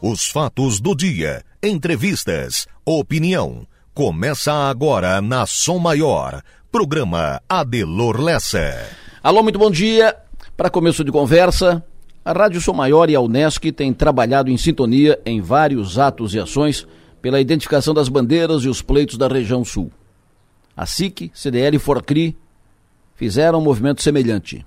Os fatos do dia, entrevistas, opinião. Começa agora na Som Maior. Programa Adelor Lessa. Alô, muito bom dia. Para começo de conversa, a Rádio Som Maior e a Unesc têm trabalhado em sintonia em vários atos e ações pela identificação das bandeiras e os pleitos da região sul. A SIC, CDL e Forcri fizeram um movimento semelhante.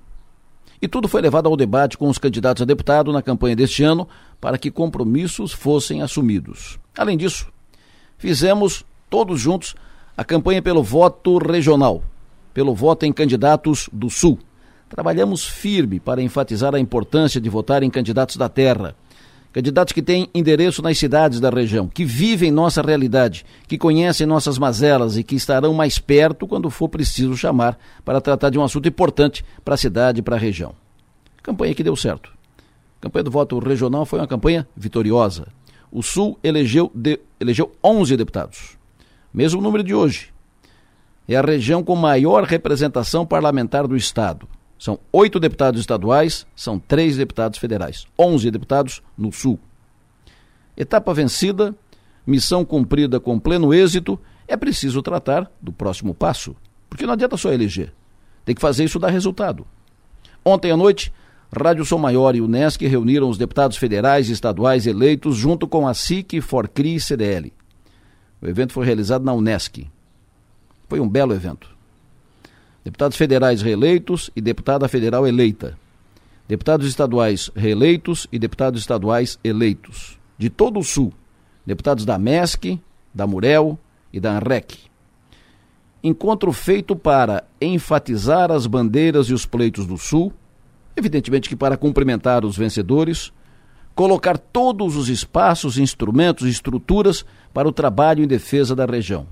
E tudo foi levado ao debate com os candidatos a deputado na campanha deste ano para que compromissos fossem assumidos. Além disso, fizemos, todos juntos, a campanha pelo voto regional, pelo voto em candidatos do Sul. Trabalhamos firme para enfatizar a importância de votar em candidatos da terra Candidatos que têm endereço nas cidades da região, que vivem nossa realidade, que conhecem nossas mazelas e que estarão mais perto quando for preciso chamar para tratar de um assunto importante para a cidade e para a região. Campanha que deu certo. A campanha do voto regional foi uma campanha vitoriosa. O Sul elegeu, de, elegeu 11 deputados, mesmo número de hoje. É a região com maior representação parlamentar do Estado. São oito deputados estaduais, são três deputados federais, onze deputados no Sul. Etapa vencida, missão cumprida com pleno êxito, é preciso tratar do próximo passo, porque não adianta só eleger, tem que fazer isso dar resultado. Ontem à noite, Rádio Som Maior e Unesc reuniram os deputados federais e estaduais eleitos junto com a SIC, Forcri e CDL. O evento foi realizado na Unesc. Foi um belo evento deputados federais reeleitos e deputada federal eleita, deputados estaduais reeleitos e deputados estaduais eleitos, de todo o Sul, deputados da MESC, da Murel e da ANREC. Encontro feito para enfatizar as bandeiras e os pleitos do Sul, evidentemente que para cumprimentar os vencedores, colocar todos os espaços, instrumentos e estruturas para o trabalho em defesa da região.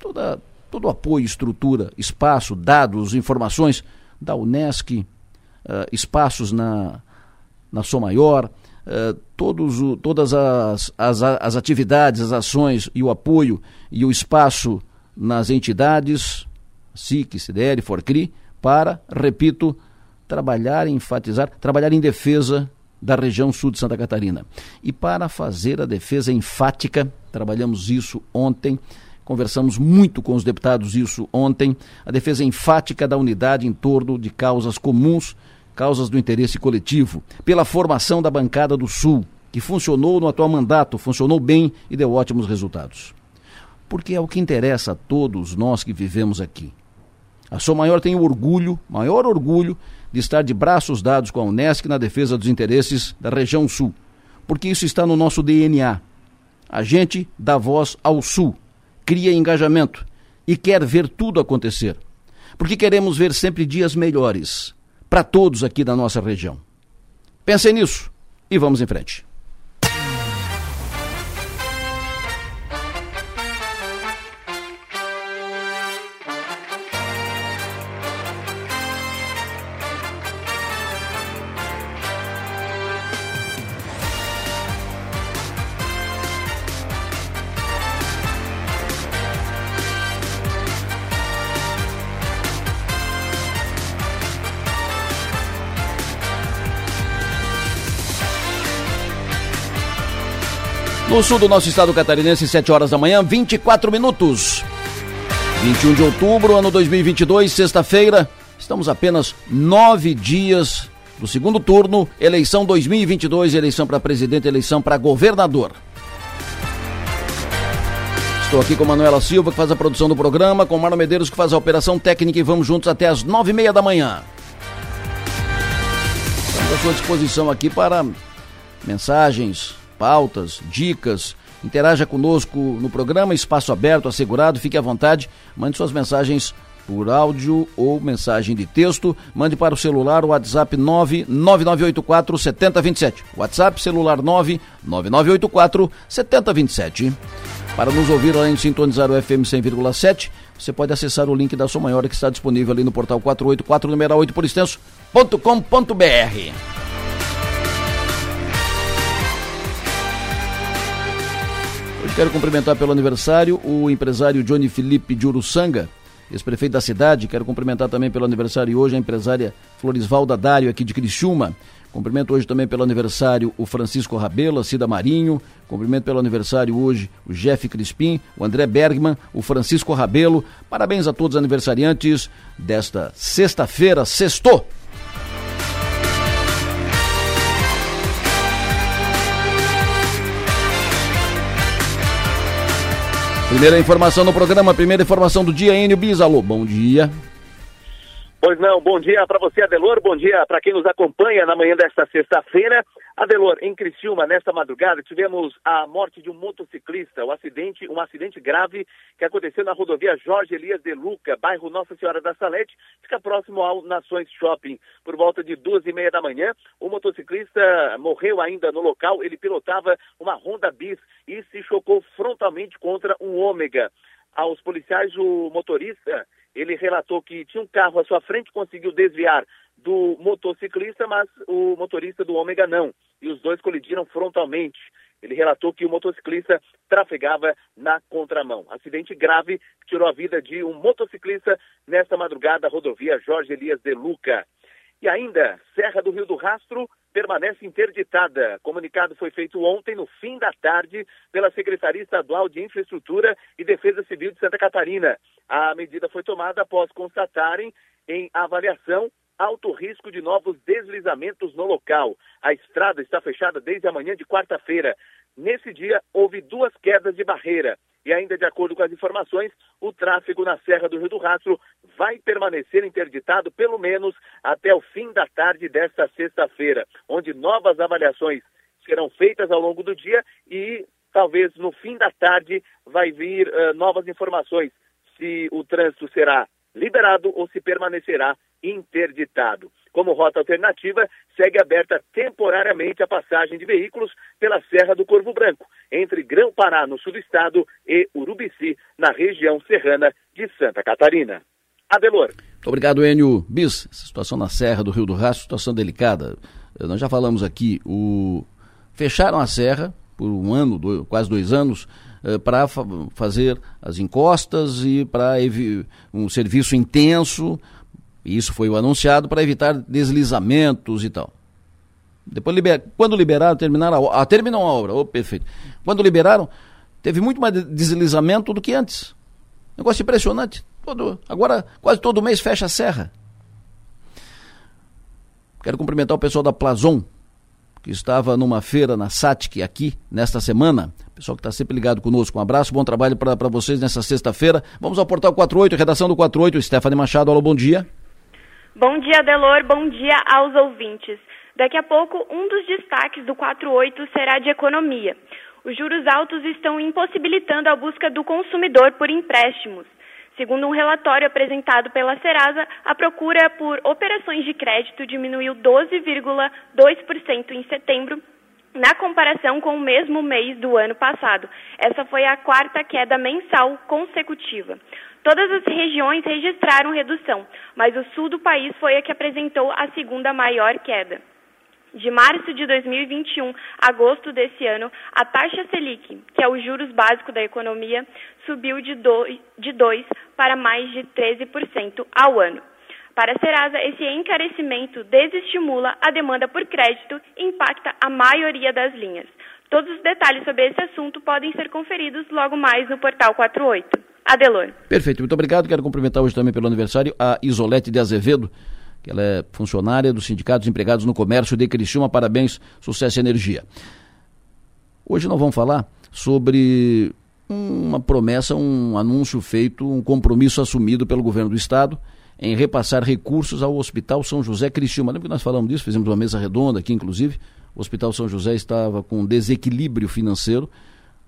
Toda, todo o apoio, estrutura, espaço, dados, informações da Unesc, uh, espaços na, na Som Maior, uh, todos o, todas as, as, as atividades, as ações e o apoio e o espaço nas entidades, SIC, CDL, Forcri, para, repito, trabalhar enfatizar, trabalhar em defesa da região sul de Santa Catarina. E para fazer a defesa enfática, trabalhamos isso ontem, Conversamos muito com os deputados isso ontem. A defesa enfática da unidade em torno de causas comuns, causas do interesse coletivo, pela formação da bancada do Sul, que funcionou no atual mandato, funcionou bem e deu ótimos resultados. Porque é o que interessa a todos nós que vivemos aqui. A Som Maior tem o orgulho, maior orgulho, de estar de braços dados com a Unesc na defesa dos interesses da região Sul, porque isso está no nosso DNA. A gente dá voz ao Sul, cria engajamento e quer ver tudo acontecer. Porque queremos ver sempre dias melhores para todos aqui da nossa região. Pensem nisso e vamos em frente. Sul do nosso estado catarinense, 7 horas da manhã, 24 minutos. 21 de outubro, ano 2022, sexta-feira. Estamos apenas nove dias do segundo turno, eleição 2022, eleição para presidente, eleição para governador. Estou aqui com Manuela Silva, que faz a produção do programa, com Marno Medeiros, que faz a operação técnica, e vamos juntos até as nove e meia da manhã. Estamos à sua disposição aqui para mensagens, pautas, dicas. Interaja conosco no programa, espaço aberto, assegurado, fique à vontade, mande suas mensagens por áudio ou mensagem de texto, mande para o celular o WhatsApp 99984 7027. WhatsApp celular 99984 7027. Para nos ouvir além de sintonizar o FM 100,7, você pode acessar o link da sua maior que está disponível ali no portal 484 numeral 8 por extenso.com.br. Quero cumprimentar pelo aniversário o empresário Johnny Felipe de Uruçanga, ex-prefeito da cidade. Quero cumprimentar também pelo aniversário hoje a empresária Florisvalda Dário, aqui de Criciúma. Cumprimento hoje também pelo aniversário o Francisco Rabelo, a Cida Marinho. Cumprimento pelo aniversário hoje o Jeff Crispim, o André Bergman, o Francisco Rabelo. Parabéns a todos os aniversariantes desta sexta-feira, sextou! Primeira informação no programa, primeira informação do dia, Enio Bisalo. Bom dia. Pois não, bom dia para você, Adelor, bom dia para quem nos acompanha na manhã desta sexta-feira. Adelor, em Criciúma, nesta madrugada, tivemos a morte de um motociclista, um acidente, um acidente grave que aconteceu na rodovia Jorge Elias de Luca, bairro Nossa Senhora da Salete, fica próximo ao Nações Shopping. Por volta de duas e meia da manhã, o motociclista morreu ainda no local, ele pilotava uma Honda Bis e se chocou frontalmente contra um Ômega. Aos policiais, o motorista ele relatou que tinha um carro à sua frente, conseguiu desviar do motociclista, mas o motorista do Ômega não. E os dois colidiram frontalmente. Ele relatou que o motociclista trafegava na contramão. Acidente grave que tirou a vida de um motociclista nesta madrugada, rodovia Jorge Elias de Luca. E ainda, Serra do Rio do Rastro permanece interditada. Comunicado foi feito ontem, no fim da tarde, pela Secretaria Estadual de Infraestrutura e Defesa Civil de Santa Catarina. A medida foi tomada após constatarem em avaliação alto risco de novos deslizamentos no local. A estrada está fechada desde a manhã de quarta-feira. Nesse dia, houve duas quedas de barreira. E ainda de acordo com as informações, o tráfego na Serra do Rio do Rastro vai permanecer interditado pelo menos até o fim da tarde desta sexta-feira, onde novas avaliações serão feitas ao longo do dia e talvez no fim da tarde vai vir uh, novas informações se o trânsito será liberado ou se permanecerá interditado. Como rota alternativa, segue aberta temporariamente a passagem de veículos pela Serra do Corvo Branco, entre Grão-Pará, no sul do estado, e Urubici, na região serrana de Santa Catarina. Adelor. Muito obrigado, Enio Bis. Essa situação na Serra do Rio do Rastro, situação delicada. Eh, nós já falamos aqui, o... fecharam a serra por um ano, dois, quase dois anos, eh, para fa fazer as encostas e para um serviço intenso isso foi o anunciado para evitar deslizamentos e tal. Depois liber... quando liberaram, terminaram a, ah, terminou a obra, oh, perfeito. Quando liberaram, teve muito mais deslizamento do que antes. Negócio impressionante. Todo... agora quase todo mês fecha a serra. Quero cumprimentar o pessoal da Plazon, que estava numa feira na SATIC aqui nesta semana. Pessoal que está sempre ligado conosco. Um abraço, bom trabalho para vocês nessa sexta-feira. Vamos ao portal 48, redação do 48. Stephanie Machado, alô, bom dia. Bom dia, Delor. Bom dia aos ouvintes. Daqui a pouco, um dos destaques do 48 será de economia. Os juros altos estão impossibilitando a busca do consumidor por empréstimos. Segundo um relatório apresentado pela Serasa, a procura por operações de crédito diminuiu 12,2% em setembro, na comparação com o mesmo mês do ano passado. Essa foi a quarta queda mensal consecutiva. Todas as regiões registraram redução, mas o sul do país foi a que apresentou a segunda maior queda. De março de 2021 a agosto desse ano, a taxa Selic, que é o juros básico da economia, subiu de 2, de 2 para mais de 13% ao ano. Para a Serasa, esse encarecimento desestimula a demanda por crédito e impacta a maioria das linhas. Todos os detalhes sobre esse assunto podem ser conferidos logo mais no portal 48. Adelor. Perfeito, muito obrigado. Quero cumprimentar hoje também pelo aniversário a Isolete de Azevedo, que ela é funcionária do Sindicato dos Empregados no Comércio de Criciúma. Parabéns, sucesso e energia. Hoje nós vamos falar sobre uma promessa, um anúncio feito, um compromisso assumido pelo governo do estado em repassar recursos ao Hospital São José Criciúma. Lembra que nós falamos disso? Fizemos uma mesa redonda aqui, inclusive. O Hospital São José estava com desequilíbrio financeiro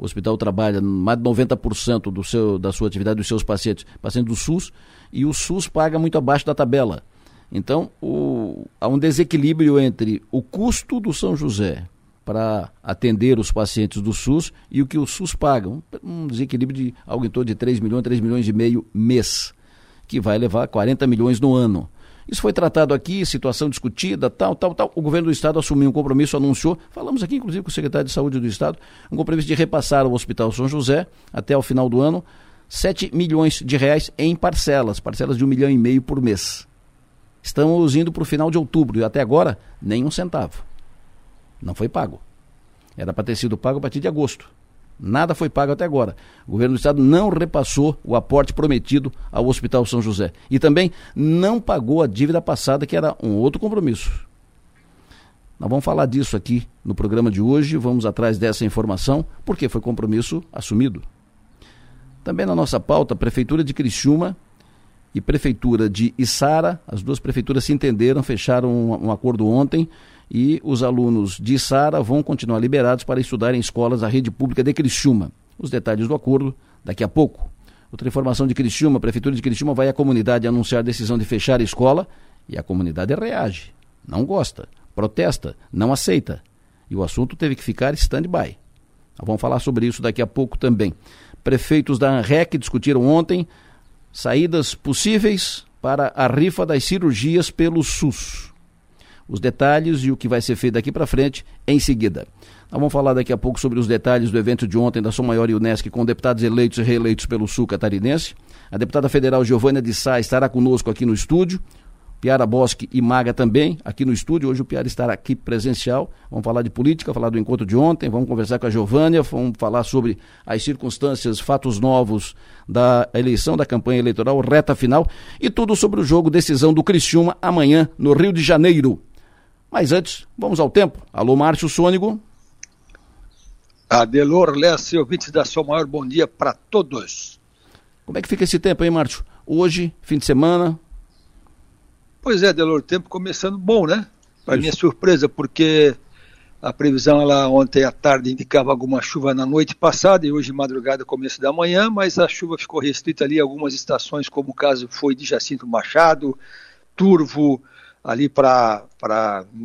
o hospital trabalha mais de 90% do seu, da sua atividade dos seus pacientes, pacientes do SUS, e o SUS paga muito abaixo da tabela. Então, o, há um desequilíbrio entre o custo do São José para atender os pacientes do SUS e o que o SUS paga. Um, um desequilíbrio de algo em torno de 3 milhões, 3 milhões e meio mês, que vai levar 40 milhões no ano. Isso foi tratado aqui, situação discutida, tal, tal, tal. O governo do Estado assumiu um compromisso, anunciou, falamos aqui inclusive com o secretário de Saúde do Estado, um compromisso de repassar ao Hospital São José, até o final do ano, 7 milhões de reais em parcelas, parcelas de um milhão e meio por mês. Estamos indo para o final de outubro e até agora nem um centavo. Não foi pago. Era para ter sido pago a partir de agosto. Nada foi pago até agora. O governo do estado não repassou o aporte prometido ao Hospital São José. E também não pagou a dívida passada, que era um outro compromisso. Nós vamos falar disso aqui no programa de hoje, vamos atrás dessa informação, porque foi compromisso assumido. Também na nossa pauta, a Prefeitura de Criciúma e Prefeitura de Içara, as duas prefeituras se entenderam, fecharam um, um acordo ontem e os alunos de Sara vão continuar liberados para estudar em escolas da rede pública de Criciúma. Os detalhes do acordo daqui a pouco. Outra informação de Criciúma, a Prefeitura de Criciúma vai à comunidade anunciar a decisão de fechar a escola e a comunidade reage, não gosta, protesta, não aceita. E o assunto teve que ficar stand-by. Vamos falar sobre isso daqui a pouco também. Prefeitos da ANREC discutiram ontem saídas possíveis para a rifa das cirurgias pelo SUS os detalhes e o que vai ser feito daqui para frente em seguida. Nós vamos falar daqui a pouco sobre os detalhes do evento de ontem da Som Maior e Unesc com deputados eleitos e reeleitos pelo Sul Catarinense. A deputada federal Giovânia de Sá estará conosco aqui no estúdio. Piara Bosque e Maga também aqui no estúdio. Hoje o Piara estará aqui presencial. Vamos falar de política, falar do encontro de ontem, vamos conversar com a Giovânia, vamos falar sobre as circunstâncias, fatos novos da eleição, da campanha eleitoral, reta final e tudo sobre o jogo decisão do Criciúma amanhã no Rio de Janeiro. Mas antes, vamos ao tempo. Alô, Márcio Sônigo. Adelor Lessa, ouvintes da Sua Maior, bom dia para todos. Como é que fica esse tempo aí, Márcio? Hoje, fim de semana? Pois é, Adelor, tempo começando bom, né? Para minha surpresa, porque a previsão lá ontem à tarde indicava alguma chuva na noite passada e hoje madrugada, começo da manhã, mas a chuva ficou restrita ali a algumas estações, como o caso foi de Jacinto Machado, Turvo, ali para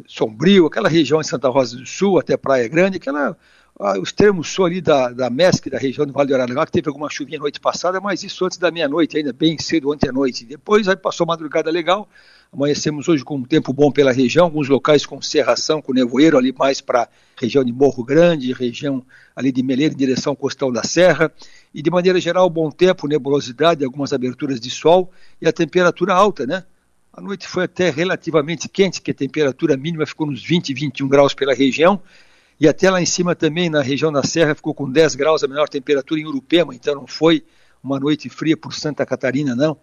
Sombrio, aquela região de Santa Rosa do Sul, até Praia Grande, aquela, ah, o extremo sul ali da, da MESC, da região do Vale do Araranguá, que teve alguma chuvinha noite passada, mas isso antes da meia-noite, ainda bem cedo ontem à noite. Depois aí passou madrugada legal, amanhecemos hoje com um tempo bom pela região, alguns locais com serração, com nevoeiro ali mais para região de Morro Grande, região ali de Meleiro, em direção ao Costão da Serra, e de maneira geral bom tempo, nebulosidade, algumas aberturas de sol e a temperatura alta, né? A noite foi até relativamente quente, que a temperatura mínima ficou nos 20, 21 graus pela região. E até lá em cima também, na região da Serra, ficou com 10 graus a menor temperatura em Urupema, então não foi uma noite fria por Santa Catarina, não.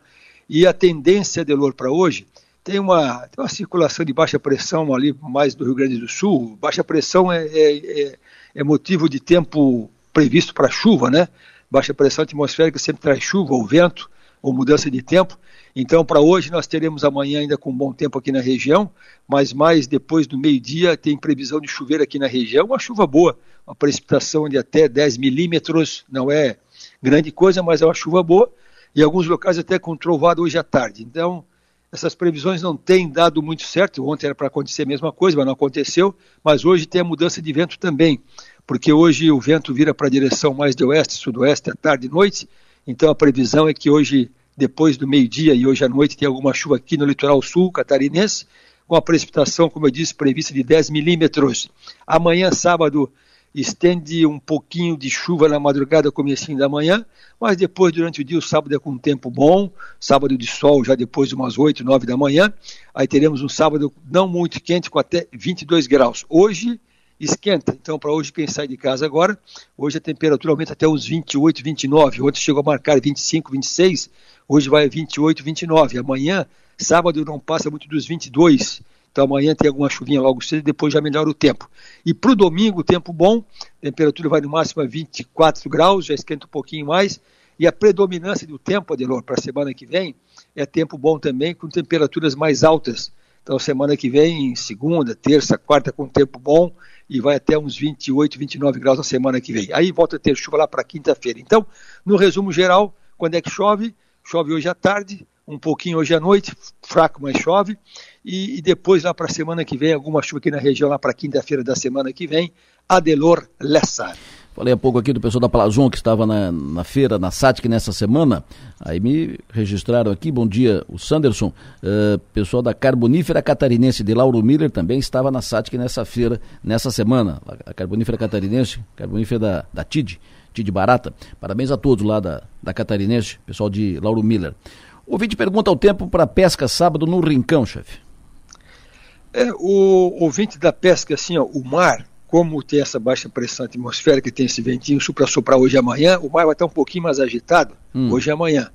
E a tendência, Delor, para hoje, tem uma, tem uma circulação de baixa pressão ali mais do Rio Grande do Sul. Baixa pressão é, é, é, é motivo de tempo previsto para chuva, né? Baixa pressão atmosférica sempre traz chuva ou vento ou mudança de tempo. Então, para hoje, nós teremos amanhã ainda com bom tempo aqui na região, mas mais depois do meio-dia tem previsão de chover aqui na região, uma chuva boa, uma precipitação de até 10 milímetros, não é grande coisa, mas é uma chuva boa, e alguns locais até com trovado hoje à tarde. Então, essas previsões não têm dado muito certo, ontem era para acontecer a mesma coisa, mas não aconteceu, mas hoje tem a mudança de vento também, porque hoje o vento vira para a direção mais de oeste, sudoeste, à tarde e noite, então a previsão é que hoje depois do meio-dia e hoje à noite tem alguma chuva aqui no litoral sul catarinense, com a precipitação, como eu disse, prevista de 10 milímetros. Amanhã, sábado, estende um pouquinho de chuva na madrugada, comecinho da manhã, mas depois, durante o dia, o sábado é com um tempo bom, sábado de sol já depois de umas 8, 9 da manhã, aí teremos um sábado não muito quente, com até 22 graus. Hoje, esquenta. Então, para hoje, quem sai de casa agora, hoje a temperatura aumenta até uns 28, 29. Ontem chegou a marcar 25, 26. Hoje vai a 28, 29. Amanhã, sábado, não passa muito dos 22. Então amanhã tem alguma chuvinha logo cedo e depois já melhora o tempo. E para o domingo, tempo bom, temperatura vai no máximo a 24 graus, já esquenta um pouquinho mais. E a predominância do tempo, Adelor, para a semana que vem, é tempo bom também, com temperaturas mais altas. Então semana que vem, segunda, terça, quarta, com tempo bom, e vai até uns 28, 29 graus na semana que vem. Aí volta a ter chuva lá para quinta-feira. Então, no resumo geral, quando é que chove? chove hoje à tarde, um pouquinho hoje à noite, fraco, mas chove, e, e depois lá para a semana que vem, alguma chuva aqui na região, lá para quinta-feira da semana que vem, Adelor Lessa. Falei há pouco aqui do pessoal da Plazon que estava na, na feira, na SATIC nessa semana. Aí me registraram aqui, bom dia, o Sanderson, uh, pessoal da Carbonífera Catarinense de Lauro Miller também estava na SATIC nessa feira, nessa semana. A Carbonífera Catarinense, Carbonífera da, da TID, de Barata. Parabéns a todos lá da, da Catarinense, pessoal de Lauro Miller. Ouvinte pergunta o tempo para pesca sábado no Rincão, chefe. É, o ouvinte da pesca, assim, ó, o mar, como tem essa baixa pressão atmosférica, tem esse ventinho supra soprar hoje e amanhã, o mar vai estar um pouquinho mais agitado hum. hoje e amanhã.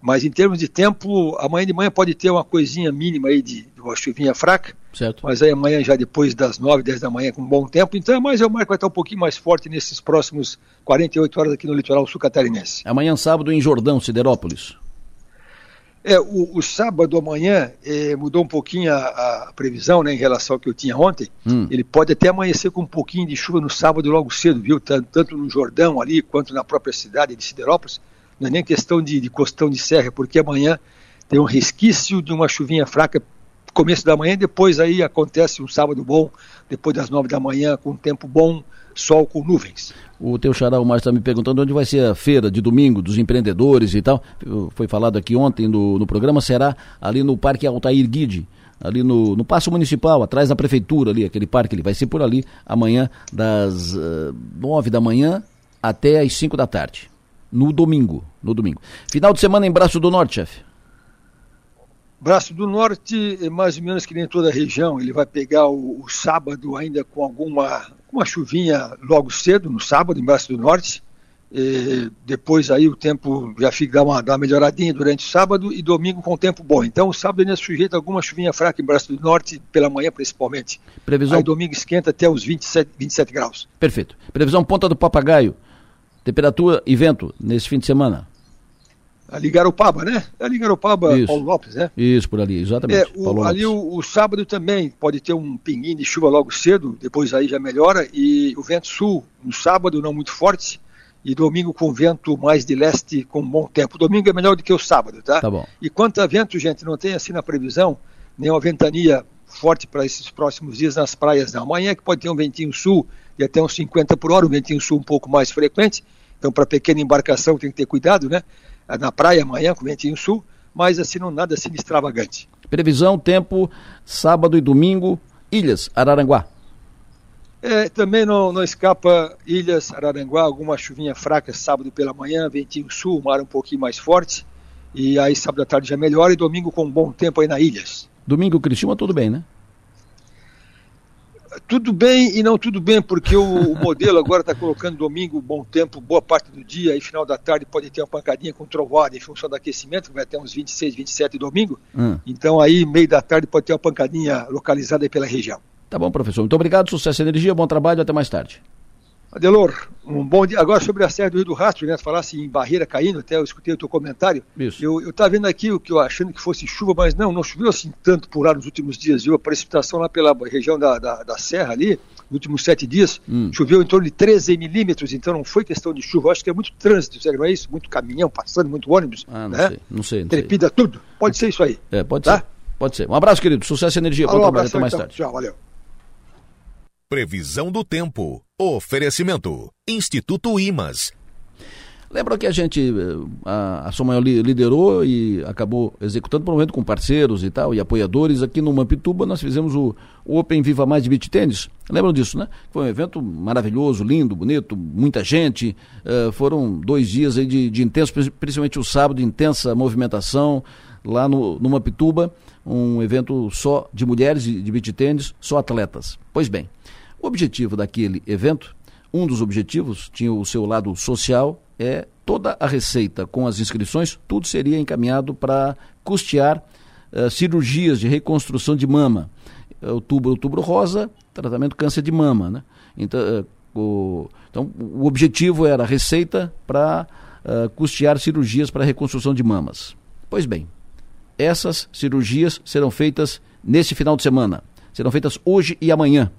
Mas em termos de tempo, amanhã de manhã pode ter uma coisinha mínima aí de, de uma chuvinha fraca. Certo. Mas aí amanhã já depois das 9, 10 da manhã com bom tempo. Então, mas o mar vai estar um pouquinho mais forte nesses próximos 48 horas aqui no litoral sul catarinense. Amanhã sábado em Jordão, Siderópolis. É, o, o sábado amanhã é, mudou um pouquinho a, a, previsão né, em relação ao que eu tinha ontem. Hum. Ele pode até amanhecer com um pouquinho de chuva no sábado logo cedo, viu? Tanto, tanto no Jordão ali quanto na própria cidade de Siderópolis não é nem questão de, de costão de serra, porque amanhã tem um resquício de uma chuvinha fraca começo da manhã, depois aí acontece um sábado bom, depois das nove da manhã, com tempo bom, sol com nuvens. O teu xará, o Márcio, está me perguntando onde vai ser a feira de domingo dos empreendedores e tal. Foi falado aqui ontem no, no programa, será ali no Parque Altair Guide, ali no, no Paço Municipal, atrás da Prefeitura ali, aquele parque, ele vai ser por ali amanhã das uh, nove da manhã até as cinco da tarde no domingo. No domingo. Final de semana em Braço do Norte, chefe. Braço do Norte, é mais ou menos que nem toda a região, ele vai pegar o, o sábado ainda com alguma uma chuvinha logo cedo, no sábado, em Braço do Norte. E depois aí o tempo já fica dá uma, dá uma melhoradinha durante o sábado e domingo com tempo bom. Então o sábado ainda é sujeito a alguma chuvinha fraca em Braço do Norte, pela manhã principalmente. Previsão... Aí domingo esquenta até os 27, 27 graus. Perfeito. Previsão ponta do papagaio. Temperatura e vento nesse fim de semana? Ali Garopaba, né? Ali Garopaba, Isso. Paulo Lopes, né? Isso, por ali, exatamente. É, o, ali o, o, sábado também pode ter um pinguim de chuva logo cedo, depois aí já melhora, e o vento sul no sábado não muito forte, e domingo com vento mais de leste com bom tempo. Domingo é melhor do que o sábado, tá? Tá bom. E quanto a vento, gente, não tem assim na previsão nenhuma ventania forte para esses próximos dias nas praias, não. Amanhã que pode ter um ventinho sul de até uns 50 por hora, um ventinho sul um pouco mais frequente, então, para pequena embarcação tem que ter cuidado, né? Na praia amanhã, com ventinho sul, mas assim não nada assim extravagante. Previsão, tempo, sábado e domingo, Ilhas, Araranguá. É, também não, não escapa Ilhas, Araranguá, alguma chuvinha fraca sábado pela manhã, ventinho sul, mar um pouquinho mais forte. E aí sábado à tarde já melhora e domingo com bom tempo aí na Ilhas. Domingo, Cristina, tudo bem, né? Tudo bem e não tudo bem, porque o, o modelo agora está colocando domingo, bom tempo, boa parte do dia, e final da tarde pode ter uma pancadinha com trovada em função do aquecimento, que vai até uns 26, 27 domingo. Hum. Então aí, meio da tarde, pode ter uma pancadinha localizada pela região. Tá bom, professor. Muito obrigado, sucesso e energia, bom trabalho, até mais tarde. Adelor, um bom dia. Agora sobre a Serra do Rio do Rastro, né? Falasse em barreira caindo, até eu escutei o teu comentário. Isso. Eu estava vendo aqui o que eu achando que fosse chuva, mas não, não choveu assim tanto por lá nos últimos dias, viu? A precipitação lá pela região da, da, da Serra ali, nos últimos sete dias, hum. choveu em torno de 13 milímetros, então não foi questão de chuva. Eu acho que é muito trânsito, não é isso? Muito caminhão passando, muito ônibus. Ah, não né? sei, não sei. Não Trepida sei. tudo. Pode ser isso aí. É, pode tá? ser. Pode ser. Um abraço, querido. Sucesso e energia. Alô, bom trabalho. Até mais então. tarde. Tchau, valeu. Previsão do tempo. Oferecimento. Instituto Imas. Lembra que a gente, eh, a, a Somael liderou e acabou executando, promovendo com parceiros e tal, e apoiadores. Aqui no Mampituba nós fizemos o, o Open Viva Mais de Beach Tênis. Lembram disso, né? Foi um evento maravilhoso, lindo, bonito, muita gente. Uh, foram dois dias aí de, de intenso, principalmente o sábado, intensa movimentação lá no, no Mampituba. Um evento só de mulheres de beach tênis, só atletas. Pois bem, o objetivo daquele evento, um dos objetivos, tinha o seu lado social, é toda a receita com as inscrições, tudo seria encaminhado para custear uh, cirurgias de reconstrução de mama. Uh, outubro, outubro rosa, tratamento câncer de mama. Né? Então, uh, o, então, o objetivo era a receita para custear cirurgias para reconstrução de mamas. Pois bem, essas cirurgias serão feitas nesse final de semana. Serão feitas hoje e amanhã.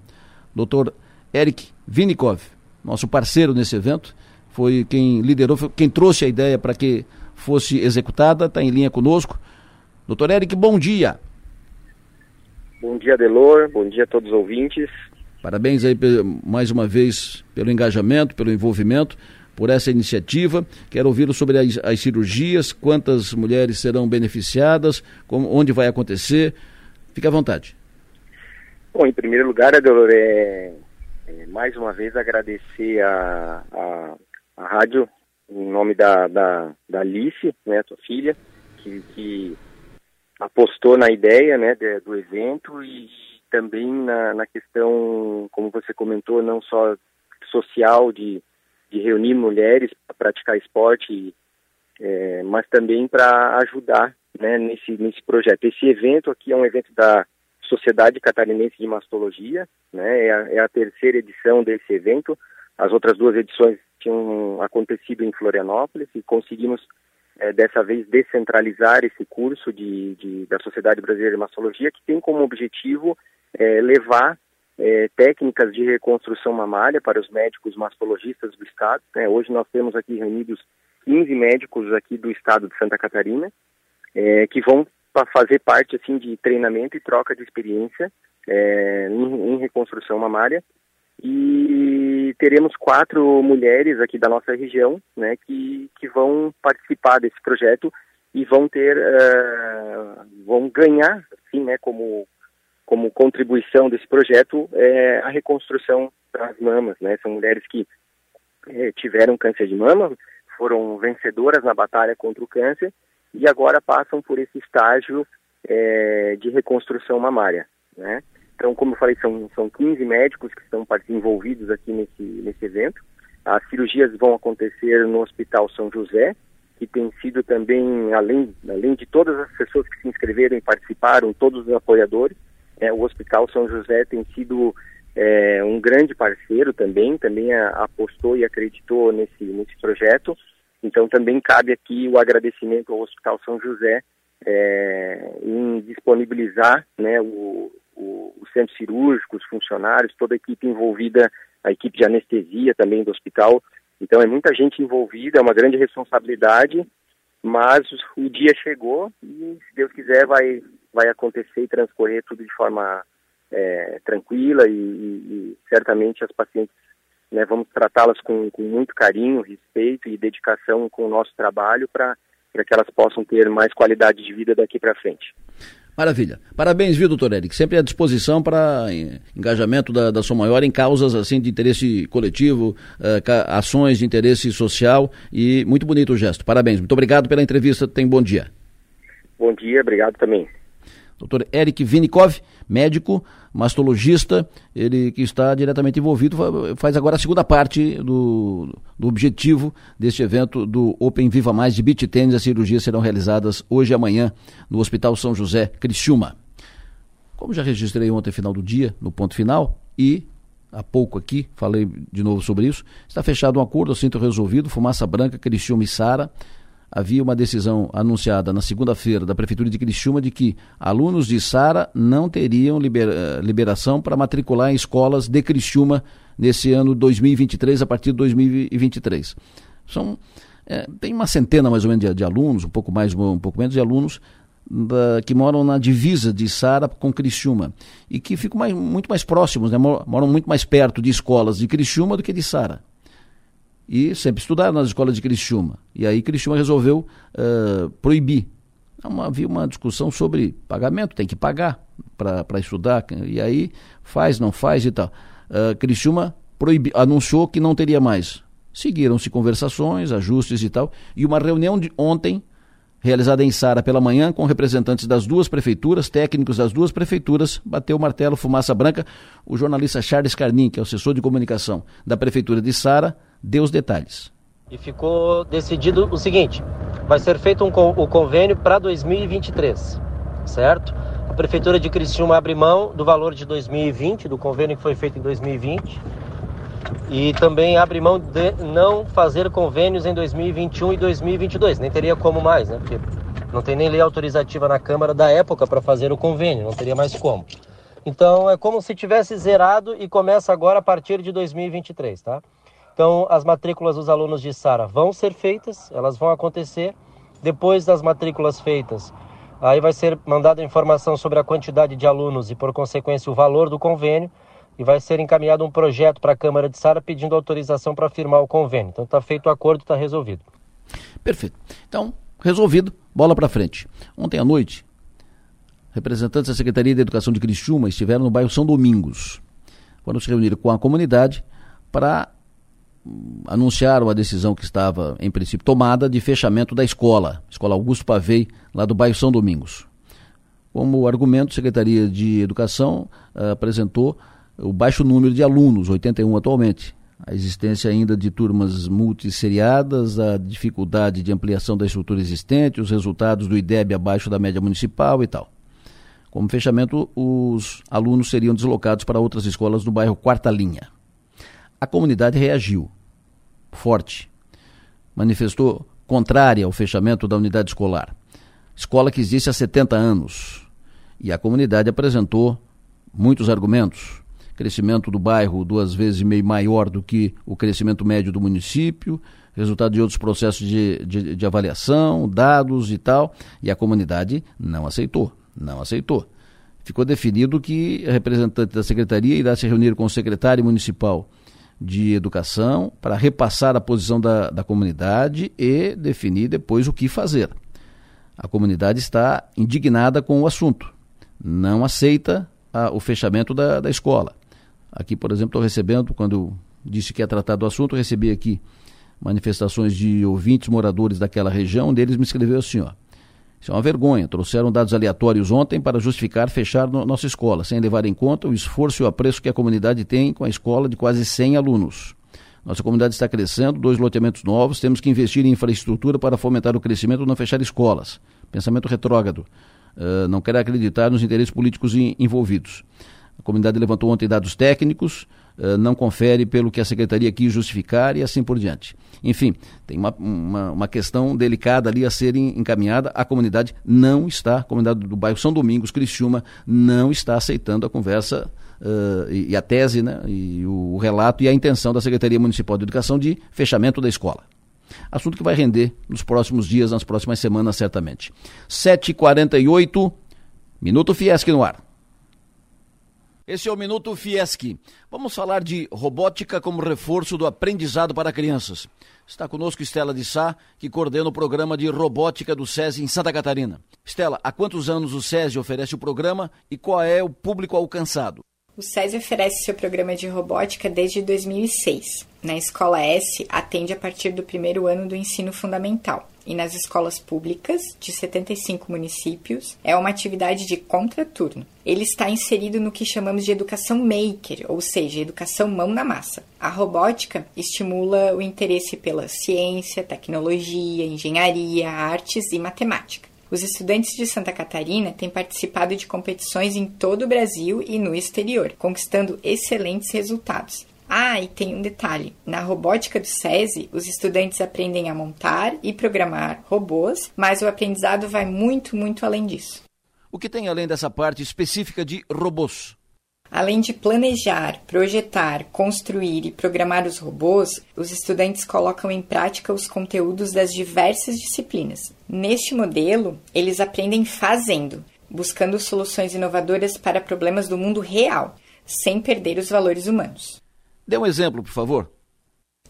Dr. Eric Vinikov, nosso parceiro nesse evento, foi quem liderou, foi quem trouxe a ideia para que fosse executada, está em linha conosco. Doutor Eric, bom dia. Bom dia, Delor, bom dia a todos os ouvintes. Parabéns aí mais uma vez pelo engajamento, pelo envolvimento, por essa iniciativa. Quero ouvi-lo sobre as, as, cirurgias, quantas mulheres serão beneficiadas, como, onde vai acontecer. Fique à vontade. Bom, em primeiro lugar, Adelor, é, é, mais uma vez agradecer a, a, a rádio em nome da, da, da Alice, né, tua filha, que, que apostou na ideia né, de, do evento e também na, na, questão, como você comentou, não só social de, de reunir mulheres para praticar esporte, é, mas também para ajudar né, nesse, nesse projeto. Esse evento aqui é um evento da Sociedade Catarinense de Mastologia, né, é a, é a terceira edição desse evento. As outras duas edições tinham acontecido em Florianópolis e conseguimos é, dessa vez descentralizar esse curso de, de, da Sociedade Brasileira de Mastologia, que tem como objetivo é, levar é, técnicas de reconstrução mamária para os médicos mastologistas do estado. Né? Hoje nós temos aqui reunidos 15 médicos aqui do estado de Santa Catarina, é, que vão fazer parte assim de treinamento e troca de experiência é, em, em reconstrução mamária. E teremos quatro mulheres aqui da nossa região, né, que, que vão participar desse projeto e vão ter, uh, vão ganhar, assim, né, como, como contribuição desse projeto, é, a reconstrução das mamas, né, são mulheres que é, tiveram câncer de mama, foram vencedoras na batalha contra o câncer e agora passam por esse estágio é, de reconstrução mamária, né. Então, como eu falei, são, são 15 médicos que estão envolvidos aqui nesse, nesse evento. As cirurgias vão acontecer no Hospital São José, que tem sido também, além, além de todas as pessoas que se inscreveram e participaram, todos os apoiadores, é, o Hospital São José tem sido é, um grande parceiro também, também apostou e acreditou nesse, nesse projeto. Então, também cabe aqui o agradecimento ao Hospital São José é, em disponibilizar né, o, o, o centro cirúrgico, os funcionários, toda a equipe envolvida, a equipe de anestesia também do hospital. Então é muita gente envolvida, é uma grande responsabilidade, mas o dia chegou e, se Deus quiser, vai, vai acontecer e transcorrer tudo de forma é, tranquila e, e, certamente as pacientes né, vamos tratá-las com, com muito carinho, respeito e dedicação com o nosso trabalho para que elas possam ter mais qualidade de vida daqui para frente. Maravilha. Parabéns, viu, doutor Eric? Sempre à disposição para engajamento da, da Som Maior em causas assim de interesse coletivo, uh, ações de interesse social e muito bonito o gesto. Parabéns. Muito obrigado pela entrevista. Tem bom dia. Bom dia, obrigado também. Doutor Eric Vinikov, médico, mastologista, ele que está diretamente envolvido, faz agora a segunda parte do, do objetivo deste evento do Open Viva Mais de Beach Tênis. As cirurgias serão realizadas hoje e amanhã no Hospital São José, Criciúma. Como já registrei ontem, final do dia, no ponto final, e há pouco aqui, falei de novo sobre isso, está fechado um acordo, assunto resolvido, Fumaça Branca, Criciúma e Sara, havia uma decisão anunciada na segunda-feira da Prefeitura de Criciúma de que alunos de Sara não teriam libera liberação para matricular em escolas de Criciúma nesse ano 2023, a partir de 2023. São, é, tem uma centena mais ou menos de, de, alunos, um pouco mais, um pouco menos de alunos da, que moram na divisa de Sara com Criciúma e que ficam mais, muito mais próximos, né, moram muito mais perto de escolas de Criciúma do que de Sara e sempre estudaram nas escolas de Criciúma. E aí Criciúma resolveu uh, proibir. Uma, havia uma discussão sobre pagamento, tem que pagar para estudar, e aí faz, não faz e tal. Uh, Criciúma proibi, anunciou que não teria mais. Seguiram-se conversações, ajustes e tal, e uma reunião de ontem, realizada em Sara pela manhã, com representantes das duas prefeituras, técnicos das duas prefeituras, bateu o martelo, fumaça branca. O jornalista Charles Carnin, que é o assessor de comunicação da prefeitura de Sara, deu os detalhes. E ficou decidido o seguinte: vai ser feito um, o convênio para 2023, certo? A Prefeitura de Criciúma abre mão do valor de 2020, do convênio que foi feito em 2020, e também abre mão de não fazer convênios em 2021 e 2022. Nem teria como mais, né? Porque não tem nem lei autorizativa na Câmara da época para fazer o convênio, não teria mais como. Então é como se tivesse zerado e começa agora a partir de 2023, tá? Então, as matrículas dos alunos de Sara vão ser feitas, elas vão acontecer. Depois das matrículas feitas, aí vai ser mandada informação sobre a quantidade de alunos e, por consequência, o valor do convênio. E vai ser encaminhado um projeto para a Câmara de Sara pedindo autorização para firmar o convênio. Então, está feito o acordo, está resolvido. Perfeito. Então, resolvido, bola para frente. Ontem à noite, representantes da Secretaria de Educação de Criciúma estiveram no bairro São Domingos. Foram se reunir com a comunidade para anunciaram a decisão que estava, em princípio, tomada de fechamento da escola, Escola Augusto Pavei, lá do bairro São Domingos. Como argumento, a Secretaria de Educação uh, apresentou o baixo número de alunos, 81 atualmente, a existência ainda de turmas multisseriadas, a dificuldade de ampliação da estrutura existente, os resultados do IDEB abaixo da média municipal e tal. Como fechamento, os alunos seriam deslocados para outras escolas do bairro Quarta Linha. A comunidade reagiu forte, manifestou contrária ao fechamento da unidade escolar. Escola que existe há 70 anos. E a comunidade apresentou muitos argumentos crescimento do bairro duas vezes e meio maior do que o crescimento médio do município, resultado de outros processos de, de, de avaliação, dados e tal, e a comunidade não aceitou, não aceitou. Ficou definido que a representante da secretaria irá se reunir com o secretário municipal de educação para repassar a posição da, da comunidade e definir depois o que fazer. A comunidade está indignada com o assunto, não aceita a, o fechamento da, da escola. Aqui, por exemplo, estou recebendo, quando disse que ia tratar do assunto, recebi aqui manifestações de ouvintes moradores daquela região, um deles me escreveu assim, ó. Isso é uma vergonha. Trouxeram dados aleatórios ontem para justificar fechar no, nossa escola, sem levar em conta o esforço e o apreço que a comunidade tem com a escola de quase 100 alunos. Nossa comunidade está crescendo, dois loteamentos novos, temos que investir em infraestrutura para fomentar o crescimento e não fechar escolas. Pensamento retrógrado. Uh, não quero acreditar nos interesses políticos envolvidos. A comunidade levantou ontem dados técnicos, uh, não confere pelo que a secretaria quis justificar e assim por diante. Enfim, tem uma, uma, uma, questão delicada ali a ser encaminhada. A comunidade não está, a comunidade do bairro São Domingos, Criciúma, não está aceitando a conversa uh, e, e, a tese, né, e o, o relato e a intenção da Secretaria Municipal de Educação de fechamento da escola. Assunto que vai render nos próximos dias, nas próximas semanas, certamente. 7h48, Minuto Fiesc no ar. Esse é o Minuto Fiesc. Vamos falar de robótica como reforço do aprendizado para crianças. Está conosco Estela de Sá, que coordena o programa de robótica do SESI em Santa Catarina. Estela, há quantos anos o SESI oferece o programa e qual é o público alcançado? O SESI oferece seu programa de robótica desde 2006. Na Escola S, atende a partir do primeiro ano do ensino fundamental. E nas escolas públicas, de 75 municípios, é uma atividade de contraturno. Ele está inserido no que chamamos de educação maker, ou seja, educação mão na massa. A robótica estimula o interesse pela ciência, tecnologia, engenharia, artes e matemática. Os estudantes de Santa Catarina têm participado de competições em todo o Brasil e no exterior, conquistando excelentes resultados. Ah, e tem um detalhe: na robótica do SESI, os estudantes aprendem a montar e programar robôs, mas o aprendizado vai muito, muito além disso. O que tem além dessa parte específica de robôs? Além de planejar, projetar, construir e programar os robôs, os estudantes colocam em prática os conteúdos das diversas disciplinas. Neste modelo, eles aprendem fazendo, buscando soluções inovadoras para problemas do mundo real, sem perder os valores humanos. Dê um exemplo, por favor.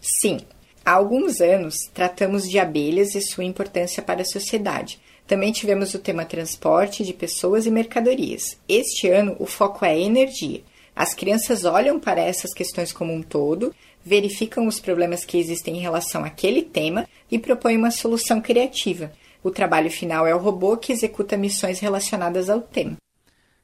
Sim. Há alguns anos tratamos de abelhas e sua importância para a sociedade também tivemos o tema transporte de pessoas e mercadorias. Este ano, o foco é energia. As crianças olham para essas questões como um todo, verificam os problemas que existem em relação àquele tema e propõem uma solução criativa. O trabalho final é o robô que executa missões relacionadas ao tema.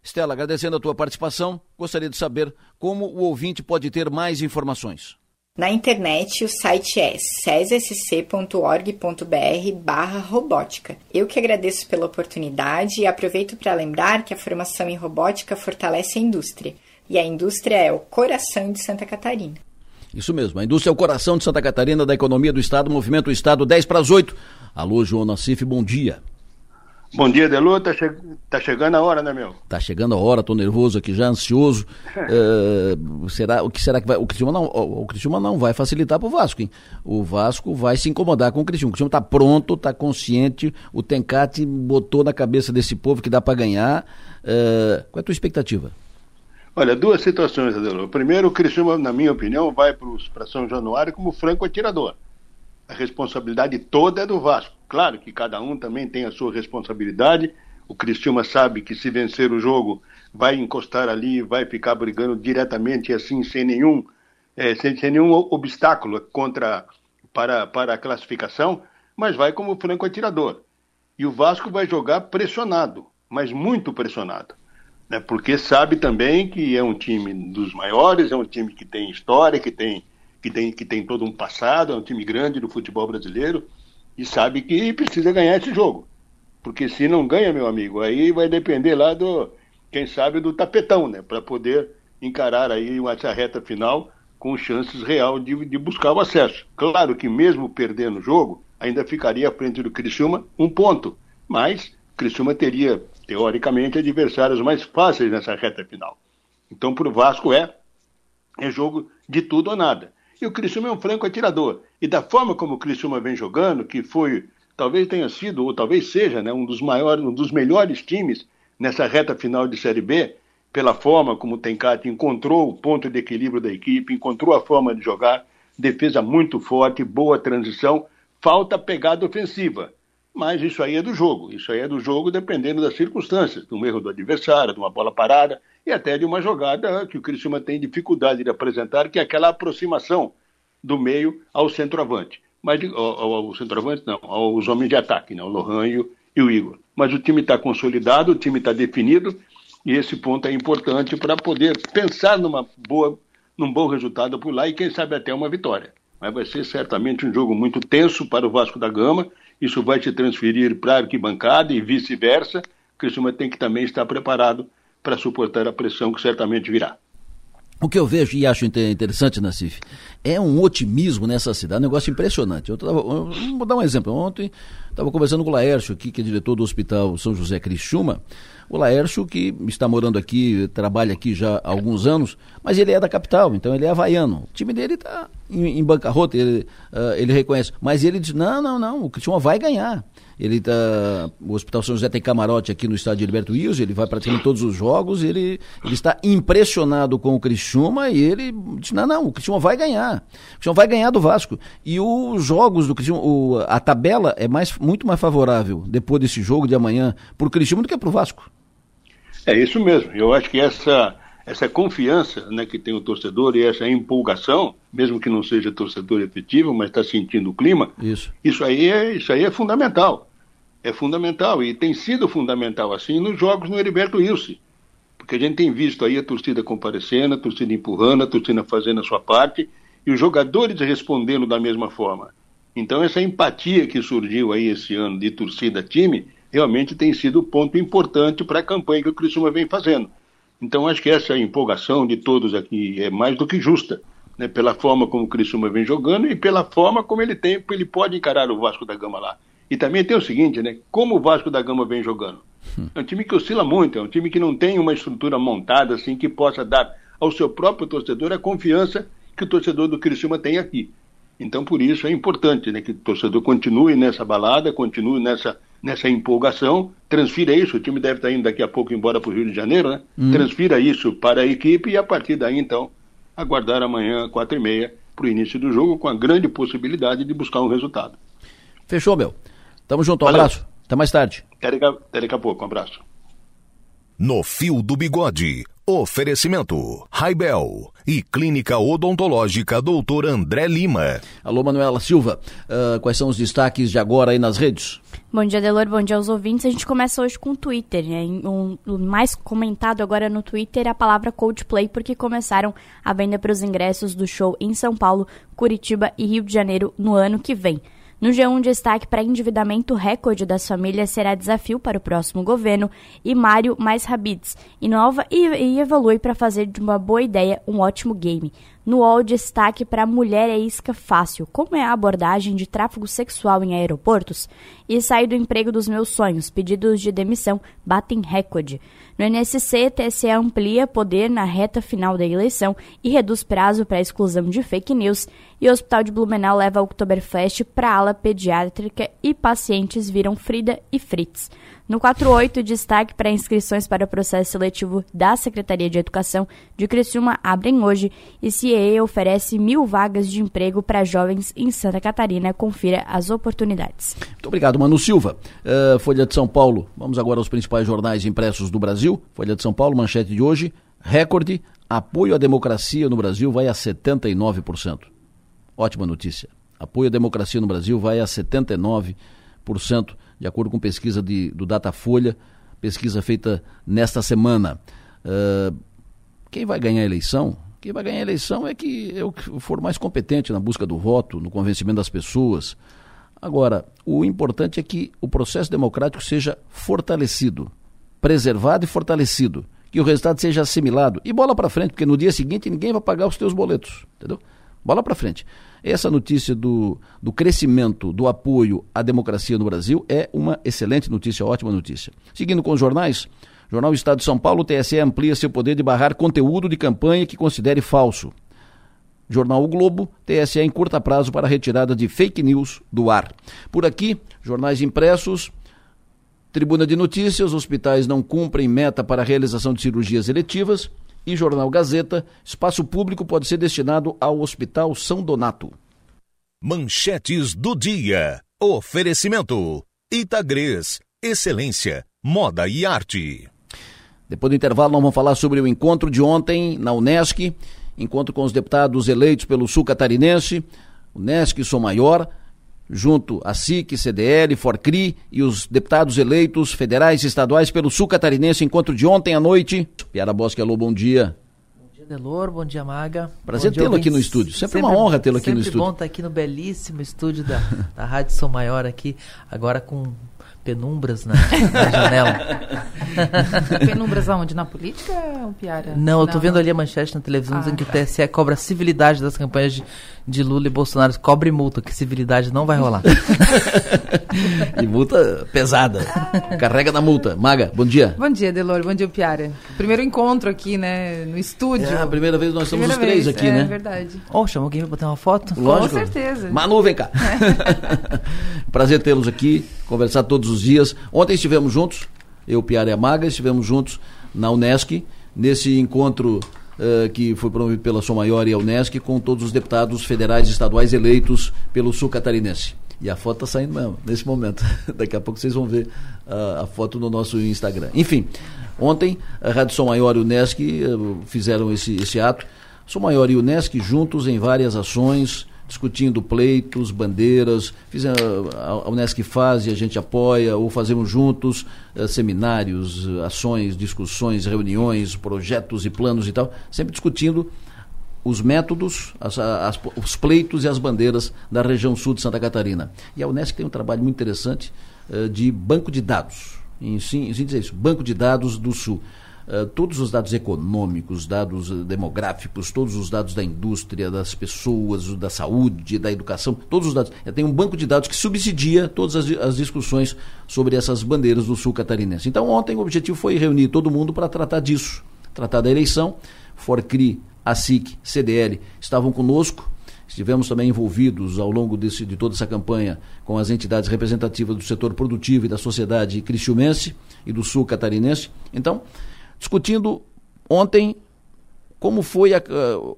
Estela, agradecendo a tua participação, gostaria de saber como o ouvinte pode ter mais informações. Na internet, o site é cesssc.org.br barra robótica. Eu que agradeço pela oportunidade e aproveito para lembrar que a formação em robótica fortalece a indústria. E a indústria é o coração de Santa Catarina. Isso mesmo, a indústria é o coração de Santa Catarina, da economia do Estado, movimento Estado 10 para as 8. Alô, João Nassif, bom dia. Bom dia, Delu. Tá, che... tá chegando a hora, né, meu? Tá chegando a hora, tô nervoso aqui já, ansioso. uh, será, o que será que vai. O Criciúma não, o, Criciúma não vai facilitar pro Vasco, hein? O Vasco vai se incomodar com o Criciúma. O Criciúma tá pronto, tá consciente. O Tencate botou na cabeça desse povo que dá para ganhar. Uh, qual é a tua expectativa? Olha, duas situações, Adelo. Primeiro, o Criciúma, na minha opinião, vai para São Januário como franco atirador. A responsabilidade toda é do Vasco Claro que cada um também tem a sua responsabilidade. O Cristiúma sabe que se vencer o jogo vai encostar ali, vai ficar brigando diretamente assim, sem nenhum é, sem, sem, nenhum obstáculo contra para, para a classificação, mas vai como franco atirador. E o Vasco vai jogar pressionado, mas muito pressionado. Né? Porque sabe também que é um time dos maiores, é um time que tem história, que tem, que tem, que tem todo um passado, é um time grande do futebol brasileiro, e sabe que precisa ganhar esse jogo. Porque se não ganha, meu amigo, aí vai depender lá do, quem sabe, do tapetão, né? Para poder encarar aí essa reta final com chances real de, de buscar o acesso. Claro que mesmo perdendo o jogo, ainda ficaria à frente do Criciúma um ponto, mas Criciúma teria, teoricamente, adversários mais fáceis nessa reta final. Então, para o Vasco é, é jogo de tudo ou nada. E o Criciúma é um franco atirador. E da forma como o Criciúma vem jogando, que foi, talvez tenha sido, ou talvez seja, né, um dos maiores, um dos melhores times nessa reta final de Série B, pela forma como o Tencate encontrou o ponto de equilíbrio da equipe, encontrou a forma de jogar, defesa muito forte, boa transição, falta pegada ofensiva. Mas isso aí é do jogo, isso aí é do jogo dependendo das circunstâncias, de um erro do adversário, de uma bola parada e até de uma jogada que o Criciúma tem dificuldade de apresentar, que é aquela aproximação do meio ao centroavante. Mas ao, ao centroavante não, aos homens de ataque, né? o Lohan e o, e o Igor. Mas o time está consolidado, o time está definido, e esse ponto é importante para poder pensar numa boa, num bom resultado por lá e quem sabe até uma vitória. Mas vai ser certamente um jogo muito tenso para o Vasco da Gama. Isso vai se transferir para a arquibancada e vice-versa. O Criciúma tem que também estar preparado para suportar a pressão que certamente virá. O que eu vejo e acho interessante, Nassif, é um otimismo nessa cidade, um negócio impressionante. Eu tava, vou dar um exemplo. Ontem estava conversando com o Laércio, aqui, que é diretor do Hospital São José Criciúma, o Laércio, que está morando aqui, trabalha aqui já há alguns anos, mas ele é da capital, então ele é havaiano. O time dele está em, em, bancarrota, ele, uh, ele reconhece. Mas ele diz: não, não, não, o Criciúma vai ganhar. Ele tá, o Hospital São José tem camarote aqui no estádio Gilberto Wilson, ele vai praticamente todos os jogos, ele, ele está impressionado com o Criciúma e ele diz, não, não, o Criciúma vai ganhar. O Criciúma vai ganhar do Vasco. E os jogos do Criciúma, o, a tabela é mais, muito mais favorável depois desse jogo de amanhã para o Criciúma do que para o Vasco. É isso mesmo. Eu acho que essa, essa confiança né, que tem o torcedor e essa empolgação, mesmo que não seja torcedor efetivo, mas está sentindo o clima, isso. Isso, aí é, isso aí é fundamental. É fundamental e tem sido fundamental assim nos jogos no Heriberto Wilson. Porque a gente tem visto aí a torcida comparecendo, a torcida empurrando, a torcida fazendo a sua parte e os jogadores respondendo da mesma forma. Então essa empatia que surgiu aí esse ano de torcida-time realmente tem sido ponto importante para a campanha que o Criciúma vem fazendo. Então acho que essa empolgação de todos aqui é mais do que justa, né, pela forma como o Criciúma vem jogando e pela forma como ele tem, ele pode encarar o Vasco da Gama lá. E também tem o seguinte, né, como o Vasco da Gama vem jogando. É um time que oscila muito, é um time que não tem uma estrutura montada assim que possa dar ao seu próprio torcedor a confiança que o torcedor do Criciúma tem aqui. Então, por isso é importante né, que o torcedor continue nessa balada, continue nessa nessa empolgação, transfira isso, o time deve estar indo daqui a pouco embora para o Rio de Janeiro, né? Hum. Transfira isso para a equipe e a partir daí, então, aguardar amanhã, quatro e meia, para o início do jogo, com a grande possibilidade de buscar um resultado. Fechou, meu. Tamo junto, um Valeu. abraço. Até mais tarde. Até daqui, a, até daqui a pouco, um abraço. No Fio do Bigode. Oferecimento: Raibel e Clínica Odontológica Doutor André Lima. Alô, Manuela Silva. Uh, quais são os destaques de agora aí nas redes? Bom dia, Delor. Bom dia aos ouvintes. A gente começa hoje com o Twitter. Né? Um, o mais comentado agora no Twitter é a palavra Coldplay, porque começaram a venda para os ingressos do show em São Paulo, Curitiba e Rio de Janeiro no ano que vem. No G1, destaque para endividamento recorde das famílias será desafio para o próximo governo e Mário mais Habits inova e, e evolui para fazer de uma boa ideia um ótimo game. No UOL, destaque para Mulher é Isca Fácil, como é a abordagem de tráfego sexual em aeroportos, e sair do emprego dos meus sonhos, pedidos de demissão batem recorde. No NSC, TSE amplia poder na reta final da eleição e reduz prazo para exclusão de fake news, e o Hospital de Blumenau leva Oktoberfest para ala pediátrica e pacientes viram Frida e Fritz. No 48, destaque para inscrições para o processo seletivo da Secretaria de Educação de Criciúma abrem hoje e CIE oferece mil vagas de emprego para jovens em Santa Catarina. Confira as oportunidades. Muito obrigado, Manu Silva. Uh, Folha de São Paulo. Vamos agora aos principais jornais impressos do Brasil. Folha de São Paulo, manchete de hoje. recorde, apoio à democracia no Brasil vai a 79%. Ótima notícia. Apoio à democracia no Brasil vai a 79%, de acordo com pesquisa de, do Datafolha, pesquisa feita nesta semana. Uh, quem vai ganhar a eleição? Quem vai ganhar a eleição é que eu for mais competente na busca do voto, no convencimento das pessoas. Agora, o importante é que o processo democrático seja fortalecido, preservado e fortalecido, que o resultado seja assimilado e bola para frente, porque no dia seguinte ninguém vai pagar os teus boletos, entendeu? Bola para frente. Essa notícia do, do crescimento do apoio à democracia no Brasil é uma excelente notícia, ótima notícia. Seguindo com os jornais, Jornal Estado de São Paulo, TSE amplia seu poder de barrar conteúdo de campanha que considere falso. Jornal O Globo, TSE em curta prazo para retirada de fake news do ar. Por aqui, jornais impressos, Tribuna de Notícias, hospitais não cumprem meta para a realização de cirurgias eletivas e Jornal Gazeta, espaço público pode ser destinado ao Hospital São Donato. Manchetes do dia. Oferecimento. Itagres. Excelência. Moda e arte. Depois do intervalo, nós vamos falar sobre o encontro de ontem na Unesc, encontro com os deputados eleitos pelo Sul Catarinense, Unesc Sou Maior, junto a SIC, CDL, Forcri e os deputados eleitos federais e estaduais pelo Sul Catarinense, encontro de ontem à noite. Piara Bosque, alô, bom dia. Bom dia, Delor, bom dia, Maga. Prazer tê-lo aqui no estúdio. Sempre, sempre uma honra tê-lo aqui no estúdio. Sempre bom estar aqui no belíssimo estúdio da, da Rádio Sou Maior aqui, agora com penumbras na, na janela. penumbras aonde? Na política ou piara? Não, eu tô vendo ali a manchete na televisão ah, dizendo que o tá. TSE cobra a civilidade das campanhas de, de Lula e Bolsonaro. Cobre multa, que civilidade não vai rolar. e multa pesada. Carrega na multa. Maga, bom dia. Bom dia, Delor. Bom dia, Piara. Primeiro encontro aqui, né, no estúdio. É a primeira vez nós estamos os três vez, aqui, é, né? É verdade. Oh, chamou alguém pra botar uma foto? Lógico. Com certeza. Manu, vem cá. Prazer tê-los aqui, conversar todos os dias. Ontem estivemos juntos, eu, Piara e a Maga, estivemos juntos na Unesc, nesse encontro uh, que foi promovido pela Som Maior e a Unesc, com todos os deputados federais e estaduais eleitos pelo Sul Catarinense. E a foto está saindo mesmo, nesse momento. Daqui a pouco vocês vão ver uh, a foto no nosso Instagram. Enfim, ontem a Rádio Som Maior e o Unesc uh, fizeram esse, esse ato. Som Maior e o Unesc juntos em várias ações, discutindo pleitos, bandeiras, fiz, a, a Unesc faz e a gente apoia, ou fazemos juntos uh, seminários, ações, discussões, reuniões, projetos e planos e tal, sempre discutindo os métodos, as, as, os pleitos e as bandeiras da região sul de Santa Catarina. E a Unesc tem um trabalho muito interessante uh, de banco de dados, em, sim, em dizer isso, banco de dados do sul. Eh, todos os dados econômicos, dados demográficos, todos os dados da indústria, das pessoas, da saúde, da educação, todos os dados. Tem um banco de dados que subsidia todas as, as discussões sobre essas bandeiras do sul catarinense. Então, ontem o objetivo foi reunir todo mundo para tratar disso, tratar da eleição. Forcri, ASIC, CDL estavam conosco. Estivemos também envolvidos ao longo desse, de toda essa campanha com as entidades representativas do setor produtivo e da sociedade cristiumense e do sul catarinense. Então, discutindo ontem como, foi a,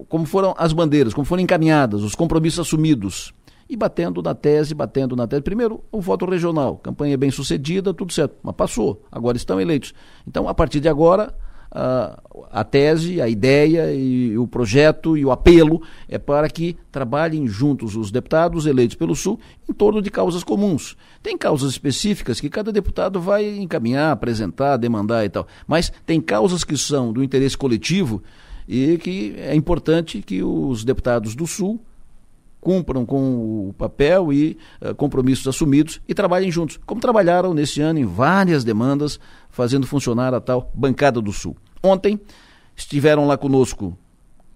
como foram as bandeiras, como foram encaminhadas, os compromissos assumidos. E batendo na tese, batendo na tese. Primeiro, o voto regional. Campanha bem sucedida, tudo certo. Mas passou. Agora estão eleitos. Então, a partir de agora, a, a tese, a ideia e o projeto e o apelo é para que trabalhem juntos os deputados eleitos pelo Sul em torno de causas comuns. Tem causas específicas que cada deputado vai encaminhar, apresentar, demandar e tal, mas tem causas que são do interesse coletivo e que é importante que os deputados do Sul cumpram com o papel e uh, compromissos assumidos e trabalhem juntos, como trabalharam nesse ano em várias demandas fazendo funcionar a tal Bancada do Sul. Ontem estiveram lá conosco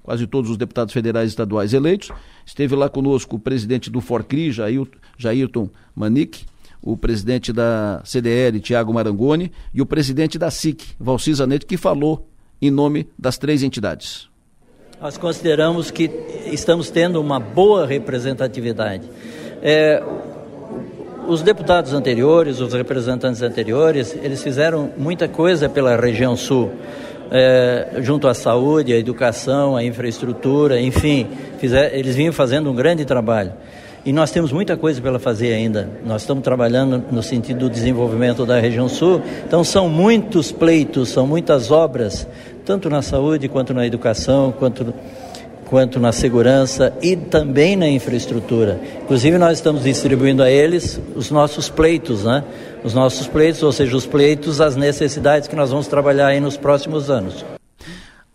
quase todos os deputados federais e estaduais eleitos. Esteve lá conosco o presidente do Forcri, Jair, Jairton Manique, o presidente da CDL, Tiago Marangoni, e o presidente da SIC, Valci Zanetti, que falou em nome das três entidades. Nós consideramos que estamos tendo uma boa representatividade. É, os deputados anteriores, os representantes anteriores, eles fizeram muita coisa pela região sul, é, junto à saúde, à educação, à infraestrutura, enfim, fizer, eles vinham fazendo um grande trabalho. E nós temos muita coisa para fazer ainda. Nós estamos trabalhando no sentido do desenvolvimento da região sul. Então são muitos pleitos, são muitas obras tanto na saúde, quanto na educação, quanto, quanto na segurança e também na infraestrutura. Inclusive, nós estamos distribuindo a eles os nossos pleitos, né? Os nossos pleitos, ou seja, os pleitos, as necessidades que nós vamos trabalhar aí nos próximos anos.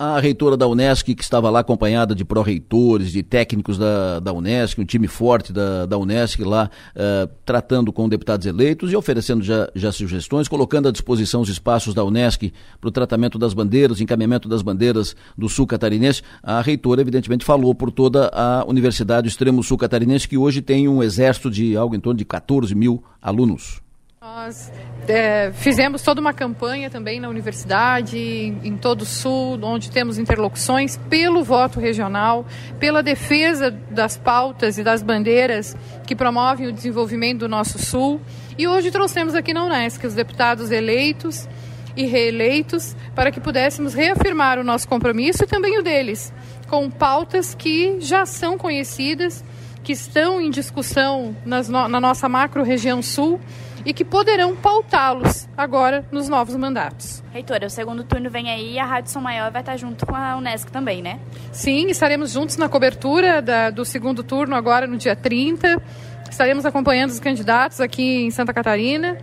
A reitora da Unesc, que estava lá acompanhada de pró-reitores, de técnicos da, da Unesc, um time forte da, da Unesc lá, uh, tratando com deputados eleitos e oferecendo já, já sugestões, colocando à disposição os espaços da Unesc para o tratamento das bandeiras, encaminhamento das bandeiras do sul catarinense. A reitora, evidentemente, falou por toda a Universidade do Extremo Sul Catarinense, que hoje tem um exército de algo em torno de 14 mil alunos. Nós é, fizemos toda uma campanha também na universidade, em todo o Sul, onde temos interlocuções pelo voto regional, pela defesa das pautas e das bandeiras que promovem o desenvolvimento do nosso Sul. E hoje trouxemos aqui na Unesco os deputados eleitos e reeleitos para que pudéssemos reafirmar o nosso compromisso e também o deles, com pautas que já são conhecidas, que estão em discussão nas, na nossa macro região sul e que poderão pautá-los agora nos novos mandatos. Reitora, o segundo turno vem aí e a Rádio São Maior vai estar junto com a Unesco também, né? Sim, estaremos juntos na cobertura da, do segundo turno agora no dia 30. Estaremos acompanhando os candidatos aqui em Santa Catarina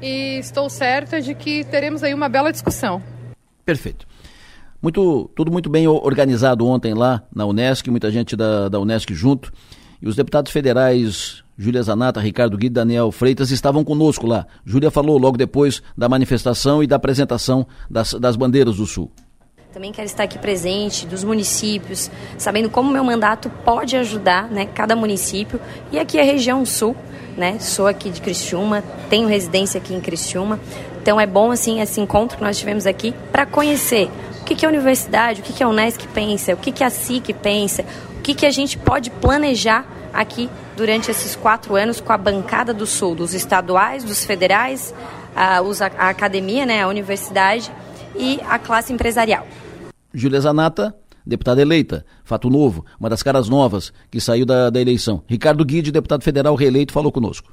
e estou certa de que teremos aí uma bela discussão. Perfeito. Muito, tudo muito bem organizado ontem lá na Unesc, muita gente da, da Unesc junto. E os deputados federais Júlia Zanata, Ricardo Guido Daniel Freitas estavam conosco lá. Júlia falou logo depois da manifestação e da apresentação das, das bandeiras do Sul. Também quero estar aqui presente dos municípios, sabendo como meu mandato pode ajudar né, cada município. E aqui é a região sul, né? Sou aqui de Criciúma, tenho residência aqui em Criciúma. Então é bom assim esse encontro que nós tivemos aqui para conhecer o que, que a universidade, o que, que a Unesc pensa, o que, que a SIC pensa, que, que a gente pode planejar aqui durante esses quatro anos com a bancada do Sul, dos estaduais, dos federais, a, a academia, né, a universidade e a classe empresarial. Júlia Zanata, deputada eleita, fato novo, uma das caras novas que saiu da, da eleição. Ricardo Guide, deputado federal reeleito, falou conosco.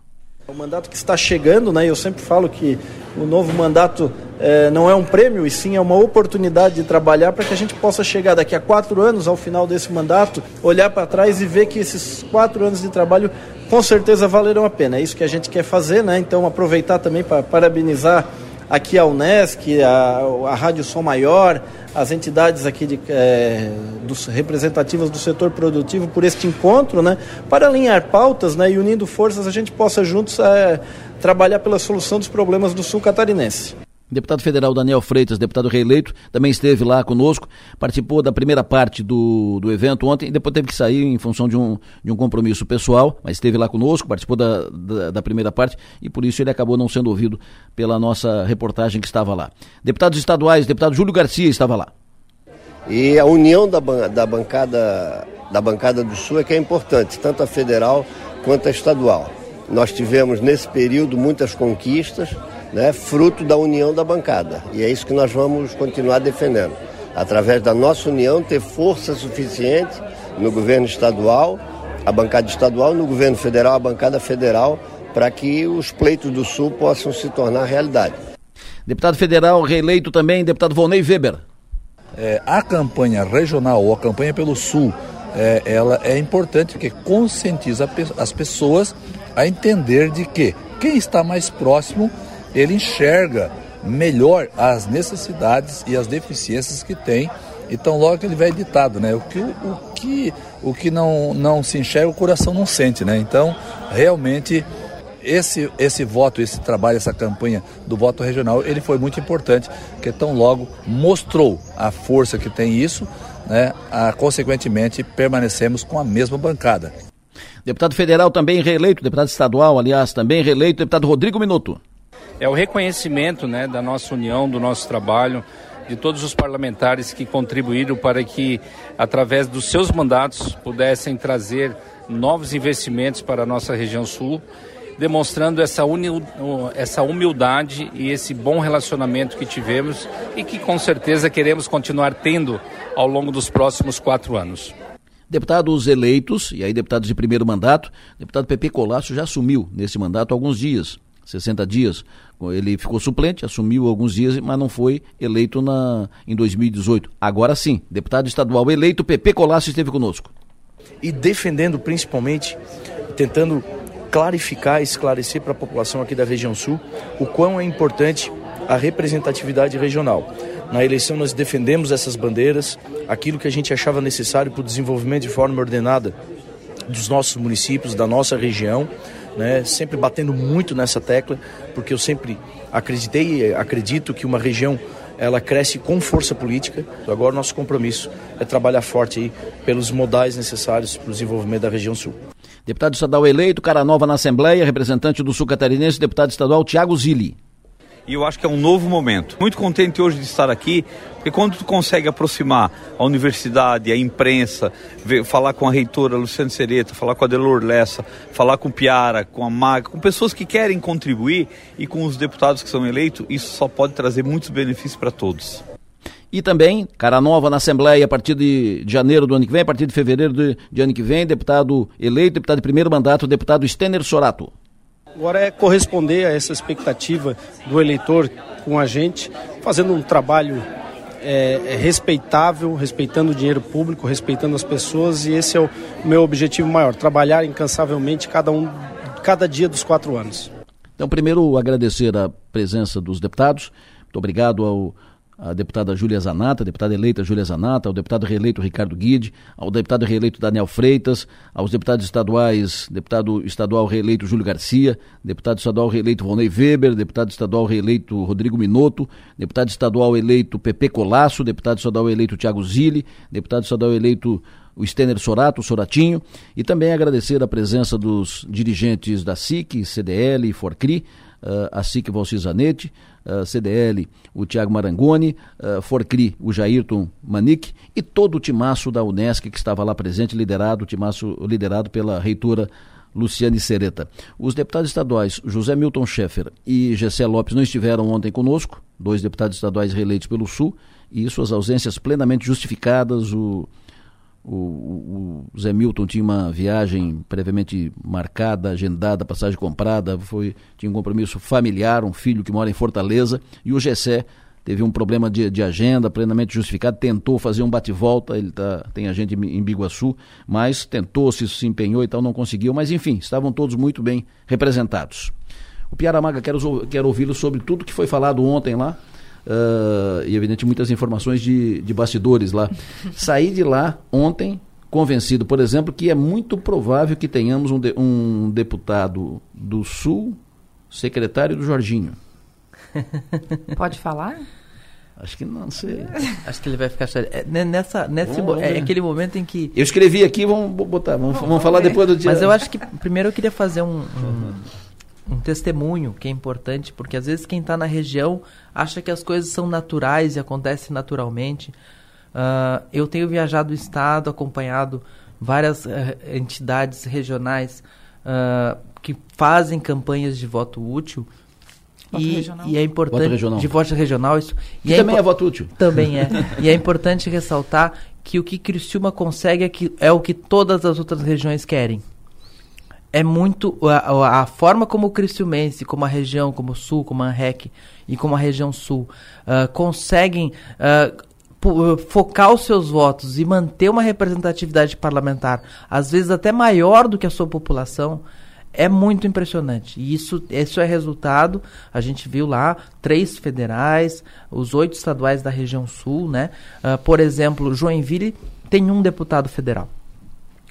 O mandato que está chegando, né? Eu sempre falo que o novo mandato é, não é um prêmio, e sim é uma oportunidade de trabalhar para que a gente possa chegar daqui a quatro anos, ao final desse mandato, olhar para trás e ver que esses quatro anos de trabalho com certeza valeram a pena. É isso que a gente quer fazer, né? Então aproveitar também para parabenizar aqui a Unesc, a, a Rádio Som Maior, as entidades aqui de, é, dos representativas do setor produtivo por este encontro, né, para alinhar pautas né, e unindo forças a gente possa juntos é, trabalhar pela solução dos problemas do sul catarinense. Deputado federal Daniel Freitas, deputado reeleito, também esteve lá conosco, participou da primeira parte do, do evento ontem depois teve que sair em função de um, de um compromisso pessoal, mas esteve lá conosco, participou da, da, da primeira parte e por isso ele acabou não sendo ouvido pela nossa reportagem que estava lá. Deputados estaduais, deputado Júlio Garcia estava lá. E a união da, da, bancada, da bancada do Sul é que é importante, tanto a federal quanto a estadual. Nós tivemos nesse período muitas conquistas, né, fruto da união da bancada. E é isso que nós vamos continuar defendendo. Através da nossa união, ter força suficiente no governo estadual, a bancada estadual, no governo federal, a bancada federal, para que os pleitos do Sul possam se tornar realidade. Deputado federal reeleito também, deputado Volney Weber. É, a campanha regional ou a campanha pelo Sul, é, ela é importante porque conscientiza as pessoas a entender de que quem está mais próximo ele enxerga melhor as necessidades e as deficiências que tem. Então, logo ele vai ditado, né? O que, o, que, o que não, não se enxerga, o coração não sente, né? Então, realmente, esse, esse voto, esse trabalho, essa campanha do voto regional, ele foi muito importante, porque tão logo mostrou a força que tem isso, né? A, consequentemente, permanecemos com a mesma bancada. Deputado federal também reeleito, deputado estadual, aliás, também reeleito, deputado Rodrigo Minuto é o reconhecimento né, da nossa união, do nosso trabalho, de todos os parlamentares que contribuíram para que, através dos seus mandatos, pudessem trazer novos investimentos para a nossa região sul, demonstrando essa, essa humildade e esse bom relacionamento que tivemos e que com certeza queremos continuar tendo ao longo dos próximos quatro anos. Deputados eleitos, e aí deputados de primeiro mandato, deputado Pepe Colasso já assumiu nesse mandato há alguns dias 60 dias. Ele ficou suplente, assumiu alguns dias, mas não foi eleito na, em 2018. Agora sim, deputado estadual eleito, Pepe Colasso esteve conosco. E defendendo principalmente, tentando clarificar, esclarecer para a população aqui da região sul o quão é importante a representatividade regional. Na eleição nós defendemos essas bandeiras, aquilo que a gente achava necessário para o desenvolvimento de forma ordenada dos nossos municípios, da nossa região, né? sempre batendo muito nessa tecla, porque eu sempre acreditei e acredito que uma região ela cresce com força política. Agora nosso compromisso é trabalhar forte aí pelos modais necessários para o desenvolvimento da região sul. Deputado estadual eleito, cara nova na Assembleia, representante do Sul Catarinense, deputado estadual Tiago Zilli e eu acho que é um novo momento. Muito contente hoje de estar aqui, porque quando tu consegue aproximar a universidade, a imprensa, ver, falar com a reitora Luciana Sereta, falar com a Delor Lessa, falar com Piara, com a Maga, com pessoas que querem contribuir e com os deputados que são eleitos, isso só pode trazer muitos benefícios para todos. E também, cara nova na Assembleia a partir de janeiro do ano que vem, a partir de fevereiro de, de ano que vem, deputado eleito, deputado de primeiro mandato, deputado Stener Sorato. Agora é corresponder a essa expectativa do eleitor com a gente, fazendo um trabalho é, é respeitável, respeitando o dinheiro público, respeitando as pessoas e esse é o meu objetivo maior, trabalhar incansavelmente cada um, cada dia dos quatro anos. Então, primeiro agradecer a presença dos deputados. Muito obrigado ao a deputada Júlia Zanata, deputada eleita Júlia Zanata, ao deputado reeleito Ricardo Guide, ao deputado reeleito Daniel Freitas, aos deputados estaduais, deputado estadual reeleito Júlio Garcia, deputado estadual reeleito Volney Weber, deputado estadual reeleito Rodrigo Minotto, deputado estadual eleito Pepe Colasso, deputado estadual eleito Tiago Zilli, deputado estadual eleito o Stener Sorato, o Soratinho, e também agradecer a presença dos dirigentes da SIC, CDL e Forcri, uh, a SIC Zanetti, uh, CDL, o Tiago Marangoni, uh, Forcri, o Jairton Manique e todo o timaço da Unesc que estava lá presente, liderado, o timaço liderado pela reitora Luciane Sereta. Os deputados estaduais José Milton Schaeffer e Gessé Lopes não estiveram ontem conosco, dois deputados estaduais reeleitos pelo Sul, e suas ausências plenamente justificadas. O o, o, Zé Milton tinha uma viagem previamente marcada, agendada, passagem comprada, foi, tinha um compromisso familiar, um filho que mora em Fortaleza, e o Gessé teve um problema de, de agenda plenamente justificado, tentou fazer um bate-volta, ele tá, tem agente em Biguaçu, mas tentou, se, se empenhou e tal, não conseguiu, mas enfim, estavam todos muito bem representados. O Piara Maga, quero, quero ouvi-lo sobre tudo que foi falado ontem lá, uh, e evidente muitas informações de, de bastidores lá. Saí de lá ontem convencido, por exemplo, que é muito provável que tenhamos um, de, um deputado do Sul secretário do Jorginho. Pode falar? Acho que não, sei. Acho que ele vai ficar é, nessa nesse é aquele momento em que eu escrevi aqui, vamos botar, vamos, vamos falar depois do dia. Mas eu acho que primeiro eu queria fazer um, um um testemunho que é importante, porque às vezes quem está na região acha que as coisas são naturais e acontecem naturalmente. Uh, eu tenho viajado o estado, acompanhado várias uh, entidades regionais uh, que fazem campanhas de voto útil. Voto e, e, é importante voto regional. de voto regional isso e é também é voto útil também é e é importante ressaltar que o que Criciúma consegue é, que, é o que todas as outras regiões querem é muito a, a, forma como o Criciumense, como a região, como o Sul, como a REC e como a região Sul uh, conseguem uh, focar os seus votos e manter uma representatividade parlamentar, às vezes até maior do que a sua população, é muito impressionante. E isso, isso é resultado, a gente viu lá, três federais, os oito estaduais da região Sul, né? Uh, por exemplo, Joinville tem um deputado federal.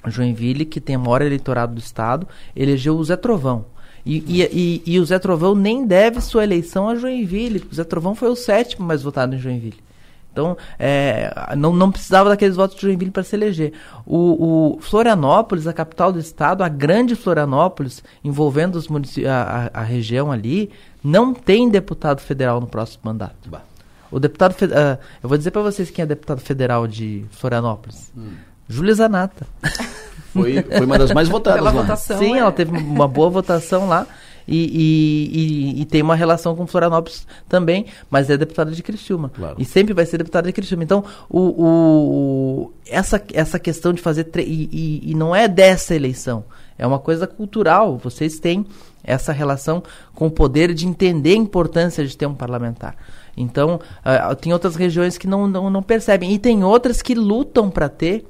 Joinville, que tem o maior eleitorado do estado, elegeu o Zé Trovão. E, e, e, e, o Zé Trovão nem deve sua eleição a Joinville, porque o Zé Trovão foi o sétimo mais votado em Joinville. Então, é, não, não precisava daqueles votos de Joinville para se eleger. O, o, Florianópolis, a capital do estado, a grande Florianópolis, envolvendo os a, a, a, região ali, não tem deputado federal no próximo mandato. Bah. O deputado, uh, eu vou dizer para vocês quem é deputado federal de Florianópolis. Hum. Júlia Zanata. Foi, foi uma das mais votadas lá. Votação, Sim, é. ela teve uma boa votação lá. E, e, e, e, tem uma relação com Florianópolis também, mas é deputada de Criciúma. Claro. E sempre vai ser deputada de Criciúma. Então, o, o, essa, essa questão de fazer. E, e, não é dessa eleição. É uma coisa cultural. Vocês têm essa relação com o poder de entender a importância de ter um parlamentar. Então, uh, tem outras regiões que não, não, não percebem. E tem outras que lutam para ter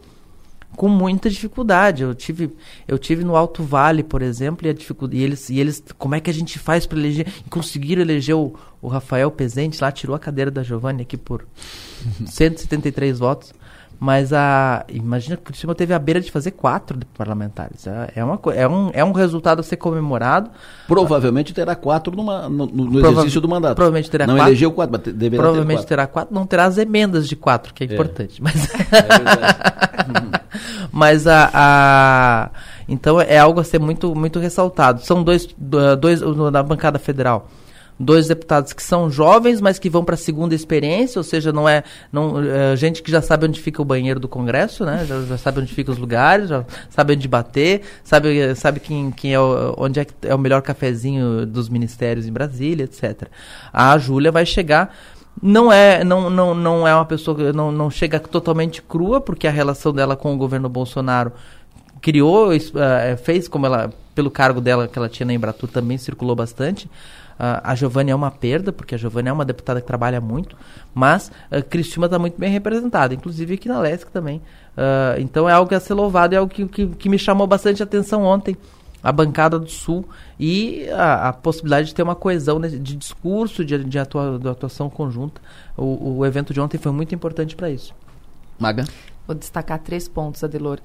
com muita dificuldade. Eu tive, eu tive no Alto Vale, por exemplo, e, a dificuldade, e eles, e eles, como é que a gente faz para eleger? Conseguiram eleger o, o Rafael Pezente lá, tirou a cadeira da Giovanni aqui por 173 votos. Mas a. Imagina que o Criciúma teve a beira de fazer quatro parlamentares. É, é, uma, é, um, é um resultado a ser comemorado. Provavelmente terá quatro numa, no, no exercício do mandato. Provavelmente terá não quatro. Não elegeu quatro, mas deverá Provavelmente ter quatro. terá quatro. Não terá as emendas de quatro, que é, é. importante. Mas, é mas a, a. Então é algo a ser muito, muito ressaltado. São dois, dois na bancada federal dois deputados que são jovens, mas que vão para a segunda experiência, ou seja, não é não, é, gente que já sabe onde fica o banheiro do Congresso, né? Já, já, sabe onde fica os lugares, já sabe onde bater, sabe sabe quem, quem é o, onde é, é o melhor cafezinho dos ministérios em Brasília, etc. A Júlia vai chegar não é não, não, não é uma pessoa que não, não chega totalmente crua porque a relação dela com o governo Bolsonaro criou uh, fez como ela pelo cargo dela que ela tinha na Embratur também circulou bastante Uh, a Giovanni é uma perda, porque a Giovanni é uma deputada que trabalha muito, mas uh, Cristina está muito bem representada, inclusive aqui na LESC também. Uh, então é algo a ser louvado, é algo que, que, que me chamou bastante atenção ontem a bancada do Sul e a, a, possibilidade de ter uma coesão de, de discurso, de, de, atua, de, atuação conjunta. O, o, evento de ontem foi muito importante para isso. Maga? Vou destacar três pontos, Adelor.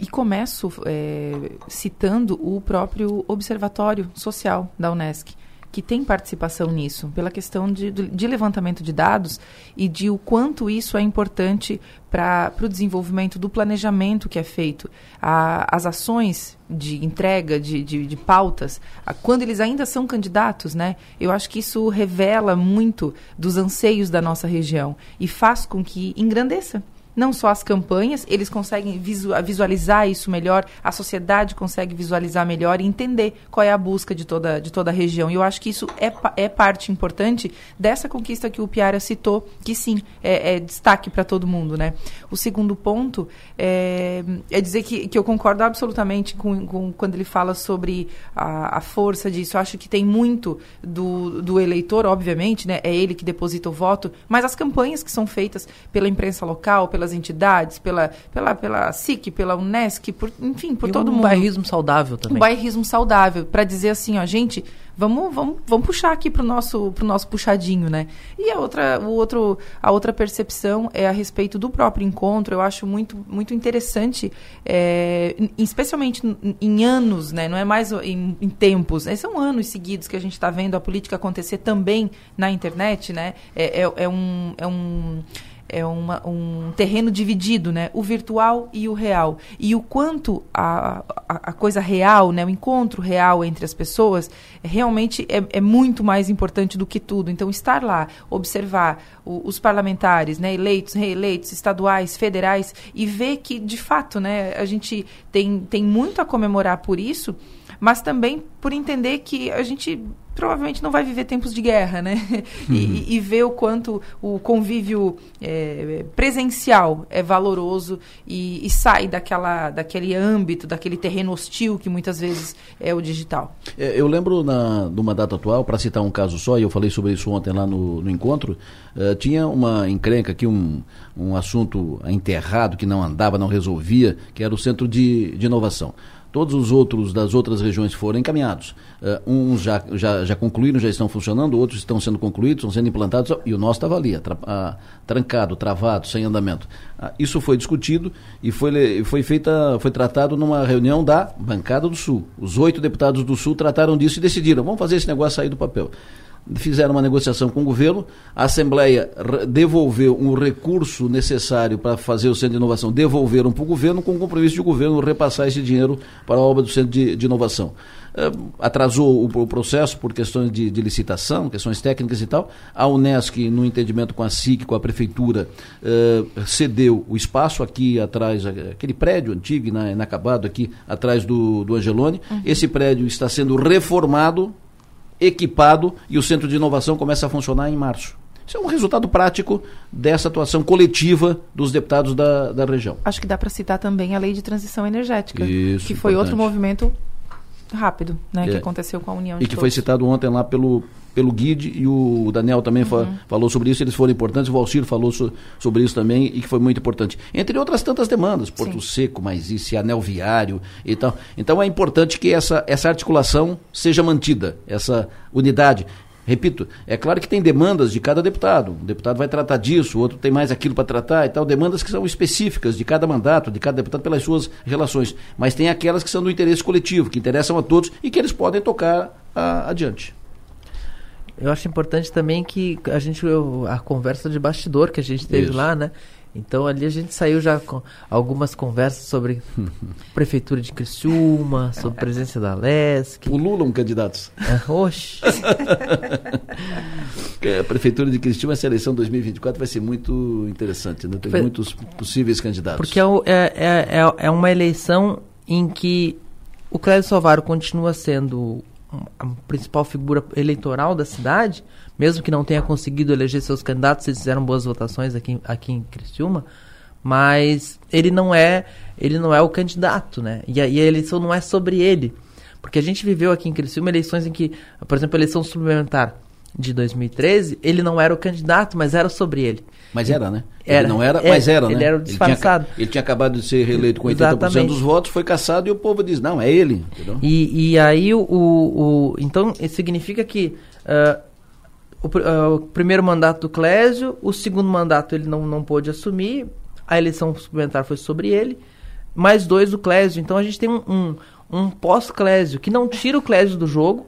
E começo é, citando o próprio Observatório Social da Unesc que tem participação nisso, pela questão de, de levantamento de dados e de o quanto isso é importante para o desenvolvimento do planejamento que é feito. A, as ações de entrega de, de, de pautas, a, quando eles ainda são candidatos, né? Eu acho que isso revela muito dos anseios da nossa região e faz com que engrandeça não só as campanhas, eles conseguem visualizar isso melhor, a sociedade consegue visualizar melhor e entender qual é a busca de toda, de toda a região. E eu acho que isso é, é parte importante dessa conquista que o Piara citou, que sim, é, é destaque para todo mundo. Né? O segundo ponto é, é dizer que, que eu concordo absolutamente com, com quando ele fala sobre a, a força disso. Eu acho que tem muito do, do eleitor, obviamente, né? é ele que deposita o voto, mas as campanhas que são feitas pela imprensa local, pela pelas entidades, pela, pela, pela SIC, pela Unesc, por, enfim, por e todo um mundo. Um bairrismo saudável também. Um bairrismo saudável, para dizer assim, ó, gente, vamos, vamos, vamos puxar aqui para o nosso, pro nosso puxadinho, né? E a outra, o outro, a outra percepção é a respeito do próprio encontro. Eu acho muito, muito interessante, é, especialmente em anos, né? Não é mais em, em tempos. Né? São anos seguidos que a gente está vendo a política acontecer também na internet, né? É, é, é um, é um é uma, um terreno dividido, né? O virtual e o real. E o quanto a, a, a coisa real, né? O encontro real entre as pessoas realmente é, é, muito mais importante do que tudo. Então, estar lá, observar o, os parlamentares, né? Eleitos, reeleitos, estaduais, federais e ver que, de fato, né? A gente tem, tem muito a comemorar por isso, mas também por entender que a gente provavelmente não vai viver tempos de guerra, né? Uhum. E, e, ver o quanto o convívio é, presencial é valoroso e, e, sai daquela, daquele âmbito, daquele terreno hostil que muitas vezes é o digital. É, eu lembro na, numa data atual, para citar um caso só, e eu falei sobre isso ontem lá no, no encontro, uh, tinha uma encrenca aqui, um, um assunto enterrado que não andava, não resolvia, que era o Centro de, de Inovação. Todos os outros das outras regiões foram encaminhados. Uh, uns já, já, já concluíram, já estão funcionando, outros estão sendo concluídos, estão sendo implantados, e o nosso estava ali, tra uh, trancado, travado, sem andamento. Uh, isso foi discutido e foi, foi feita, foi tratado numa reunião da bancada do Sul. Os oito deputados do Sul trataram disso e decidiram, vamos fazer esse negócio sair do papel fizeram uma negociação com o governo, a Assembleia devolveu um recurso necessário para fazer o Centro de Inovação, devolveram para o governo com o compromisso de o governo repassar esse dinheiro para a obra do Centro de, de Inovação. Uh, atrasou o, o, processo por questões de, de, licitação, questões técnicas e tal. A Unesc, no entendimento com a SIC, com a Prefeitura, uh, cedeu o espaço aqui atrás, aquele prédio antigo, inacabado aqui, atrás do, do Angelone. Uhum. Esse prédio está sendo reformado equipado e o centro de inovação começa a funcionar em março. Isso é um resultado prático dessa atuação coletiva dos deputados da, da região. Acho que dá para citar também a lei de transição energética, Isso, que foi importante. outro movimento rápido, né, É. que aconteceu com a União E que foi Todos. citado ontem lá pelo, pelo Guide e o Daniel também fa- Uhum. falou sobre isso, eles foram importantes, o Valcir falou so- sobre isso também e que foi muito importante. Entre outras tantas demandas, Porto Seco, mais isso, anel viário e tal. Então é importante que essa, essa articulação seja mantida, essa unidade. Repito, é claro que tem demandas de cada deputado. Um deputado vai tratar disso, o outro tem mais aquilo para tratar e tal. Demandas que são específicas de cada mandato, de cada deputado, pelas suas relações. Mas tem aquelas que são do interesse coletivo, que interessam a todos e que eles podem tocar ah, adiante. Eu acho importante também que a gente eu- a conversa de bastidor que a gente teve Isso. lá, né? Então ali a gente saiu já com algumas conversas sobre prefeitura de Criciúma, sobre presença da LESC. Pululam candidatos. É, oxe. É, a Prefeitura de Cristiúma, essa eleição 2024 vai ser muito interessante, né? Tem Foi- muitos possíveis candidatos. Porque é, é, é, é- é uma eleição em que o Clésio Salvaro continua sendo a principal figura eleitoral da cidade, mesmo que não tenha conseguido eleger seus candidatos, eles fizeram boas votações aqui, aqui em Criciúma, mas ele não é ele não é o candidato, né? E a, e a eleição não é sobre ele. Porque a gente viveu aqui em Criciúma eleições em que, por exemplo, a eleição suplementar de 2013, ele não era o candidato, mas era sobre ele. Mas era, né? Era. Ele não era, É, mas era, né? ele era o tinha disfarçado. ca- Ele tinha, acabado de ser reeleito com 80% Exatamente. dos votos, foi caçado e o povo diz, não, é ele. E, e aí o, o, então significa que ah, o, ah, o primeiro mandato do Clésio, o segundo mandato ele não, não pôde assumir, a eleição suplementar foi sobre ele, mais dois do Clésio. Então a gente tem um, um, um pós-Clésio que não tira o Clésio do jogo,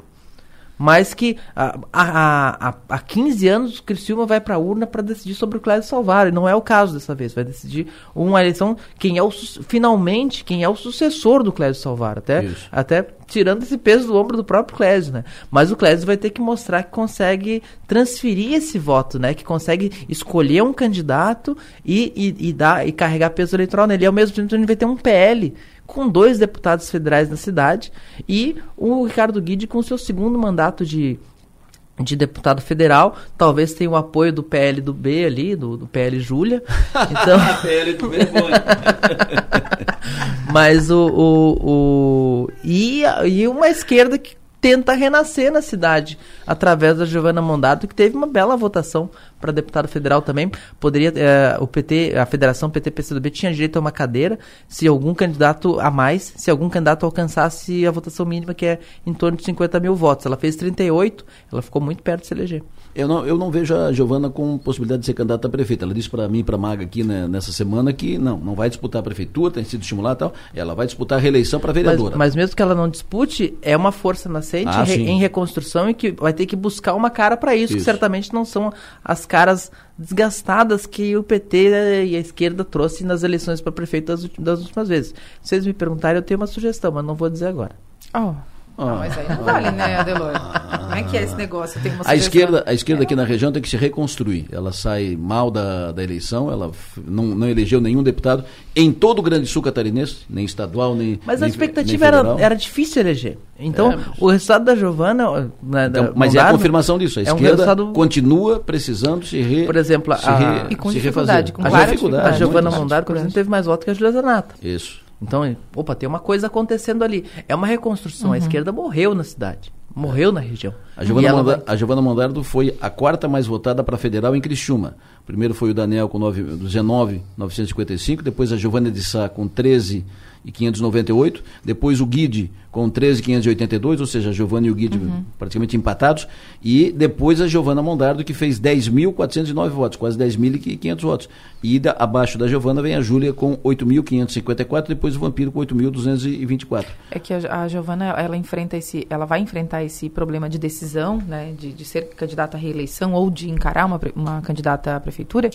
mas que há a, a, a 15 anos o Criciúma vai para a urna para decidir sobre o Clésio Salvaro. E não é o caso dessa vez. Vai decidir uma eleição quem é o finalmente quem é o sucessor do Clésio Salvaro. Até, Isso. até tirando esse peso do ombro do próprio Clésio, né? Mas o Clésio vai ter que mostrar que consegue transferir esse voto, né? Que consegue escolher um candidato e, e, e dar e carregar peso eleitoral nele. E ao mesmo tempo gente vai ter um PL com dois deputados federais na cidade e o Ricardo Guide com seu segundo mandato de de deputado federal, talvez tenha o apoio do PL do B ali, do, do PL Júlia. Então, PL do B é mas o, o, o e, e uma esquerda que tenta renascer na cidade através da Giovana Mondato que teve uma bela votação para deputado federal também poderia eh, o PT a Federação PT PCdoB tinha direito a uma cadeira se algum candidato a mais se algum candidato alcançasse a votação mínima que é em torno de 50 mil votos ela fez 38 ela ficou muito perto de se eleger Eu não, eu não vejo a Giovana com possibilidade de ser candidata a prefeita. Ela disse para mim, para Maga aqui né, nessa semana que não, não vai disputar a prefeitura, tem sido estimulada e tal. Ela vai disputar a reeleição para Mas, vereadora. mas mesmo que ela não dispute, é uma força nascente Ah, re- em reconstrução e que vai ter que buscar uma cara para isso, que Isso. certamente não são as caras desgastadas que o PT e a esquerda trouxe nas eleições para prefeito das, últimas vezes. Se vocês me perguntarem, eu tenho uma sugestão, mas não vou dizer agora. Oh. Ah, mas aí não vale, né, Adelor? Como é que é esse negócio? Tem uma A esquerda, a esquerda aqui na região tem que se reconstruir. Ela sai mal da, da eleição, ela não, não elegeu nenhum deputado em todo o Grande Sul catarinense, nem estadual, nem. Mas a expectativa nem era, era difícil eleger. Então, É, mas- o resultado da Giovana. Né, Então, mas é a confirmação disso. A é um esquerda resultado continua precisando se re, Por exemplo, se a, re- e com se dificuldade, refazer. com a várias dificuldade, A Giovana muito. Mondar, por exemplo, teve mais votos que a Julia Zanata. Isso. Então, opa, tem uma coisa acontecendo ali. É uma reconstrução. A Uhum. esquerda morreu na cidade. Morreu na região. A Giovana, ela Monda- vai- a Giovana Mondardo foi a quarta mais votada para federal em Criciúma. Primeiro foi o Daniel com nove- 19,955, depois a Giovana de Sá com 13,598, depois o Guide com 13,582, ou seja, a Giovana e o Guide Uhum. praticamente empatados, e depois a Giovana Mondardo que fez 10.409 votos, quase 10.500 votos. E da- abaixo da Giovana vem a Júlia com 8.554, depois o Vampiro com 8.224. É que a, a Giovana, ela enfrenta esse, ela vai enfrentar esse problema de decisão, né, de, de ser candidata à reeleição ou de encarar uma, uma candidata à prefeitura,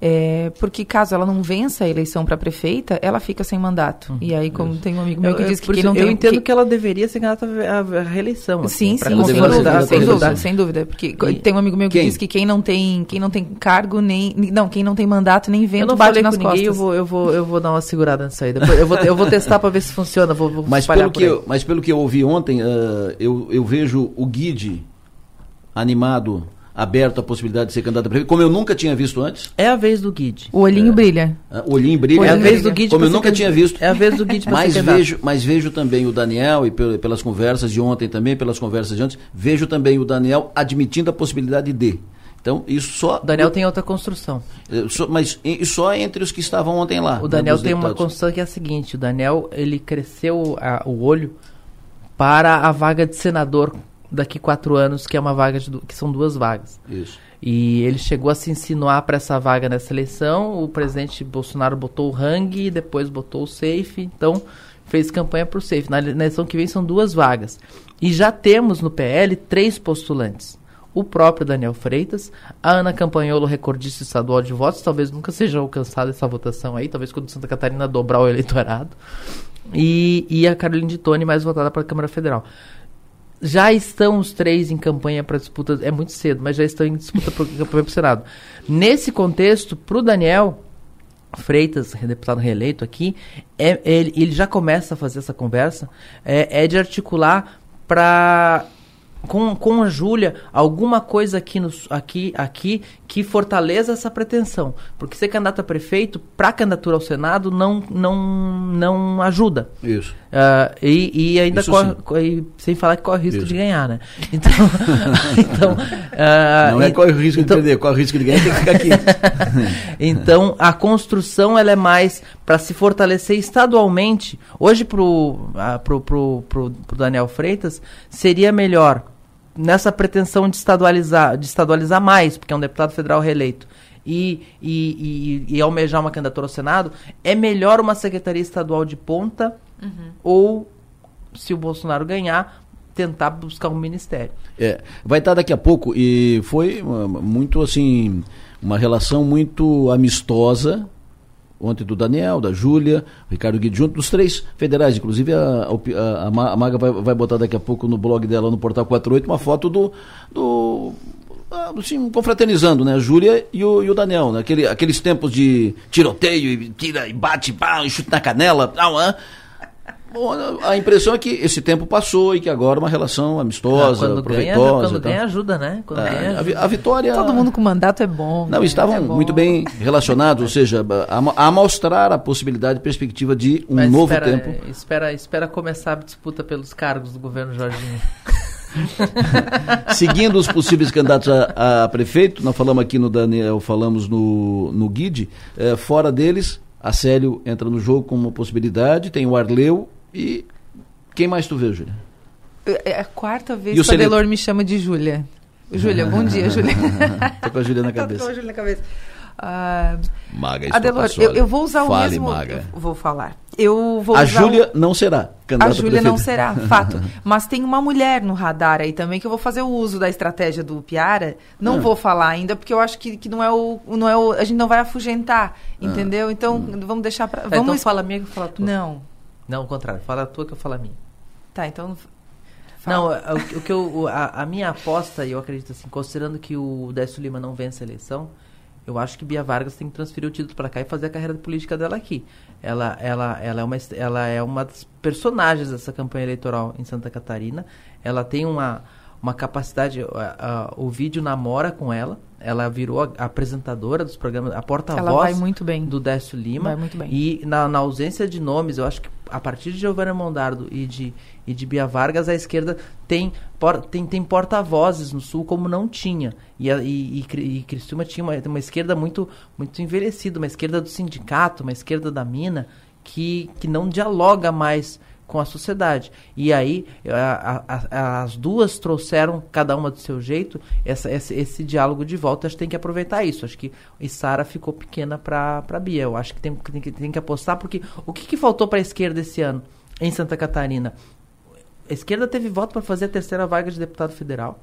é, porque caso ela não vença a eleição para prefeita, ela fica sem mandato. e aí, como tem um amigo meu Eu, que eu- diz que isso, não eu tem... entendo que- que ela deveria ser candidata à, reeleição. assim, Sim, sim, sem dúvida, sem dúvida, sem dúvida, porque E- tem um amigo meu que Quem? diz que quem não tem, quem não tem cargo nem, não, quem não tem mandato nem Eu vento não bate falei nas com costas. ninguém, eu vou, eu, vou, eu vou dar uma segurada nisso aí. Depois eu, vou, eu vou testar para ver se funciona. Vou, vou Mas espalhar pelo, por que eu, mas pelo que eu ouvi ontem, ah, eu, eu vejo o Guide animado aberto a possibilidade de ser candidato a prefeito, como eu nunca tinha visto antes. É a vez do Guide. O olhinho brilha. Ah, O olhinho brilha. É a vez do Guide Como eu nunca tinha visto. É a vez do Guide mas vejo, mas vejo também o Daniel, e pel- pelas conversas de ontem também, pelas conversas de antes, vejo também o Daniel admitindo a possibilidade de. Então, isso só. O Daniel tem outra construção. Só- mas e- só entre os que estavam ontem lá. O né, Daniel dos tem uma deputados. construção que é a seguinte: o Daniel ele cresceu a- o olho para a vaga de senador daqui quatro anos, que é uma vaga de, que são duas vagas. Isso. E ele chegou a se insinuar para essa vaga nessa eleição. O presidente Bolsonaro botou o Hang, depois botou o Safe. Então fez campanha para o Safe. Na ele- na eleição que vem são duas vagas. E já temos no PL três postulantes. O próprio Daniel Freitas, a Ana Campanholo, recordista estadual de votos, talvez nunca seja alcançada essa votação aí, talvez quando Santa Catarina dobrar o eleitorado. E, e a Caroline de Tone, mais votada para a Câmara Federal. Já estão os três em campanha para disputa, é muito cedo, mas já estão em disputa para campanha para o Senado. Nesse contexto, para o Daniel Freitas, deputado reeleito aqui, é, ele, ele já começa a fazer essa conversa, é, é de articular para com, com a Júlia alguma coisa aqui, no, aqui, aqui que fortaleça essa pretensão. Porque ser candidato a prefeito, para candidatura ao Senado, não, não, não ajuda. Isso. Ah, e, e ainda corre, sem falar que corre risco Isso. de ganhar, né? Então, então ah, Não é corre o risco então- de perder, corre o risco de ganhar, tem que ficar aqui. então, a construção ela é mais para se fortalecer estadualmente. Hoje, pro, ah, pro, pro, pro, pro Daniel Freitas, seria melhor nessa pretensão de estadualizar, de estadualizar mais, porque é um deputado federal reeleito. E, e, e, e almejar uma candidatura ao Senado, é melhor uma secretaria estadual de ponta ou, se o Bolsonaro ganhar, tentar buscar um ministério. É, vai estar daqui a pouco e foi uh, muito assim uma relação muito amistosa ontem do Daniel, da Júlia, Ricardo Guide junto dos três federais, inclusive a, a, a Maga vai, vai botar daqui a pouco no blog dela no portal 48 uma foto do, do ah, assim, confraternizando, né? A Júlia e o, e o Daniel, né? Aquele, aqueles tempos de tiroteio e tira e bate, pá, e chute na canela, tal, ah. Bom, a- impressão é que esse tempo passou e que agora uma relação amistosa, Ah, quando ganha, proveitosa. quando tal. ganha ajuda, né? Quando Ah, ganha ajuda. a vitória. Todo mundo com mandato é bom. Não, né? estavam É bom. muito bem relacionados, ou seja, a, a mostrar a possibilidade e perspectiva de um Mas novo espera, tempo. Espera, espera começar a disputa pelos cargos do governo Jorginho. Seguindo os possíveis candidatos a, a prefeito, nós falamos aqui no Daniel, falamos no, no Guide, eh, fora deles, a Célio entra no jogo como uma possibilidade, tem o Arleu e quem mais tu vê, Júlia? É a quarta E o vez que o? Adelor me chama de Júlia. Júlia, bom dia, Júlia. Tô com a Júlia na Tô cabeça. com a Júlia na cabeça. Ah, Maga Adelor, eu, eu vou usar o Fale, mesmo. Maga. eu Vou falar. Eu vou A Júlia o- não será A candidata a Júlia não será, fato. Mas tem uma mulher no radar aí também que eu vou fazer o uso da estratégia do Piara. Não Ah. vou falar ainda porque eu acho que, que não é o não é o a gente não vai afugentar, entendeu? Então vamos deixar para É, vamos então fala minha que eu falo a tua. Não. Não, o contrário. Fala a tua que eu falo a minha. Tá, então Não, é, o, o que eu, a, a minha aposta, eu acredito assim, considerando que o Décio Lima não vence a eleição, eu acho que Bia Vargas tem que transferir o título para cá e fazer a carreira política dela aqui. Ela, ela, ela, é uma, ela é uma das personagens dessa campanha eleitoral em Santa Catarina. Ela tem uma, uma capacidade, a- a- o vídeo namora com ela. Ela virou a, a apresentadora dos programas, a porta-voz vai muito bem. do Décio Lima. Vai muito bem. E na, na ausência de nomes, eu acho que a partir de Giovanna Mondardo e de, e de Bia Vargas, a esquerda tem, por- tem, tem porta-vozes no Sul como não tinha. E, a, e, e, e Criciúma tinha uma, uma esquerda muito, muito envelhecida, uma esquerda do sindicato, uma esquerda da mina, que, que não dialoga mais com a sociedade. E aí, a- a- a- as duas trouxeram, cada uma do seu jeito, essa, esse, esse diálogo de volta. Acho que tem que aproveitar isso. Acho que Sara ficou pequena para Bia. Eu acho que tem, tem, que tem que apostar, porque o que, que faltou para a esquerda esse ano em Santa Catarina? A esquerda teve voto para fazer a terceira vaga de deputado federal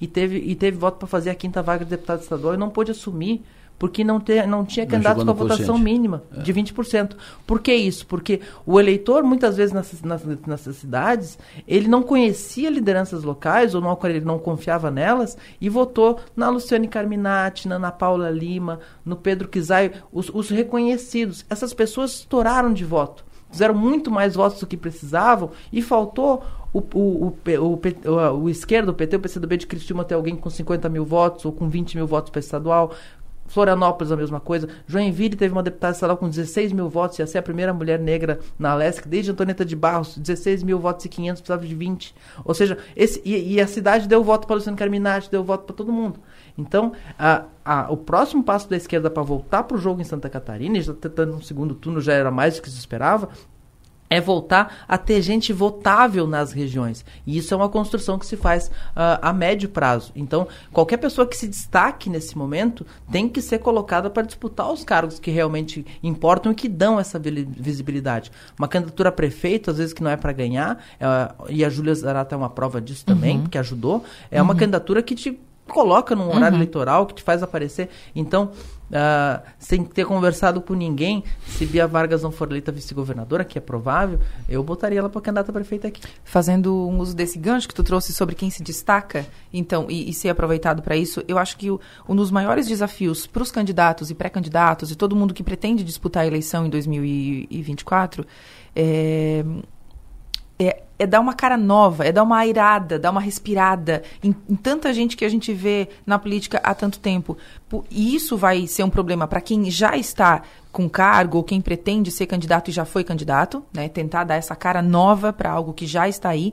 e teve, e teve voto para fazer a quinta vaga de deputado estadual e não pôde assumir porque não, te, não tinha candidato com a votação mínima de 20%. Por que isso? Porque o eleitor, muitas vezes nessas, nessas, nessas cidades, ele não conhecia lideranças locais ou não, ele não confiava nelas e votou na Luciane Carminati, na Ana Paula Lima, no Pedro Kizai, os, os reconhecidos. Essas pessoas estouraram de voto fizeram muito mais votos do que precisavam e faltou o, o, o, o, o, esquerdo, o PT, o PCdoB de Cristina ter alguém com 50 mil votos ou com 20 mil votos para estadual. Florianópolis a mesma coisa. Joinville teve uma deputada estadual com 16 mil votos, ia ser a primeira mulher negra na Alesc, desde Antonieta de Barros, 16 mil votos e 500, precisava de 20. Ou seja, esse, e, e a cidade deu voto para Luciano Carminati, deu voto para todo mundo. Então, a, a, o próximo passo da esquerda para voltar para o jogo em Santa Catarina, e já tentando um segundo turno já era mais do que se esperava, é voltar a ter gente votável nas regiões. E isso é uma construção que se faz uh, a médio prazo. Então, qualquer pessoa que se destaque nesse momento tem que ser colocada para disputar os cargos que realmente importam e que dão essa visibilidade. Uma candidatura a prefeito, às vezes que não é para ganhar, uh, e a Júlia Zarata é uma prova disso também, uhum. porque ajudou, é uhum. uma candidatura que te coloca num horário uhum. eleitoral, que te faz aparecer. Então, Uh, sem ter conversado com ninguém, se Bia Vargas não for eleita vice-governadora, que é provável, eu botaria ela para candidata a prefeita aqui. Fazendo um uso desse gancho que tu trouxe sobre quem se destaca, então, e, e ser aproveitado para isso, eu acho que o, um dos maiores desafios para os candidatos e pré-candidatos e todo mundo que pretende disputar a eleição em 2024 é, é é dar uma cara nova, é dar uma airada, dar uma respirada em, em, tanta gente que a gente vê na política há tanto tempo. E isso vai ser um problema para quem já está com cargo ou quem pretende ser candidato e já foi candidato, né? Tentar dar essa cara nova para algo que já está aí.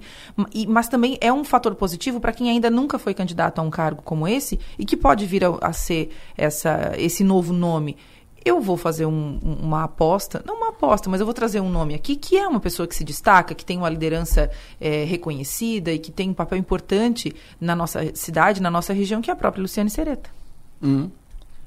E, mas também é um fator positivo para quem ainda nunca foi candidato a um cargo como esse e que pode vir a, a ser essa, esse novo nome eu vou fazer um, uma aposta, não uma aposta, mas eu vou trazer um nome aqui que é uma pessoa que se destaca, que tem uma liderança é, reconhecida e que tem um papel importante na nossa cidade, na nossa região, que é a própria Luciane Sereta. Uhum.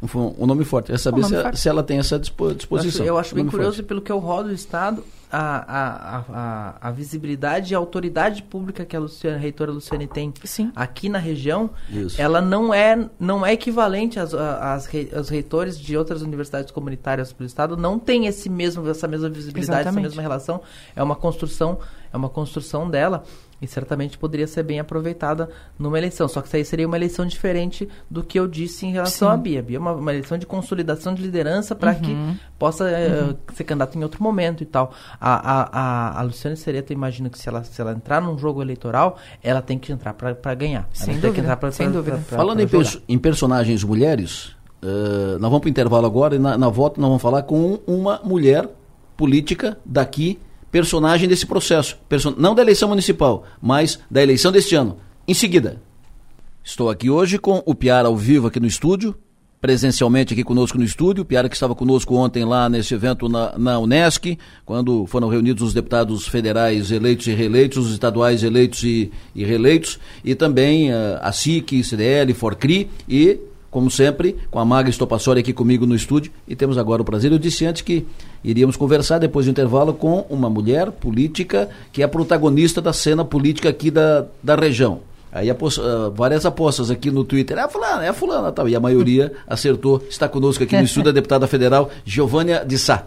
Um, nome forte. É saber um se, forte. se, ela tem essa disposição. Eu acho, eu acho bem curioso, forte. pelo que eu rodo o Estado, a, a, a, a, visibilidade e a autoridade pública que a Luciana, a reitora Luciane tem Sim. aqui na região, Isso. ela não é, não é equivalente às, às, às reitores de outras universidades comunitárias do Estado, não tem esse mesmo, essa mesma visibilidade, Exatamente. essa mesma relação. É uma construção, é uma construção dela e certamente poderia ser bem aproveitada numa eleição. Só que isso aí seria uma eleição diferente do que eu disse em relação Sim. à Bia. Bia é uma, uma, eleição de consolidação de liderança para uhum. que possa uhum. uh, ser candidato em outro momento e tal. A, a, a, a Luciane Sereta, imagino que se ela, se ela entrar num jogo eleitoral, ela tem que entrar para ganhar. Sem ela dúvida. Pra, sem pra, dúvida. Pra, Falando em, perso em, personagens mulheres, uh, nós vamos para o intervalo agora e na, na volta nós vamos falar com uma mulher política daqui personagem desse processo. Person não da eleição municipal, mas da eleição deste ano. Em seguida, estou aqui hoje com o Piara ao vivo aqui no estúdio, presencialmente aqui conosco no estúdio. O Piara que estava conosco ontem lá nesse evento na, na Unesc, quando foram reunidos os deputados federais eleitos e reeleitos, os estaduais eleitos e, e reeleitos, e também uh, a SIC, CDL, Forcri e como sempre, com a Maga Estopassori aqui comigo no estúdio. E temos agora o prazer, eu disse antes que iríamos conversar depois do intervalo com uma mulher política que é a protagonista da cena política aqui da, da região. Aí uh, várias apostas aqui no Twitter. É a fulana, é a fulana tal. E a maioria acertou. Está conosco aqui no estúdio a deputada federal Giovânia de Sá.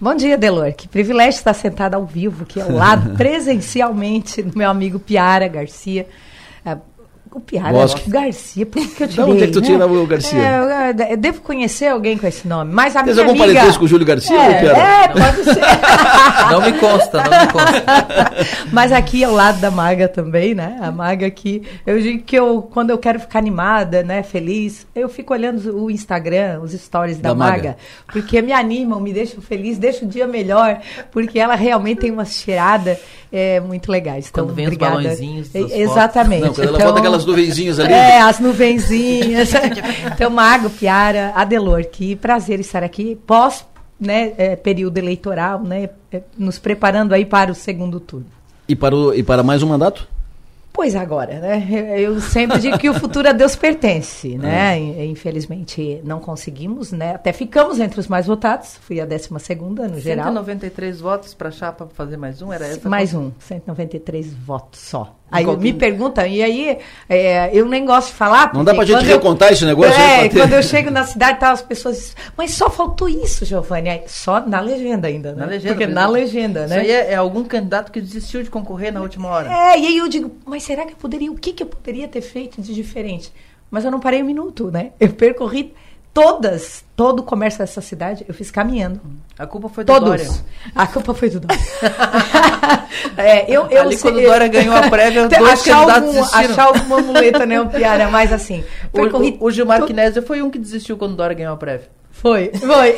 Bom dia, Delor. Que privilégio estar sentada ao vivo aqui ao lado, presencialmente, do meu amigo Piara Garcia. Uh, o Piara Bosque. Garcia, por que eu tirei? onde é que tu tira né? o Garcia? É, eu, devo conhecer alguém com esse nome, mas a Tens minha algum amiga... parentesco com o Júlio Garcia, é, Piara? É, pode ser. não me consta, não me consta. mas aqui ao lado da Maga também, né? A Maga aqui, eu digo que eu, quando eu quero ficar animada, né, feliz, eu fico olhando o Instagram, os stories da, da Maga, Maga, porque me animam, me deixam feliz, deixam o dia melhor, porque ela realmente tem uma cheirada é, muito legais. Então, quando vem obrigada. os balãozinhos Exatamente. Não, quando ela então, bota aquelas nuvenzinhas ali. É, as nuvenzinhas. então, Mago, Piara, Adelor, que prazer estar aqui pós né, é, período eleitoral, né, é, nos preparando aí para o segundo turno. E para, o, e para mais um mandato? Pois agora, né? Eu sempre digo que o futuro a Deus pertence, né? É. Infelizmente não conseguimos, né? Até ficamos entre os mais votados, fui a 12 segunda no 193 geral. 193 votos para a chapa fazer mais um, era essa? Mais um, 193 votos só. Aí me perguntam, e aí é, eu nem gosto de falar. Não dá pra gente recontar esse negócio? É, quando eu chego na cidade, tá, as pessoas dizem, mas só faltou isso, Giovanni. Só na legenda ainda, né? Na legenda. Porque na legenda, né? Isso aí é, é, algum candidato que desistiu de concorrer na última hora. É, e aí eu digo, mas será que eu poderia, o que, que eu poderia ter feito de diferente? Mas eu não parei um minuto, né? Eu percorri todas, todo o comércio dessa cidade, eu fiz caminhando. A culpa foi do Todos. Dória. A culpa foi do Dória. é, eu, eu Ali, sei- quando o Dória ganhou a prévia, dois achar candidatos algum- desistiram. Achar alguma muleta, né, Piara? Mas assim, O, percorri o, o Gilmar to- Kinésia foi um que desistiu quando o Dória ganhou a prévia. Foi, foi.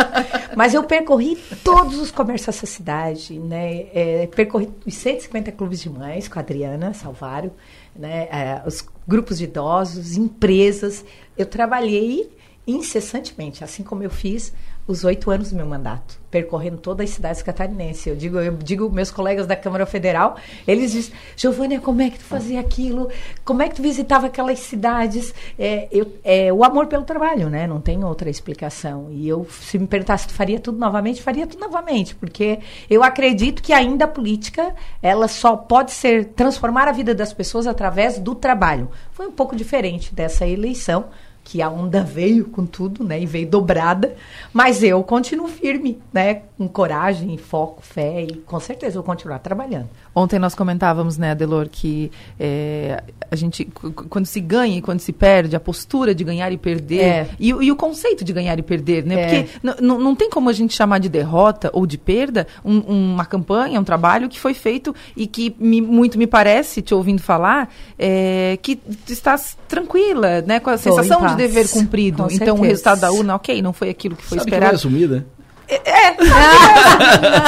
Mas eu percorri todos os comércios dessa cidade, né? É, percorri os 150 clubes de mães com a Adriana Salvário, né? É, os grupos de idosos, empresas. Eu trabalhei incessantemente, assim como eu fiz os oito anos do meu mandato, percorrendo todas as cidades catarinenses. Eu digo, eu digo meus colegas da Câmara Federal, eles dizem, Giovânia, como é que tu fazia aquilo? Como é que tu visitava aquelas cidades? É, eu, é o amor pelo trabalho, né? Não tem outra explicação. E eu, se me perguntasse, tu faria tudo novamente? Faria tudo novamente, porque eu acredito que ainda a política, ela só pode ser, transformar a vida das pessoas através do trabalho. Foi um pouco diferente dessa eleição, que a onda veio com tudo, né, e veio dobrada, mas eu continuo firme, né, com coragem, foco, fé e com certeza vou continuar trabalhando. Ontem nós comentávamos, né, Adelor, que é, a gente, quando se ganha e quando se perde, a postura de ganhar e perder, É. e, o- e o conceito de ganhar e perder, né? É. Porque não tem como a gente chamar de derrota ou de perda um- uma campanha, um trabalho que foi feito e que me- muito me parece, te ouvindo falar, é, que estás tranquila, né? Com a Tô sensação de dever cumprido. Com então o certeza. resultado da urna, ok, não foi aquilo que foi Sabe que vai esperado. assumir, né?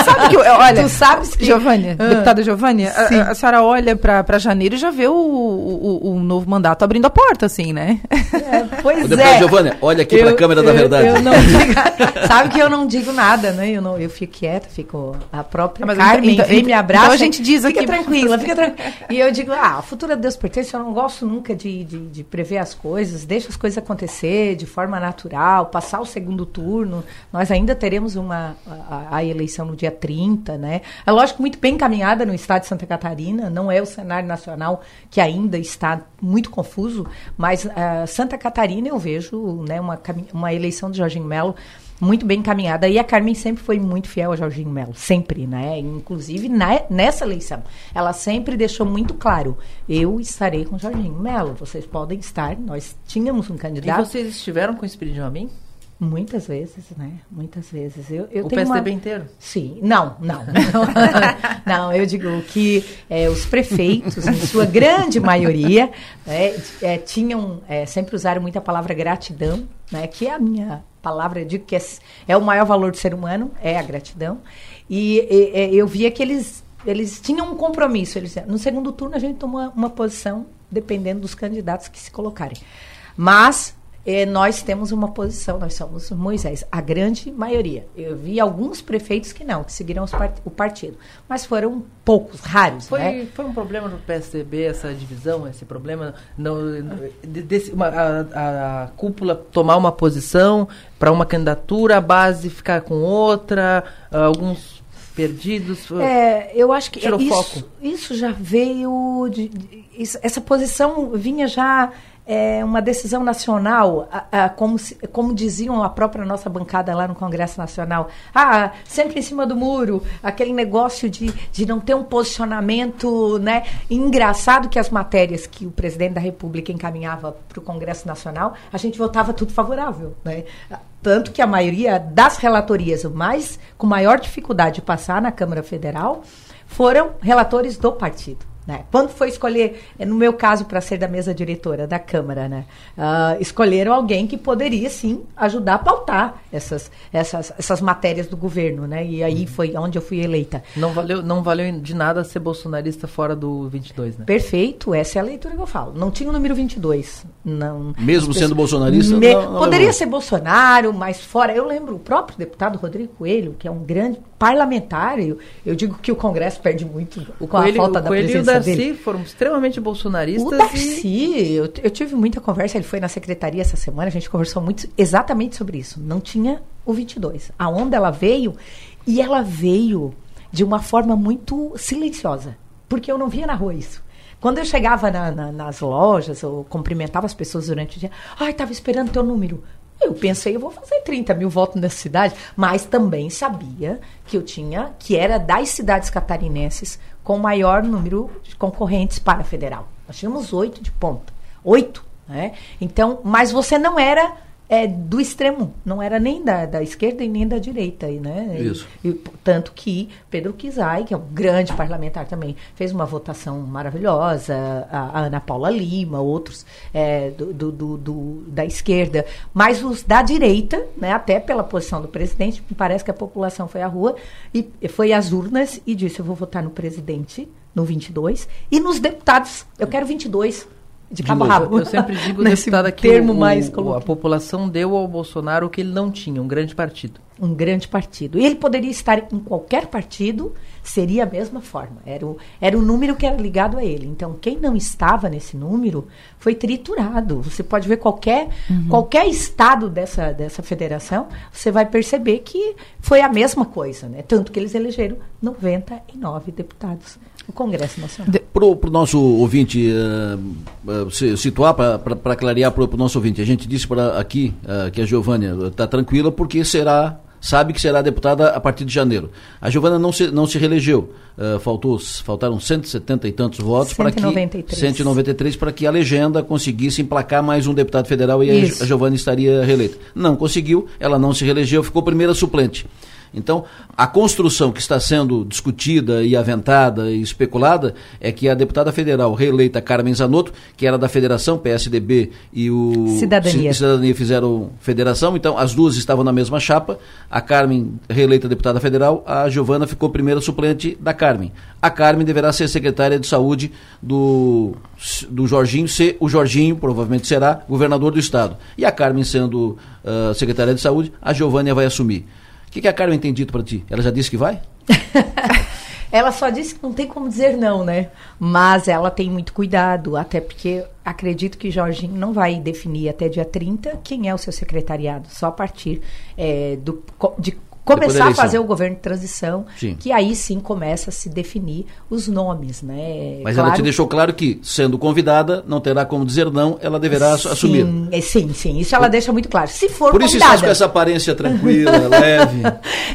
Sabe que eu- olha, Tu sabes que- Giovânia, Ah. deputada Giovânia, a- Sim. a, a senhora olha para janeiro e já vê o, o, o novo mandato abrindo a porta, assim, né? Pois Ô, deputada é. Giovânia, olha aqui pra Eu- câmera da eu- verdade. Eu não digo, sabe que eu não digo nada, né? Eu, não, eu fico quieta, fico a própria mas Carmen então- vem então- me abraça. então a gente diz fica aqui- tranquila, fica tranquila. E eu digo, ah, a futura Deus pertence, eu não gosto nunca de, de, de prever as coisas, deixa as coisas acontecer de forma natural, passar o segundo turno. Nós ainda teremos uma a, a eleição no dia 30, né? É lógico muito bem encaminhada no estado de Santa Catarina, não é o cenário nacional que ainda está muito confuso, mas ah, Santa Catarina eu vejo, né, uma, uma eleição de Jorginho Melo muito bem encaminhada. E a Carmen sempre foi muito fiel a Jorginho Melo, sempre, né? Inclusive na- nessa eleição. Ela sempre deixou muito claro: eu estarei com Jorginho Melo, vocês podem estar. Nós tínhamos um E candidato. vocês estiveram com o Espírito Amin? Muitas vezes, né? Muitas vezes. Eu, eu O tenho PSDB uma... inteiro? Sim. Não, não. não, eu digo que é, os prefeitos, em sua grande maioria, né, é, tinham, é, sempre usaram muito a palavra gratidão, né, que é a minha palavra, eu digo que é, é o maior valor do ser humano, é a gratidão. E, e, e, eu via que eles, eles tinham um compromisso. Eles, no segundo turno, a gente tomou uma posição, dependendo dos candidatos que se colocarem. Mas eh, nós temos uma posição, nós somos Moisés, a grande maioria. Eu vi alguns prefeitos que não, que seguiram part- o partido, mas foram poucos, raros, Foi, né? foi um problema no PSDB essa divisão, esse problema? No, de- desse- uma- a, a cúpula tomar uma posição para uma candidatura, a base ficar com outra, alguns perdidos? É, eu acho que Tirou isso, foco. isso já veio. De, de- isso- essa posição vinha já. É uma decisão nacional, como, se- como diziam a própria nossa bancada lá no Congresso Nacional. Ah, sempre em cima do muro, aquele negócio de, de não ter um posicionamento, né? Engraçado que as matérias que o presidente da República encaminhava para o Congresso Nacional, a gente votava tudo favorável, né? Tanto que a maioria das relatorias mais com maior dificuldade de passar na Câmara Federal foram relatores do partido. Né? Quando foi escolher, no meu caso, para ser da mesa diretora da Câmara, né? ah, escolheram alguém que poderia, sim, ajudar a pautar essas, essas, essas matérias do governo. Né? E aí foi onde eu fui eleita. Não valeu, não valeu de nada ser bolsonarista fora do 22, né? Perfeito, essa é a leitura que eu falo. Não tinha o número 22. Não, Mesmo sendo pessoas- bolsonarista, Me- não- não poderia levou. ser Bolsonaro, mas fora. Eu lembro o próprio deputado Rodrigo Coelho, que é um grande parlamentar. Eu, eu digo que o Congresso perde muito O com Coelho, a falta o da Coelho e o presença Darcy dele. foram extremamente bolsonaristas. O e- Darcy, eu, eu tive muita conversa, ele foi na secretaria essa semana, a gente conversou muito exatamente sobre isso. Não tinha o 22. A onda ela veio e ela veio de uma forma muito silenciosa, porque eu não via na rua isso. Quando eu chegava na- na- nas lojas ou cumprimentava as pessoas durante o dia, ai, estava esperando teu número. Eu pensei, eu vou fazer 30 mil votos nessa cidade, mas também sabia que eu tinha, que era das cidades catarinenses com o maior número de concorrentes para a federal. Nós tínhamos oito de ponta. Oito, né? Então, mas você não era é, do extremo, não era nem da, da esquerda e nem da direita. Né? Isso. E, tanto que Pedro Kizai, que é um grande parlamentar também, fez uma votação maravilhosa, a, a Ana Paula Lima, outros é, do, do, do, do, da esquerda, mas os da direita, né, até pela posição do presidente, parece que a população foi à rua e foi às urnas e disse: Eu vou votar no presidente no 22 e nos deputados, eu quero 22 de cabo de rabo. Eu sempre digo, Nesse deputada, que termo o, mais o, a população deu ao Bolsonaro o que ele não tinha, um grande partido. Um grande partido. E ele poderia estar em qualquer partido, seria a mesma forma. Era o, era o número que era ligado a ele. Então, quem não estava nesse número foi triturado. Você pode ver qualquer, uhum. qualquer estado dessa, dessa federação, você vai perceber que foi a mesma coisa. Né? Tanto que eles elegeram 99 deputados no Congresso Nacional. Para o nosso ouvinte uh, uh, situar, para clarear para o nosso ouvinte, a gente disse para aqui uh, que a Giovânia está tranquila porque será sabe que será deputada a partir de janeiro. A Giovana não se, não se reelegeu. Uh, faltou, faltaram 170 e tantos votos 193. para que 193 para que a legenda conseguisse emplacar mais um deputado federal e Isso. a, a Giovana estaria reeleita. Não conseguiu, ela não se reelegeu, ficou primeira suplente. Então, a construção que está sendo discutida e aventada e especulada é que a deputada federal reeleita Carmen Zanotto, que era da federação PSDB e o Cidadania, Cidadania fizeram federação, então as duas estavam na mesma chapa. A Carmen reeleita deputada federal, a Giovana ficou primeira suplente da Carmen. A Carmen deverá ser secretária de saúde do, do Jorginho, ser o Jorginho provavelmente será governador do estado. E a Carmen sendo uh, secretária de saúde, a Giovânia vai assumir. O que, que a Carmen tem dito para ti? Ela já disse que vai? ela só disse que não tem como dizer não, né? Mas ela tem muito cuidado, até porque acredito que Jorginho não vai definir até dia 30 quem é o seu secretariado, só a partir é, do, de começar a fazer o governo de transição, sim. que aí sim começa a se definir os nomes, né? Mas claro, ela te deixou claro que, sendo convidada, não terá como dizer não, ela deverá sim, assumir. É, sim, sim, isso ela deixa muito claro. Se for Por isso convidada, estás com essa aparência tranquila, leve.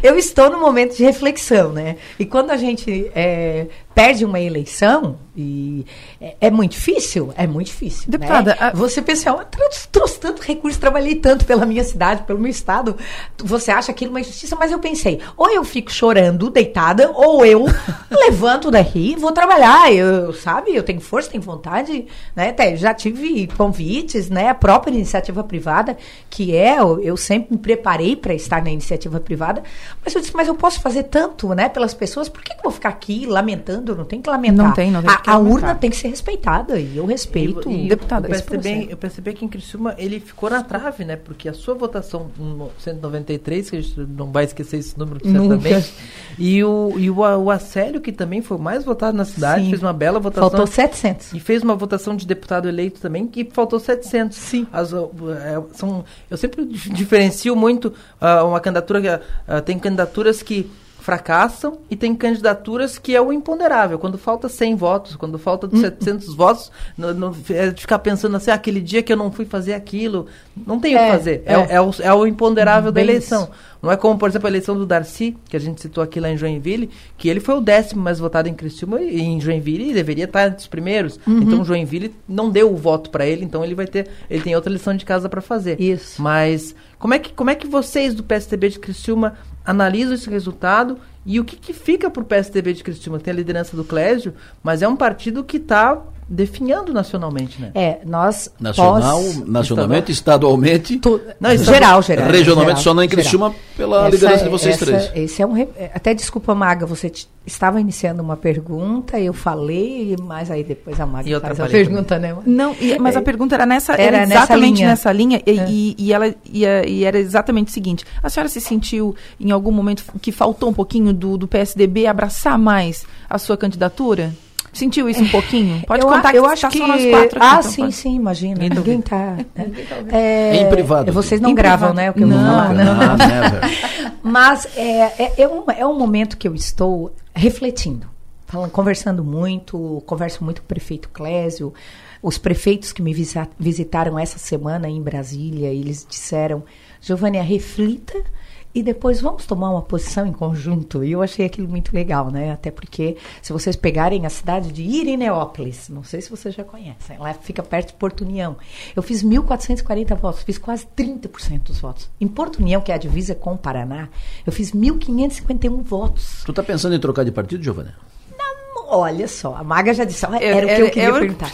Eu estou no momento de reflexão, né? E quando a gente é, perde uma eleição e é, é, muito difícil, é muito difícil. Deputada, né? você pensa, eu trouxe, trouxe tanto recurso, trabalhei tanto pela minha cidade, pelo meu estado, você acha aquilo uma injustiça, mas eu pensei, ou eu fico chorando, deitada, ou eu levanto daqui e vou trabalhar, eu, sabe, eu tenho força, tenho vontade, né, até já tive convites, né, a própria iniciativa privada, que é, eu, eu sempre me preparei para estar na iniciativa privada, mas eu disse, mas eu posso fazer tanto, né, pelas pessoas, por que, que eu vou ficar aqui lamentando não tem que lamentar. Não tem, não tem a, a urna tem que ser respeitada e eu respeito. E, e deputada, eu percebi, eu percebi que em Criciúma ele ficou na trave, né? Porque a sua votação no 193, que a gente não vai esquecer esse número certamente, e o, e o, o Acélio, que também foi o mais votado na cidade, Sim. fez uma bela votação. Faltou 700. E fez uma votação de deputado eleito também, que faltou 700. Sim. As, uh, são, eu sempre diferencio muito uh, uma candidatura, uh, tem candidaturas que fracassam e tem candidaturas que é o imponderável. Quando falta 100 votos, quando falta 700 hum. votos, no, no, é de ficar pensando assim, ah, aquele dia que eu não fui fazer aquilo, não tem o que é, fazer. É, é, é, o, é o imponderável da eleição. Isso. Não é como, por exemplo, a eleição do Darcy, que a gente citou aqui lá em Joinville, que ele foi o décimo mais votado em Criciúma e em Joinville e deveria estar entre os primeiros. Uhum. Então Joinville não deu o voto para ele, então ele vai ter, ele tem outra lição de casa para fazer. Isso. Mas como é que como é que vocês do PSTB de Criciúma analisam esse resultado e o que, que fica para o PSDB de Cristina? Tem a liderança do Clésio, mas é um partido que está definhando nacionalmente, né? É, nós nacional, pós... nacionalmente, estadualmente, tu... não, geral, geral, regionalmente geral, só não em Criciúma pela essa, liderança de vocês essa, três. Esse é um até desculpa Maga, você estava iniciando uma pergunta, eu falei, mas aí depois a Maga faz a pergunta, né? Não, e, mas a é. pergunta era nessa, era, era exatamente nessa linha, nessa linha e, é. e, ela e, e, era exatamente o seguinte: a senhora se sentiu em algum momento que faltou um pouquinho do, do PSDB abraçar mais a sua candidatura? Sentiu isso um pouquinho? Pode eu, contar eu que acho tá que nós quatro aqui, Ah, então, sim, pode. sim, imagina. Ninguém, Ninguém tá. Né? É, em privado. Vocês não gravam, né? O que eu não, não. não. Mas é, é, é, um, é um momento que eu estou refletindo, falando, conversando muito, converso muito com o prefeito Clésio, os prefeitos que me visitaram essa semana em Brasília, eles disseram, Giovânia, reflita e depois vamos tomar uma posição em conjunto. E eu achei aquilo muito legal, né? Até porque, se vocês pegarem a cidade de Irineópolis, não sei se vocês já conhecem, lá fica perto de Porto União. Eu fiz 1.440 votos, fiz quase 30% dos votos. Em Porto União, que é a divisa com o Paraná, eu fiz 1.551 votos. Tu tá pensando em trocar de partido, Giovana? Olha só, a Maga já disse, era o que eu queria eu, perguntar.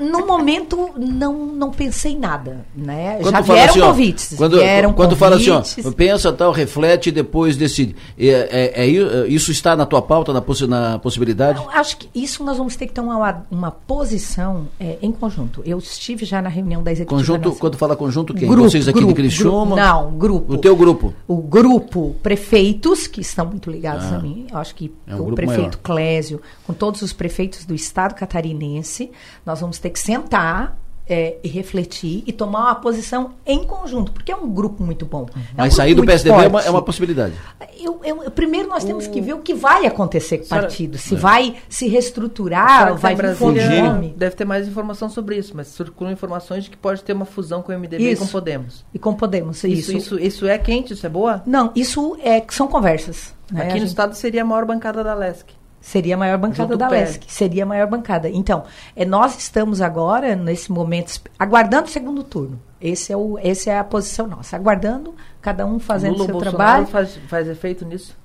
No momento, não, não pensei em nada, né? Quando Já vieram assim, convites. Quando, vieram quando convites. fala assim, ó, pensa tal, reflete e depois decide. É, é, é, isso está na tua pauta, na, possi na possibilidade? Não, acho que isso nós vamos ter que tomar uma, uma posição é, em conjunto. Eu estive já na reunião da executiva. Conjunto, quando fala conjunto, quem? Grupo, Vocês aqui grupo, de Criciúma? Grupo, não, grupo. O teu grupo? O grupo prefeitos, que estão muito ligados Ah. a mim. Eu acho que É um o prefeito maior. Clésio, com todos os prefeitos do estado catarinense, nós vamos ter que sentar é, e refletir e tomar uma posição em conjunto, porque é um grupo muito bom. É um Mas sair do PSDB é uma, é uma possibilidade. Eu- eu- primeiro nós temos que ver o que vai acontecer com o partido. Se É. vai se reestruturar, tá vai vir nome. deve ter mais informação sobre isso, mas circulam informações de que pode ter uma fusão com o MDB Isso. e com Podemos. E com Podemos, Isso, isso. isso, isso é quente, isso é boa? Não, isso é que são conversas. né? Aqui no gente- estado seria a maior bancada da LESC. Seria a maior bancada Junto da. LESC. Seria a maior bancada. Então, é, nós estamos agora, nesse momento, aguardando o segundo turno. Esse é o, essa é a posição nossa. Aguardando, cada um fazendo Lula o seu Bolsonaro trabalho. Faz, faz efeito nisso?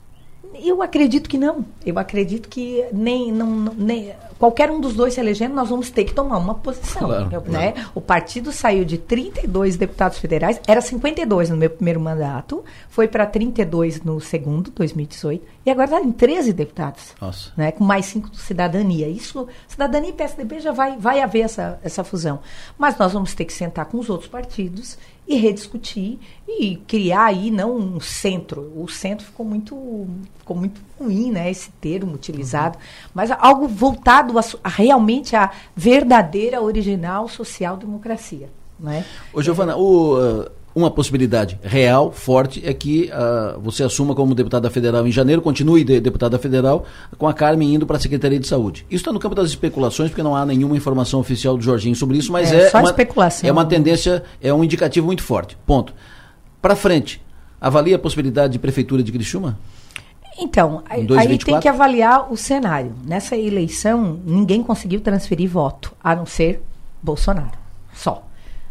Eu acredito que não. Eu acredito que nem, não, nem qualquer um dos dois se elegendo, nós vamos ter que tomar uma posição. Claro, né? claro. O partido saiu de 32 deputados federais, era 52 no meu primeiro mandato, foi para 32 no segundo, 2018, e agora está em 13 deputados. Nossa. Né, com mais cinco do cidadania. Isso, cidadania e PSDB já vai, vai haver essa, essa fusão. Mas nós vamos ter que sentar com os outros partidos e rediscutir e criar aí não um centro. O centro ficou muito, ficou muito ruim, né? Esse termo utilizado, mas algo voltado a, a realmente a verdadeira, original social-democracia. Né? Ô, Giovana, o, uh, uma possibilidade real, forte, é que uh, você assuma como deputada federal em janeiro, continue de, deputada federal, com a Carmen indo para a Secretaria de Saúde. Isso está no campo das especulações, porque não há nenhuma informação oficial do Jorginho sobre isso, mas É, é, uma, especulação. é uma tendência, é um indicativo muito forte. Ponto. Para frente, avalia a possibilidade de prefeitura de Criciúma? Então, aí, Em 2024? aí tem que avaliar o cenário. Nessa eleição, ninguém conseguiu transferir voto, a não ser Bolsonaro. Só.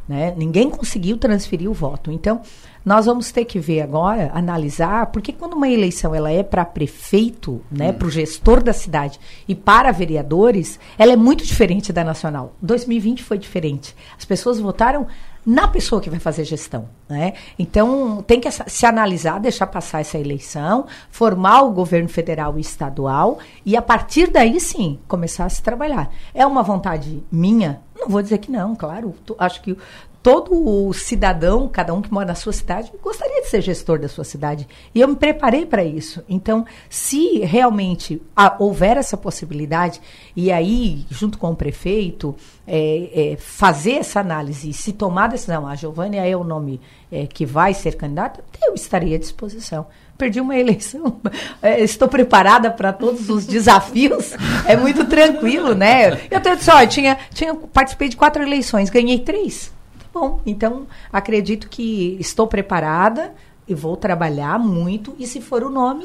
Né? Ninguém conseguiu transferir o voto. Então, nós vamos ter que ver agora, analisar, porque quando uma eleição ela é para prefeito, né, para o gestor da cidade e para vereadores, ela é muito diferente da nacional. 2020 foi diferente. As pessoas votaram na pessoa que vai fazer gestão. Né? Então, tem que se analisar, deixar passar essa eleição, formar o governo federal e estadual e, a partir daí, sim, começar a se trabalhar. É uma vontade minha? Não vou dizer que não, claro. Acho que todo o cidadão, cada um que mora na sua cidade, gostaria de ser gestor da sua cidade. E eu me preparei para isso. Então, se realmente ah, houver essa possibilidade, e aí, junto com o prefeito, é, é, fazer essa análise se tomar a decisão, a Giovânia é o nome é, que vai ser candidata, eu estaria à disposição. Perdi uma eleição, é, estou preparada para todos os desafios, é muito tranquilo, né? Eu tenho só, eu tinha, tinha, participei de quatro eleições, ganhei três. Tá bom, então acredito que estou preparada e vou trabalhar muito, e se for o nome,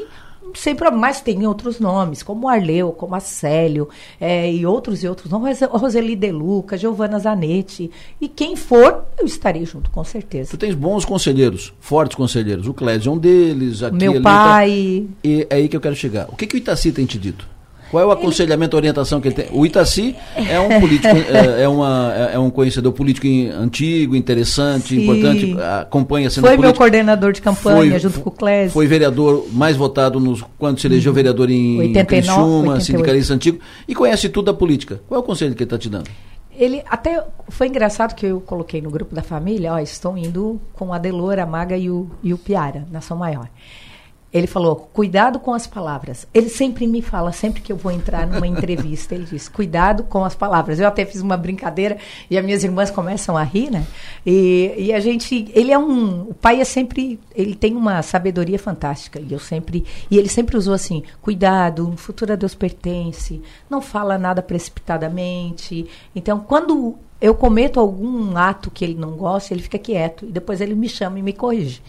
sem problema, mas tem outros nomes, como Arleu, como a Célio, é, e outros e outros nomes, Rose- Roseli De Luca, Giovana Zanetti, e quem for, eu estarei junto, com certeza. Tu tens bons conselheiros, fortes conselheiros. O Clésio é um deles. Aqui, Meu ali, pai. tá. E é aí que eu quero chegar. O que, que o Itaci tem te dito? Qual é o aconselhamento, a orientação que ele tem? O Itaci é um político, é, é uma, é- é um conhecedor político antigo, interessante, Sim. importante, acompanha a cena Foi meu política. coordenador de campanha, Foi- junto com o Clésio. Foi vereador mais votado nos, quando se elegeu vereador em 89, Criciúma, 88. sindicalista antigo, e conhece tudo da política. Qual é o conselho que ele está te dando? Ele até foi engraçado que eu coloquei no grupo da família, ó, estou indo com a Delor, a Maga e o, e o Piara, Nação Maior. Ele falou, cuidado com as palavras. Ele sempre me fala, sempre que eu vou entrar numa entrevista, ele diz, cuidado com as palavras. Eu até fiz uma brincadeira e as minhas irmãs começam a rir, né? E, e a gente, ele é um, o pai é sempre, ele tem uma sabedoria fantástica e eu sempre, e ele sempre usou assim, cuidado, o futuro a Deus pertence, não fala nada precipitadamente. Então, quando eu cometo algum ato que ele não gosta, ele fica quieto e depois ele me chama e me corrige.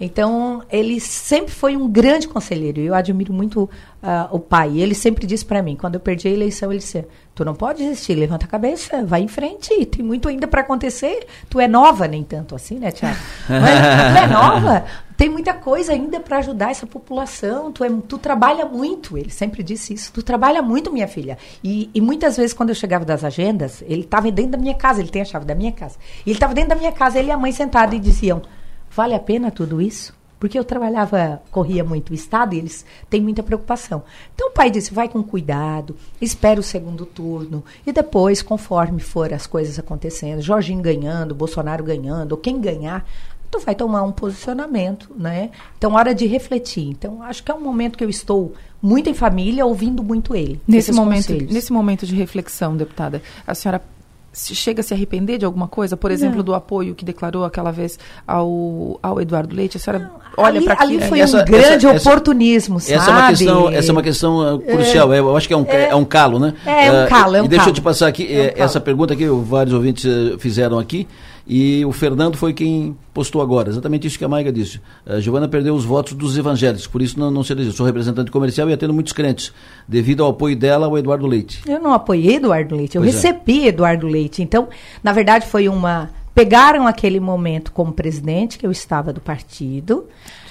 Então, ele sempre foi um grande conselheiro. Eu admiro muito uh, o pai. Ele sempre disse para mim, quando eu perdi a eleição, ele disse: "Tu não pode desistir, levanta a cabeça, vai em frente, tem muito ainda para acontecer. Tu é nova, nem tanto assim, né, Tiago? Mas tu é nova, tem muita coisa ainda para ajudar essa população. Tu, é, tu trabalha muito. Ele sempre disse isso. Tu trabalha muito, minha filha. E, e muitas vezes, quando eu chegava das agendas, ele estava dentro da minha casa. Ele tem a chave da minha casa. E ele estava dentro da minha casa, ele e a mãe sentados e diziam: Vale a pena tudo isso? Porque eu trabalhava, corria muito o Estado e eles têm muita preocupação. Então o pai disse: vai com cuidado, espera o segundo turno e depois, conforme for as coisas acontecendo, Jorginho ganhando, Bolsonaro ganhando, ou quem ganhar, tu vai tomar um posicionamento, né? Então, hora de refletir. Então, acho que é um momento que eu estou muito em família, ouvindo muito ele. Nesse momento, nesse momento de reflexão, deputada, a senhora se chega a se arrepender de alguma coisa? Por exemplo, não. do apoio que declarou aquela vez ao, ao Eduardo Leite? A senhora não, olha para Ali foi essa, um grande essa, oportunismo, essa, sabe? Essa é uma questão, essa é uma questão uh, crucial. É, eu acho que é um, é, é um calo, né? É, um uh, calo, é um E deixa calo. eu te passar aqui é um essa pergunta que vários ouvintes uh, fizeram aqui. E o Fernando foi quem postou agora, exatamente isso que a Maiga disse. A Giovana perdeu os votos dos evangélicos, por isso não, não se Eu sou representante comercial e atendo muitos crentes, devido ao apoio dela ao Eduardo Leite. Eu não apoiei Eduardo Leite, eu pois recebi é. Eduardo Leite. Então, na verdade, foi uma. Pegaram aquele momento como presidente, que eu estava do partido,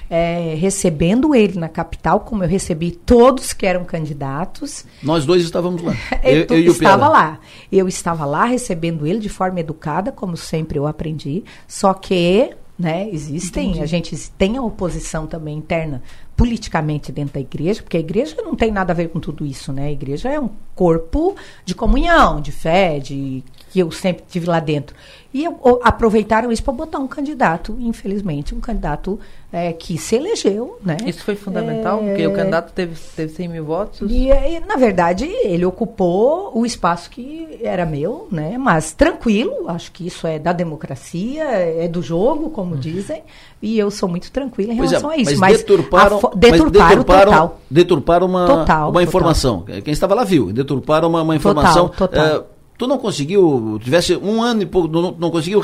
é, recebendo ele na capital, como eu recebi todos que eram candidatos. Nós dois estávamos lá. eu, eu, eu estava lá. Eu estava lá recebendo ele de forma educada, como sempre eu aprendi. Só que, né, existem, Entendi. a gente tem a oposição também interna politicamente dentro da igreja, porque a igreja não tem nada a ver com tudo isso, né? A igreja é um corpo de comunhão, de fé, de que eu sempre tive lá dentro. E eu, aproveitaram isso para botar um candidato, infelizmente, um candidato é, que se elegeu. Né? Isso foi fundamental, é, porque o candidato teve, teve 100 mil votos. E, e, na verdade, ele ocupou o espaço que era meu, né? mas tranquilo, acho que isso é da democracia, é do jogo, como hum. dizem, e eu sou muito tranquila em é, relação é, a isso. Mas, mas deturparam, a, deturparam, mas deturparam, total. deturparam uma, total, uma informação. Total. Quem estava lá viu, deturparam uma, uma informação. Total, total. Tu não conseguiu, tivesse um ano e pouco, não, não conseguiu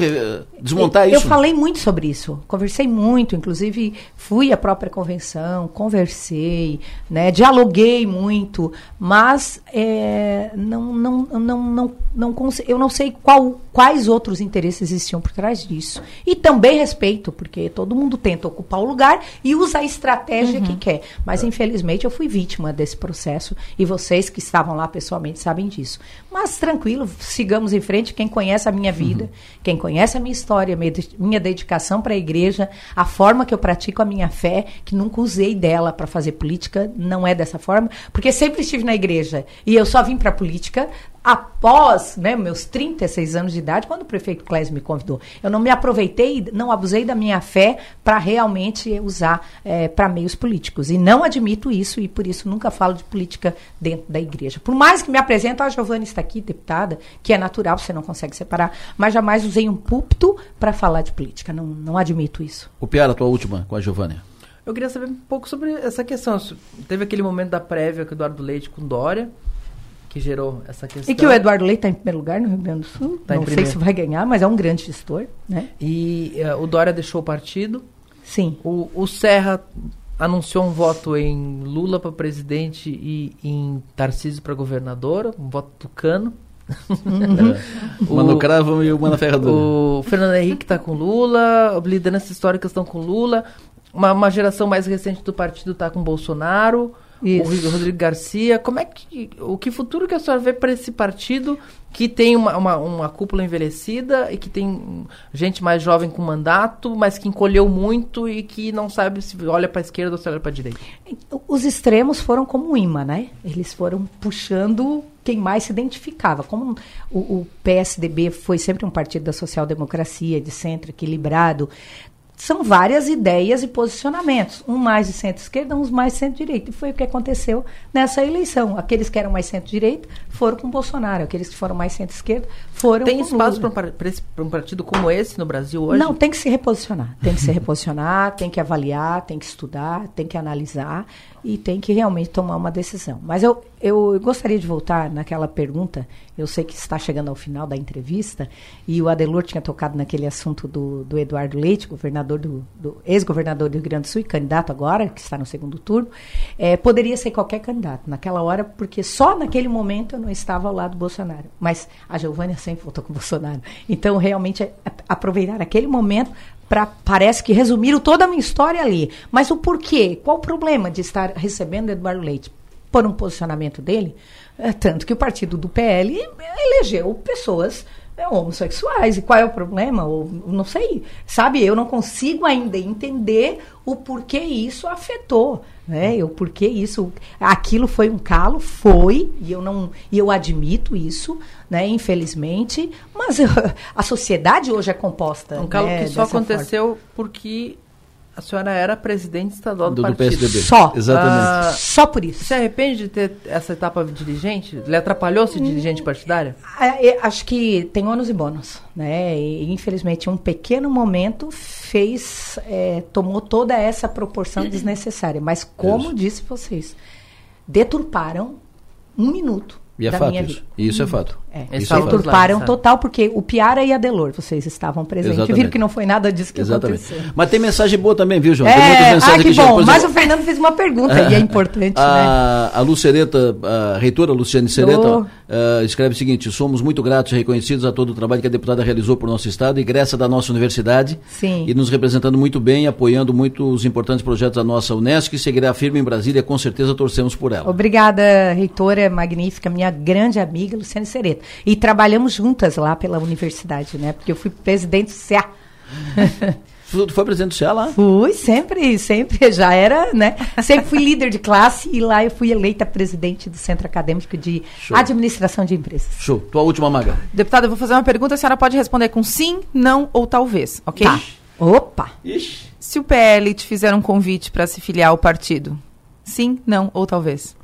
desmontar eu, isso? Eu falei muito sobre isso, conversei muito, inclusive fui à própria convenção, conversei, né, dialoguei muito, mas é, não, não, não, não, não, eu não sei qual, quais outros interesses existiam por trás disso. E também respeito, porque todo mundo tenta ocupar o lugar e usa a estratégia uhum. que quer. Mas, infelizmente, eu fui vítima desse processo e vocês que estavam lá pessoalmente sabem disso. Mas, tranquilo, sigamos em frente. Quem conhece a minha vida, uhum. quem conhece a minha história, minha dedicação para a igreja, a forma que eu pratico a minha fé, que nunca usei dela para fazer política, não é dessa forma, porque sempre estive na igreja e eu só vim para a política após né, meus 36 anos de idade, quando o prefeito Clésio me convidou. Eu não me aproveitei, não abusei da minha fé para realmente usar é, para meios políticos. E não admito isso, e por isso nunca falo de política dentro da igreja. Por mais que me apresente, a Giovana está aqui, deputada, que é natural, você não consegue separar, mas jamais usei um púlpito para falar de política. Não, não admito isso. O Piara, a tua última com a Giovânia. Eu queria saber um pouco sobre essa questão. Teve aquele momento da prévia com o Eduardo Leite com Dória que gerou essa questão. E que o Eduardo Leite está em primeiro lugar no Rio Grande do Sul. Tá Não sei se vai ganhar, mas é um grande gestor. Né? E uh, o Dória deixou o partido. Sim. O, o Serra anunciou um voto em Lula para presidente e em Tarcísio para governador, um voto tucano. Uhum. o Mano Cravo e o Mano Ferradura. O Fernando Henrique está com Lula, lideranças históricas estão com Lula, uma, uma geração mais recente do partido está com Bolsonaro. Isso. O Rodrigo Garcia. Como é que. O que futuro que a senhora vê para esse partido que tem uma, uma, uma, cúpula envelhecida e que tem gente mais jovem com mandato, mas que encolheu muito e que não sabe se olha para a esquerda ou se olha para a direita? Os extremos foram como um imã, né? Eles foram puxando quem mais se identificava. Como o, o PSDB foi sempre um partido da social-democracia, de centro, equilibrado, são várias ideias e posicionamentos, um mais de centro-esquerda, uns mais de centro-direita. E foi o que aconteceu nessa eleição. Aqueles que eram mais centro-direita foram com Bolsonaro, aqueles que foram mais centro-esquerda foram tem com espaço para um, um partido como esse no Brasil hoje? Não, tem que se reposicionar. Tem que se reposicionar, tem que avaliar, tem que estudar, tem que analisar e tem que realmente tomar uma decisão. Mas eu, eu gostaria de voltar naquela pergunta, eu sei que está chegando ao final da entrevista, e o Adelor tinha tocado naquele assunto do, do Eduardo Leite, governador do, do ex-governador do Rio Grande do Sul e candidato agora, que está no segundo turno, é, poderia ser qualquer candidato naquela hora, porque só naquele momento eu não estava ao lado do Bolsonaro. Mas a Giovânia sempre votou com o Bolsonaro. Então, realmente, é, aproveitar aquele momento para parece que resumiram toda a minha história ali. Mas o porquê? Qual o problema de estar recebendo Eduardo Leite por um posicionamento dele? É, tanto que o partido do PL elegeu pessoas homossexuais. E qual é o problema? Ou, não sei. Sabe, eu não consigo ainda entender o porquê isso afetou. Né? O porquê isso. Aquilo foi um calo, foi, e eu não. E eu admito isso, né? Infelizmente. Mas a sociedade hoje é composta. Um calo né? que só aconteceu forma. porque a senhora era presidente estadual do, do partido. PSDB. Só. Exatamente. Ah, só por isso. Se arrepende de ter essa etapa de dirigente? Lhe atrapalhou ser dirigente partidária? É, acho que tem ônus e bônus. Né? E, infelizmente, um pequeno momento fez, é, tomou toda essa proporção desnecessária. Mas, como isso. disse vocês, deturparam um minuto e é da fato minha isso. vida. Isso é fato. É. Isso Eles deturparam total, porque o Piara e a Delor, vocês estavam presentes. Exatamente. Viram que não foi nada disso que Exatamente. aconteceu. Mas tem mensagem boa também, viu, João? É, tem muitas mensagens ah, que aqui, bom. Mas o Fernando fez uma pergunta e é importante, né? a, a Lucereta, a reitora Luciane Sereta, Oh. uh, escreve o seguinte: somos muito gratos e reconhecidos a todo o trabalho que a deputada realizou por nosso estado, egressa da nossa universidade Sim. e nos representando muito bem, apoiando muitos importantes projetos da nossa Unesco e seguirá firme em Brasília, com certeza torcemos por ela. Obrigada, reitora magnífica, minha grande amiga Luciane Sereta. E trabalhamos juntas lá pela universidade, né? Porque eu fui presidente do CA. Tu foi presidente do CEA lá? Fui, sempre, sempre, já era, né? Sempre fui líder de classe e lá eu fui eleita presidente do Centro Acadêmico de Show. Administração de Empresas. Show. Tua última maga. Deputada, eu vou fazer uma pergunta, a senhora pode responder com sim, não ou talvez, ok? Tá. Opa! Se o PL te fizer um convite para se filiar ao partido, sim, não ou talvez?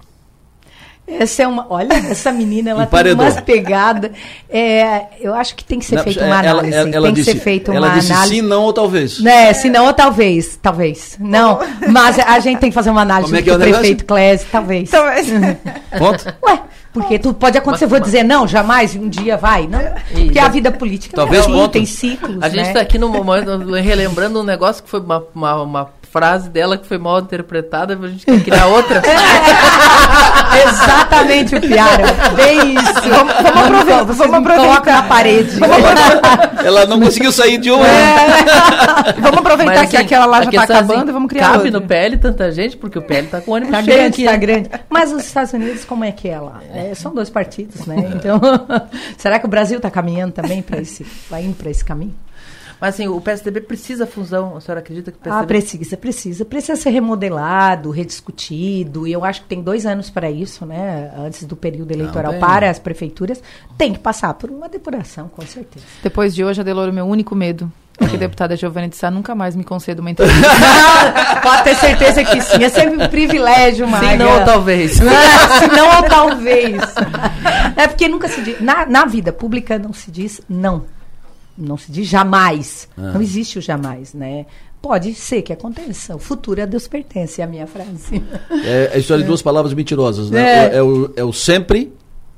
Essa é uma. Olha, essa menina, ela tem umas pegadas. É, eu acho que tem que ser Não, feita uma ela- análise. ela- ela tem que disse- ser feita ela uma disse análise. sim, não ou talvez. Né, se não, ou talvez. Talvez. Não. Mas a gente tem que fazer uma análise Como é do que é o prefeito Clésio, talvez. Talvez. Ponto? Ué, porque tudo pode acontecer. Vou dizer não, jamais, um dia vai. Não. Porque a vida política Talvez é assim, tem ciclos. A gente né? está aqui no momento relembrando um negócio que foi uma, uma, uma frase dela que foi mal interpretada, a gente quer criar outra. Exatamente o Piara. Bem isso. Vamos, vamos aproveitar. Vamos me colocam aproveitar. na parede. Ela não conseguiu sair de uma. Vamos aproveitar Mas, que assim, aquela lá já está é acabando assim, e vamos criar Cabe outra. no PL tanta gente, porque o PL tá com ônibus Tá cheio grande, aqui. tá né? grande. Mas os Estados Unidos, como é que é lá? É, são dois partidos, né? Então, será que o Brasil está caminhando também para esse, vai indo para esse caminho? Mas assim, o PSDB precisa fusão. A senhora acredita que o PSDB Ah, precisa, precisa. Precisa ser remodelado, rediscutido. E eu acho que tem dois anos para isso, né? Antes do período eleitoral para as prefeituras. Tem que passar por uma depuração, com certeza. Depois de hoje, Adeloro, meu único medo é que a deputada Giovanni de Sá nunca mais me conceda uma entrevista. Pode ter certeza que sim. É sempre um privilégio, Maga. Sim, não ou talvez. Se não ou talvez. É porque nunca se diz. Na, na vida pública não se diz não. Não se diz jamais. Ah. Não existe o jamais, né? Pode ser que aconteça. O futuro a Deus pertence, é a minha frase. É a história de duas palavras mentirosas, né? É. É, o, é o sempre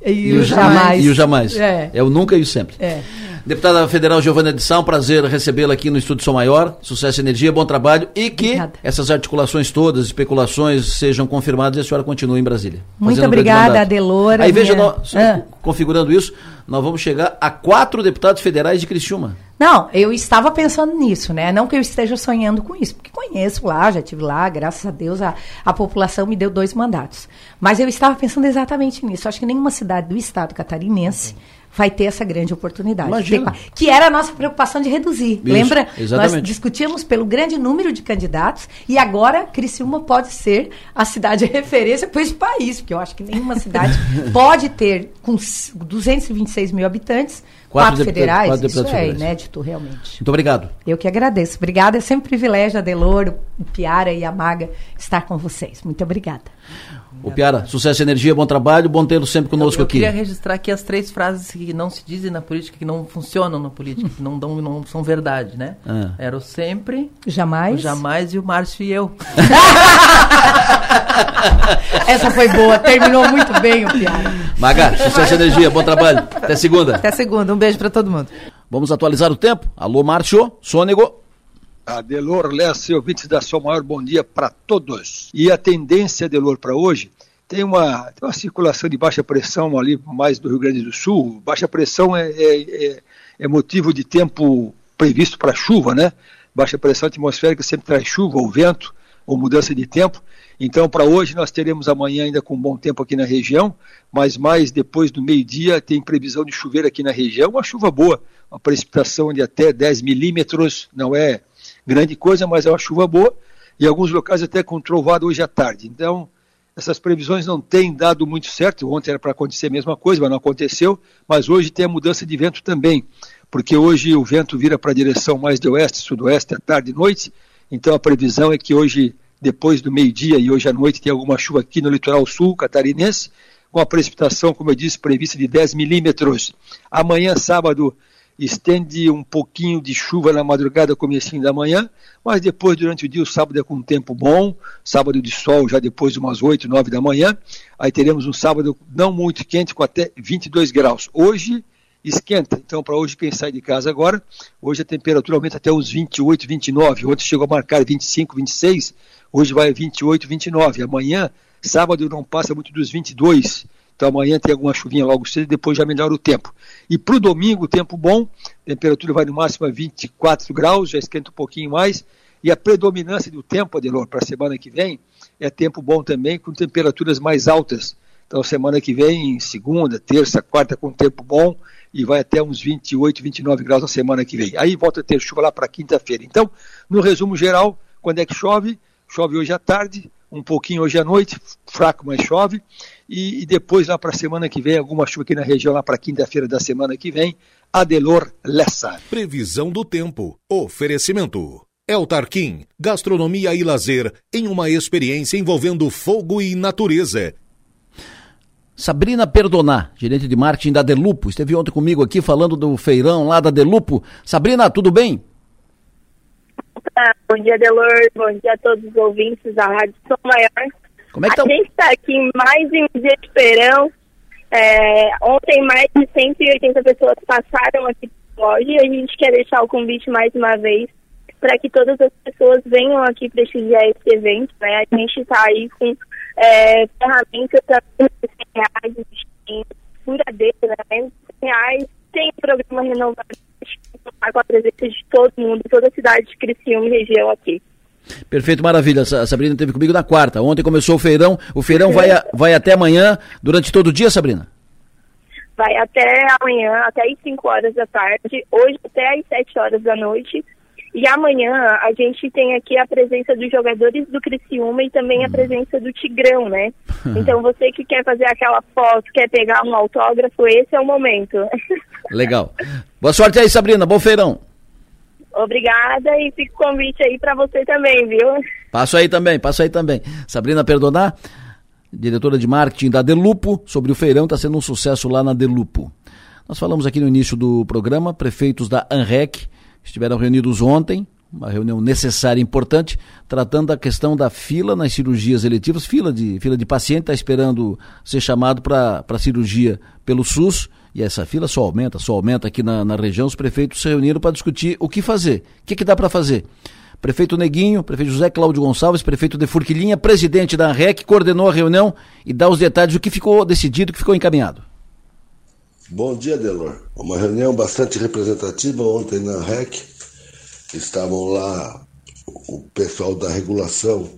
E, o jamais. E o jamais. É. É o nunca e o sempre. É. Deputada Federal Giovana de Sá, um prazer recebê-la aqui no Estúdio Som Maior. Sucesso e energia, bom trabalho e que Obrigada. essas articulações todas, especulações sejam confirmadas e a senhora continue em Brasília. Muito um obrigada, mandato. Adelora. Aí veja, minha- nós, Ah. configurando isso, nós vamos chegar a quatro deputados federais de Criciúma. Não, eu estava pensando nisso, né? Não que eu esteja sonhando com isso, porque conheço lá, já estive lá, graças a Deus a, a população me deu dois mandatos. Mas eu estava pensando exatamente nisso. Acho que nenhuma cidade do estado catarinense vai ter essa grande oportunidade. Imagina. Que era a nossa preocupação de reduzir. Isso, Lembra? Nós exatamente. discutíamos pelo grande número de candidatos e agora Criciúma pode ser a cidade referência para esse país, porque eu acho que nenhuma cidade pode ter, com s- 226 mil habitantes, Quatro quatro, federais. quatro Isso é federais. inédito, realmente. Muito obrigado. Eu que agradeço. Obrigada. É sempre um privilégio, Adeloro, o Piara e a Maga estar com vocês. Muito obrigada. O Piara, sucesso e energia, bom trabalho, bom tê-lo sempre conosco eu, eu aqui. Eu queria registrar aqui as três frases que não se dizem na política, que não funcionam na política, que não, dão, não são verdade, né? Ah. Era o sempre, jamais, o jamais e o Márcio e eu. Essa foi boa, terminou muito bem o Piara. Maga, sucesso e energia, bom trabalho. Até segunda. Até segunda, um beijo para todo mundo. Vamos atualizar o tempo. Alô, Márcio, Sônego. Adelor Lessa, ouvintes da Sol Maior, bom dia para todos. E a tendência, Adelor, para hoje, tem uma, tem uma circulação de baixa pressão ali mais do Rio Grande do Sul. Baixa pressão é, é, é, é motivo de tempo previsto para chuva, né? Baixa pressão atmosférica sempre traz chuva ou vento ou mudança de tempo. Então, para hoje, nós teremos amanhã ainda com bom tempo aqui na região, mas mais depois do meio-dia tem previsão de chover aqui na região, uma chuva boa, uma precipitação de até 10 milímetros, não é grande coisa, mas é uma chuva boa, e alguns locais até com trovado hoje à tarde. Então, essas previsões não têm dado muito certo, ontem era para acontecer a mesma coisa, mas não aconteceu, mas hoje tem a mudança de vento também, porque hoje o vento vira para a direção mais de oeste, sudoeste, à tarde e noite, então a previsão é que hoje depois do meio-dia e hoje à noite tem alguma chuva aqui no litoral sul catarinense, com a precipitação, como eu disse, prevista de 10 milímetros. Amanhã, sábado, estende um pouquinho de chuva na madrugada, comecinho da manhã, mas depois, durante o dia, o sábado é com um tempo bom, sábado de sol já depois de umas 8, 9 da manhã, aí teremos um sábado não muito quente, com até 22 graus. Hoje, esquenta, então para hoje quem sai de casa agora, hoje a temperatura aumenta até uns 28, 29, ontem chegou a marcar 25, 26, hoje vai a 28, 29, amanhã, sábado não passa muito dos 22, então amanhã tem alguma chuvinha logo cedo e depois já melhora o tempo. E para o domingo, tempo bom, temperatura vai no máximo a 24 graus, já esquenta um pouquinho mais. E a predominância do tempo, Adelor, para a semana que vem, é tempo bom também, com temperaturas mais altas. Então semana que vem, segunda, terça, quarta, com tempo bom, e vai até uns 28, 29 graus na semana que vem. Aí volta a ter chuva lá para quinta-feira. Então, no resumo geral, quando é que chove? Chove hoje à tarde, um pouquinho hoje à noite, fraco, mas chove. E, e depois, lá para a semana que vem, alguma chuva aqui na região, lá para quinta-feira da semana que vem, Adelor Lessa. Previsão do tempo. Oferecimento. El Tarquim, gastronomia e lazer em uma experiência envolvendo fogo e natureza. Sabrina Perdonar, gerente de marketing da Delupo, esteve ontem comigo aqui falando do feirão lá da Delupo. Sabrina, tudo bem? Bom dia, Delor. Bom dia a todos os ouvintes da Rádio São Maior. Como é que tá? A gente está aqui em mais um dia de feirão. É, ontem mais de 180 pessoas passaram aqui loja e a gente quer deixar o convite mais uma vez para que todas as pessoas venham aqui prestigiar esse evento. Né? A gente está aí com é, ferramentas 100 reais, furadeira, né? 100 reais, tem o programa renovado com a presença de todo mundo, toda a cidade de Criciúma e região aqui. Perfeito, maravilha. A Sabrina esteve comigo na quarta. Ontem começou o feirão. O feirão vai, a, vai até amanhã, durante todo o dia, Sabrina? Vai até amanhã, até as 5 horas da tarde. Hoje até às 7 horas da noite. E amanhã a gente tem aqui a presença dos jogadores do Criciúma e também a presença do Tigrão, né? Então você que quer fazer aquela foto, quer pegar um autógrafo, esse é o momento. Legal. Boa sorte aí, Sabrina. Bom feirão. Obrigada e fica o convite aí para você também, viu? Passo aí também, passo aí também. Sabrina Perdonar, diretora de marketing da Delupo, sobre o feirão, está sendo um sucesso lá na Delupo. Nós falamos aqui no início do programa, prefeitos da ANREC estiveram reunidos ontem, uma reunião necessária e importante, tratando da questão da fila nas cirurgias eletivas, fila de, fila de paciente está esperando ser chamado para cirurgia pelo SUS, e essa fila só aumenta, só aumenta aqui na, na região. Os prefeitos se reuniram para discutir o que fazer. O que, que dá para fazer? Prefeito Neguinho, prefeito José Cláudio Gonçalves, prefeito de Furquilinha, presidente da ANREC, coordenou a reunião e dá os detalhes do que ficou decidido, o que ficou encaminhado. Bom dia, Delor. Uma reunião bastante representativa ontem na REC. Estavam lá o pessoal da regulação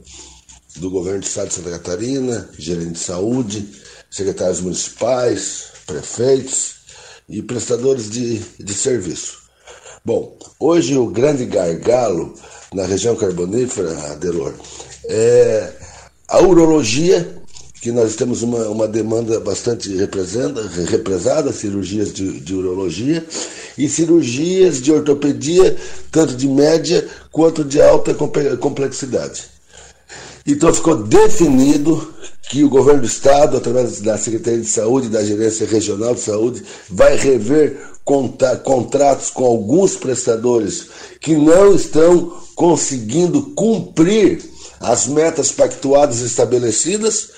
do governo do estado de Santa Catarina, gerente de saúde, secretários municipais, prefeitos e prestadores de, de serviço. Bom, hoje o grande gargalo na região carbonífera, Delor, é a urologia que nós temos uma, uma demanda bastante represada, cirurgias de, de urologia e cirurgias de ortopedia, tanto de média quanto de alta complexidade. Então ficou definido que o governo do estado, através da Secretaria de Saúde da Gerência Regional de Saúde, vai rever contratos com alguns prestadores que não estão conseguindo cumprir as metas pactuadas estabelecidas.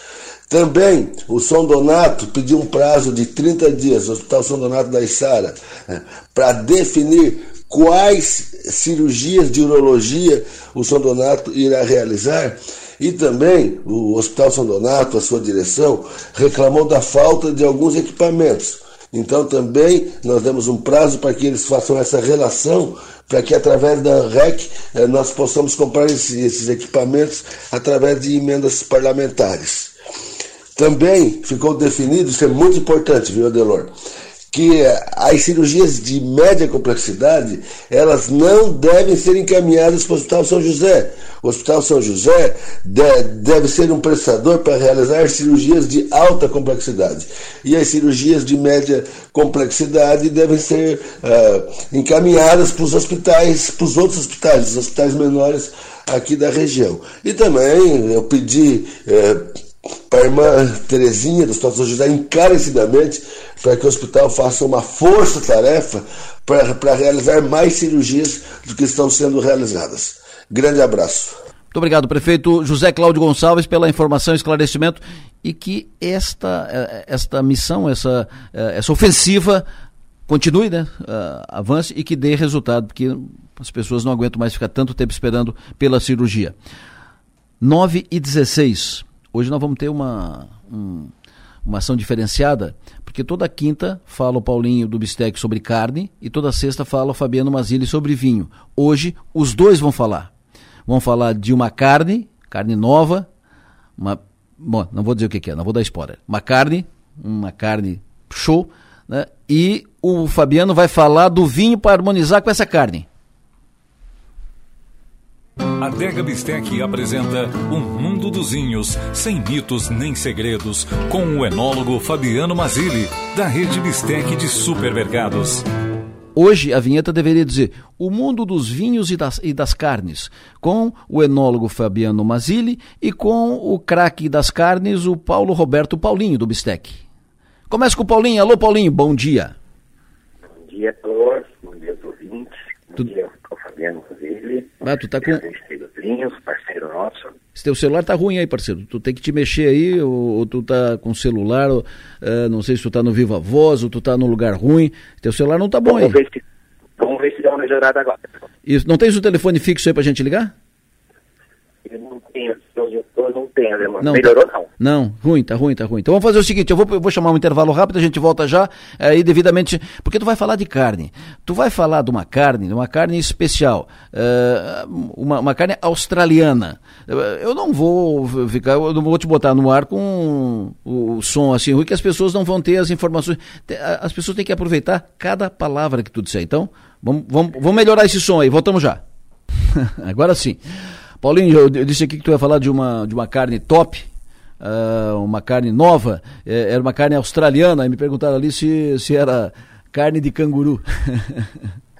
Também o São Donato pediu um prazo de 30 dias, o Hospital São Donato da Isara, né, para definir quais cirurgias de urologia o São Donato irá realizar. E também o Hospital São Donato, a sua direção, reclamou da falta de alguns equipamentos. Então também nós demos um prazo para que eles façam essa relação, para que através da REC eh, nós possamos comprar esses equipamentos através de emendas parlamentares. Também ficou definido, isso é muito importante, viu, Adelor? que as cirurgias de média complexidade elas não devem ser encaminhadas para o Hospital São José. O Hospital São José deve ser um prestador para realizar cirurgias de alta complexidade. E as cirurgias de média complexidade devem ser uh, encaminhadas para os hospitais, para os outros hospitais, os hospitais menores aqui da região. E também eu pedi. Uh, a irmã Terezinha do Hospital São José encarecidamente para que o hospital faça uma força-tarefa para realizar mais cirurgias do que estão sendo realizadas. Grande abraço. Muito obrigado, prefeito José Cláudio Gonçalves, pela informação e esclarecimento e que esta, eh, esta missão, essa, eh, essa ofensiva continue, né, uh, avance e que dê resultado, porque as pessoas não aguentam mais ficar tanto tempo esperando pela cirurgia. 9 e 16. Hoje nós vamos ter uma, um, uma ação diferenciada, porque toda quinta fala o Paulinho do Bistec sobre carne e toda sexta fala o Fabiano Mazili sobre vinho. Hoje os dois vão falar. Vão falar de uma carne, carne nova, uma, bom, não vou dizer o que, é, não vou dar spoiler. Uma carne, uma carne show, né? E o Fabiano vai falar do vinho para harmonizar com essa carne. A Dega Bistec apresenta Um Mundo dos Vinhos, sem mitos nem segredos, com o enólogo Fabiano Mazili, da rede Bistec de supermercados. Hoje a vinheta deveria dizer O Mundo dos Vinhos e das, e das Carnes, com o enólogo Fabiano Mazili e com o craque das carnes, o Paulo Roberto Paulinho, do Bistec. Começa com o Paulinho. Alô, Paulinho, bom dia. Bom dia, Flor. Bom dia, ouvintes. Bom tu... dia ao Fabiano Ah, tu tá com... parceiro nosso. Esse teu celular tá ruim aí, parceiro. Tu tem que te mexer aí, ou, ou tu tá com celular, ou, uh, não sei se tu tá no Viva Voz, ou tu tá num lugar ruim. Teu celular não tá bom vamos aí. Ver se, vamos ver se dá uma melhorada agora. Isso, não tens o telefone fixo aí pra gente ligar? Não tenho, eu não tenho, Alemão. Não, Melhorou não? Não, ruim, tá ruim, tá ruim. Então vamos fazer o seguinte, eu vou, eu vou chamar um intervalo rápido, a gente volta já, aí eh, devidamente, porque tu vai falar de carne. Tu vai falar de uma carne, de uma carne especial, uh, uma, uma carne australiana. Eu não vou ficar, eu não vou te botar no ar com o, o som assim ruim, que as pessoas não vão ter as informações. As pessoas têm que aproveitar cada palavra que tu disser. Então, vamos, vamos, vamos melhorar esse som aí, voltamos já. Agora sim. Paulinho, eu, eu disse aqui que tu ia falar de uma, de uma carne top, uh, uma carne nova, é, era uma carne australiana, e me perguntaram ali se, se era carne de canguru.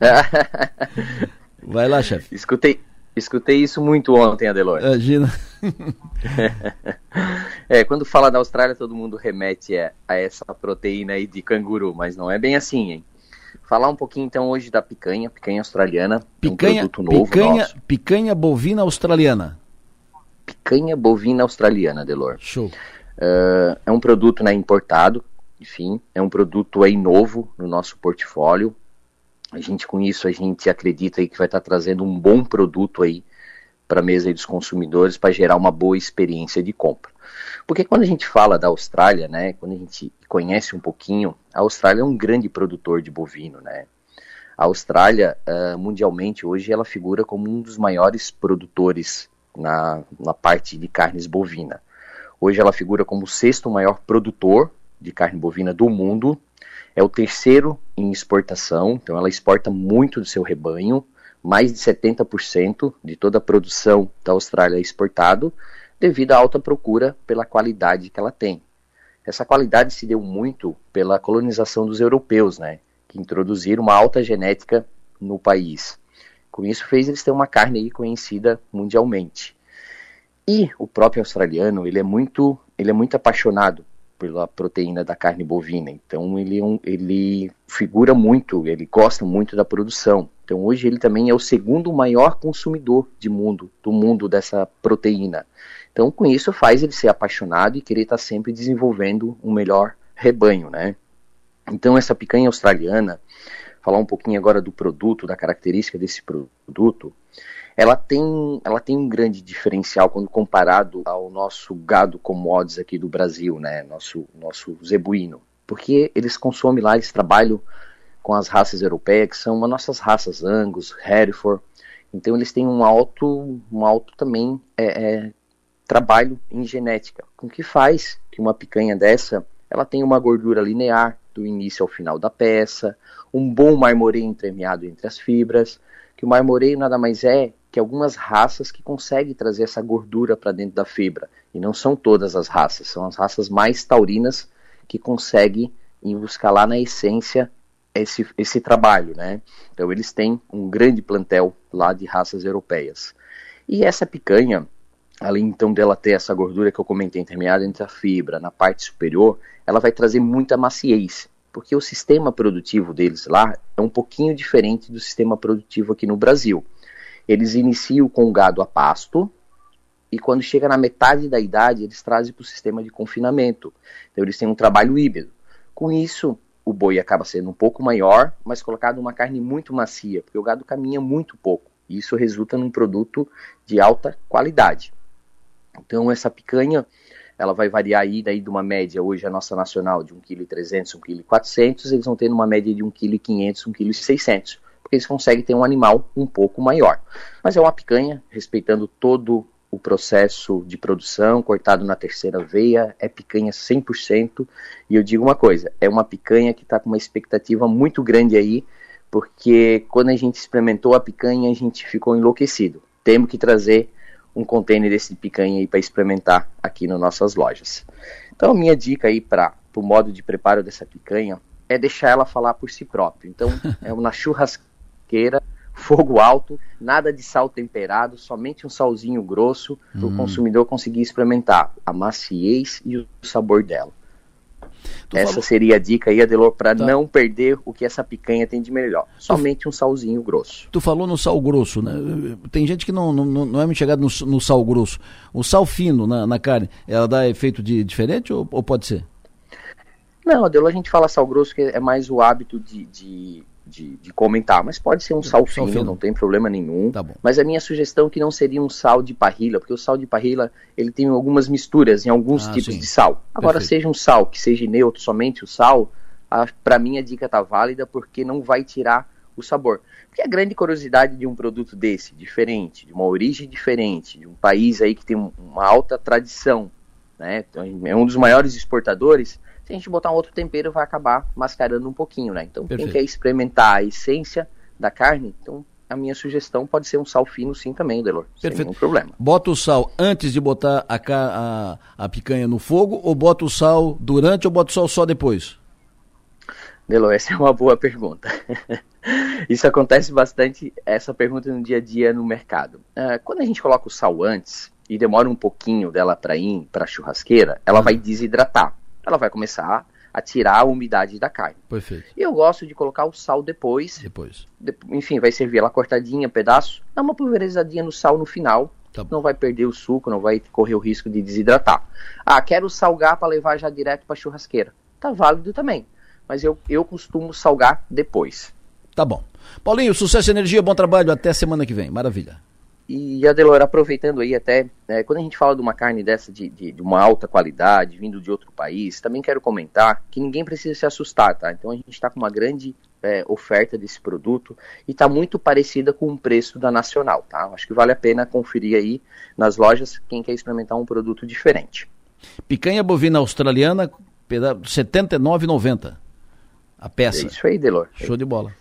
Vai lá, chefe. Escutei, escutei isso muito ontem, Adelor. Imagina. é, quando fala da Austrália, todo mundo remete a, a essa proteína aí de canguru, mas não é bem assim, hein? Falar um pouquinho então hoje da picanha, picanha australiana. Picanha, um produto novo picanha, nosso. picanha bovina australiana. Picanha bovina australiana, Delor. Show. Uh, é um produto né, importado, enfim, é um produto aí novo no nosso portfólio. A gente com isso a gente acredita aí que vai estar trazendo um bom produto aí para a mesa dos consumidores para gerar uma boa experiência de compra. Porque quando a gente fala da Austrália, né, quando a gente conhece um pouquinho, a Austrália é um grande produtor de bovino, né? A Austrália, uh, mundialmente, hoje ela figura como um dos maiores produtores na, na parte de carnes bovina. Hoje ela figura como o sexto maior produtor de carne bovina do mundo, é o terceiro em exportação, então ela exporta muito do seu rebanho, mais de 70% de toda a produção da Austrália é exportado, devido à alta procura pela qualidade que ela tem. Essa qualidade se deu muito pela colonização dos europeus, né, que introduziram uma alta genética no país. Com isso fez eles ter uma carne conhecida mundialmente. E o próprio australiano, ele é muito ele é muito apaixonado pela proteína da carne bovina. Então ele, é ele figura muito, ele gosta muito da produção. Então hoje ele também é o segundo maior consumidor de mundo, do mundo dessa proteína. Então com isso faz ele ser apaixonado e querer estar sempre desenvolvendo um melhor rebanho, né? Então essa picanha australiana, falar um pouquinho agora do produto, da característica desse produto, ela tem, ela tem um grande diferencial quando comparado ao nosso gado commodities aqui do Brasil, né? Nosso, nosso zebuíno. Porque eles consomem lá, eles trabalham com as raças europeias, que são as nossas raças Angus, Hereford. Então eles têm um alto, um alto também é, é, trabalho em genética, com que faz que uma picanha dessa ela tenha uma gordura linear do início ao final da peça, um bom marmoreio entremeado entre as fibras, que o marmoreio nada mais é que algumas raças que conseguem trazer essa gordura para dentro da fibra. E não são todas as raças, são as raças mais taurinas que conseguem buscar lá na essência esse, esse trabalho, né? Então eles têm um grande plantel lá de raças europeias. E essa picanha, além então dela ter essa gordura que eu comentei intermeada entre a fibra na parte superior, ela vai trazer muita maciez, porque o sistema produtivo deles lá é um pouquinho diferente do sistema produtivo aqui no Brasil. Eles iniciam com o gado a pasto e quando chega na metade da idade, eles trazem para o sistema de confinamento. Então eles têm um trabalho híbrido. Com isso, o boi acaba sendo um pouco maior, mas colocado uma carne muito macia, porque o gado caminha muito pouco. E isso resulta num produto de alta qualidade. Então essa picanha, ela vai variar aí daí de uma média, hoje a nossa nacional de 1,3 kg, 1,4 kg, eles vão ter uma média de 1,5 kg, 1,6 kg porque eles conseguem ter um animal um pouco maior. Mas é uma picanha, respeitando todo o processo de produção, cortado na terceira veia, é picanha 100%. E eu digo uma coisa, é uma picanha que está com uma expectativa muito grande aí, porque quando a gente experimentou a picanha, a gente ficou enlouquecido. Temos que trazer um container desse picanha aí para experimentar aqui nas nossas lojas. Então, a minha dica aí para o modo de preparo dessa picanha é deixar ela falar por si própria. Então, é uma churrasqueira churrasqueira, fogo alto, nada de sal temperado, somente um salzinho grosso para o hum. consumidor conseguir experimentar a maciez e o sabor dela. Tu essa falou... seria a dica aí, Adelor, para tá. não perder o que essa picanha tem de melhor. Somente um salzinho grosso. Tu falou no sal grosso, né? Tem gente que não, não, não é muito chegado no, no, sal grosso. O sal fino na, na carne, ela dá efeito de diferente ou, ou pode ser? Não, Adelor, a gente fala sal grosso que é mais o hábito de, de de, de comentar, mas pode ser um sal fino, não tem problema nenhum. Tá mas a minha sugestão é que não seria um sal de parrilha, porque o sal de parrilha ele tem algumas misturas em alguns ah, tipos sim. de sal. Agora Perfeito. seja um sal que seja neutro, somente o sal, para mim a dica tá válida porque não vai tirar o sabor. Porque a grande curiosidade de um produto desse, diferente, de uma origem diferente, de um país aí que tem uma alta tradição, né? Então, é um dos maiores exportadores se a gente botar um outro tempero, vai acabar mascarando um pouquinho, né? Então, Perfeito. quem quer experimentar a essência da carne, então a minha sugestão pode ser um sal fino sim também, Delor. Perfeito. Sem nenhum problema. Bota o sal antes de botar a, a, a picanha no fogo ou bota o sal durante ou bota o sal só depois? Delor, essa é uma boa pergunta. Isso acontece bastante, essa pergunta no dia a dia no mercado. Uh, quando a gente coloca o sal antes e demora um pouquinho dela para ir para a churrasqueira, ela vai desidratar ela vai começar a tirar a umidade da carne. Perfeito. E eu gosto de colocar o sal depois. Depois. De, enfim, vai servir ela cortadinha, pedaço, dá uma pulverizadinha no sal no final. Tá não vai perder o suco, não vai correr o risco de desidratar. Ah, quero salgar para levar já direto para churrasqueira. Tá válido também, mas eu, eu costumo salgar depois. Tá bom. Paulinho, sucesso e energia, bom trabalho, até semana que vem. Maravilha. E, Adelor, aproveitando aí até, é, quando a gente fala de uma carne dessa de, de, de, uma alta qualidade, vindo de outro país, também quero comentar que ninguém precisa se assustar, tá? Então a gente está com uma grande é, oferta desse produto e está muito parecida com o preço da Nacional, tá? Acho que vale a pena conferir aí nas lojas quem quer experimentar um produto diferente. Picanha bovina australiana, R$ 79,90 a peça. É isso aí, Delor. Show de bola.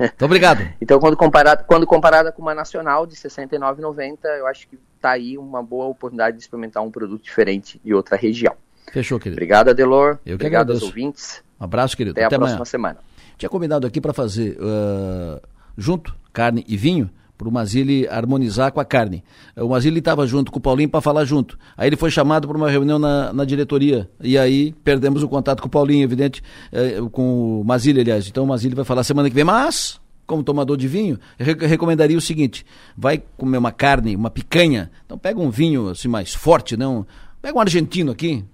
Muito obrigado. então, quando comparada, quando comparada com uma nacional de R$ 69,90, eu acho que está aí uma boa oportunidade de experimentar um produto diferente de outra região. Fechou, querido. Obrigado, Adelor. Eu que Obrigado aos ouvintes. Um abraço, querido. Até, Até a próxima semana. Tinha combinado aqui para fazer uh, junto carne e vinho para o Mazili harmonizar com a carne. O Mazili estava junto com o Paulinho para falar junto. Aí ele foi chamado para uma reunião na, na, diretoria. E aí perdemos o contato com o Paulinho, evidente, eh, com o Mazili, aliás. Então o Mazili vai falar semana que vem. Mas, como tomador de vinho, eu recomendaria o seguinte: vai comer uma carne, uma picanha. Então pega um vinho assim mais forte, não. Pega um argentino aqui,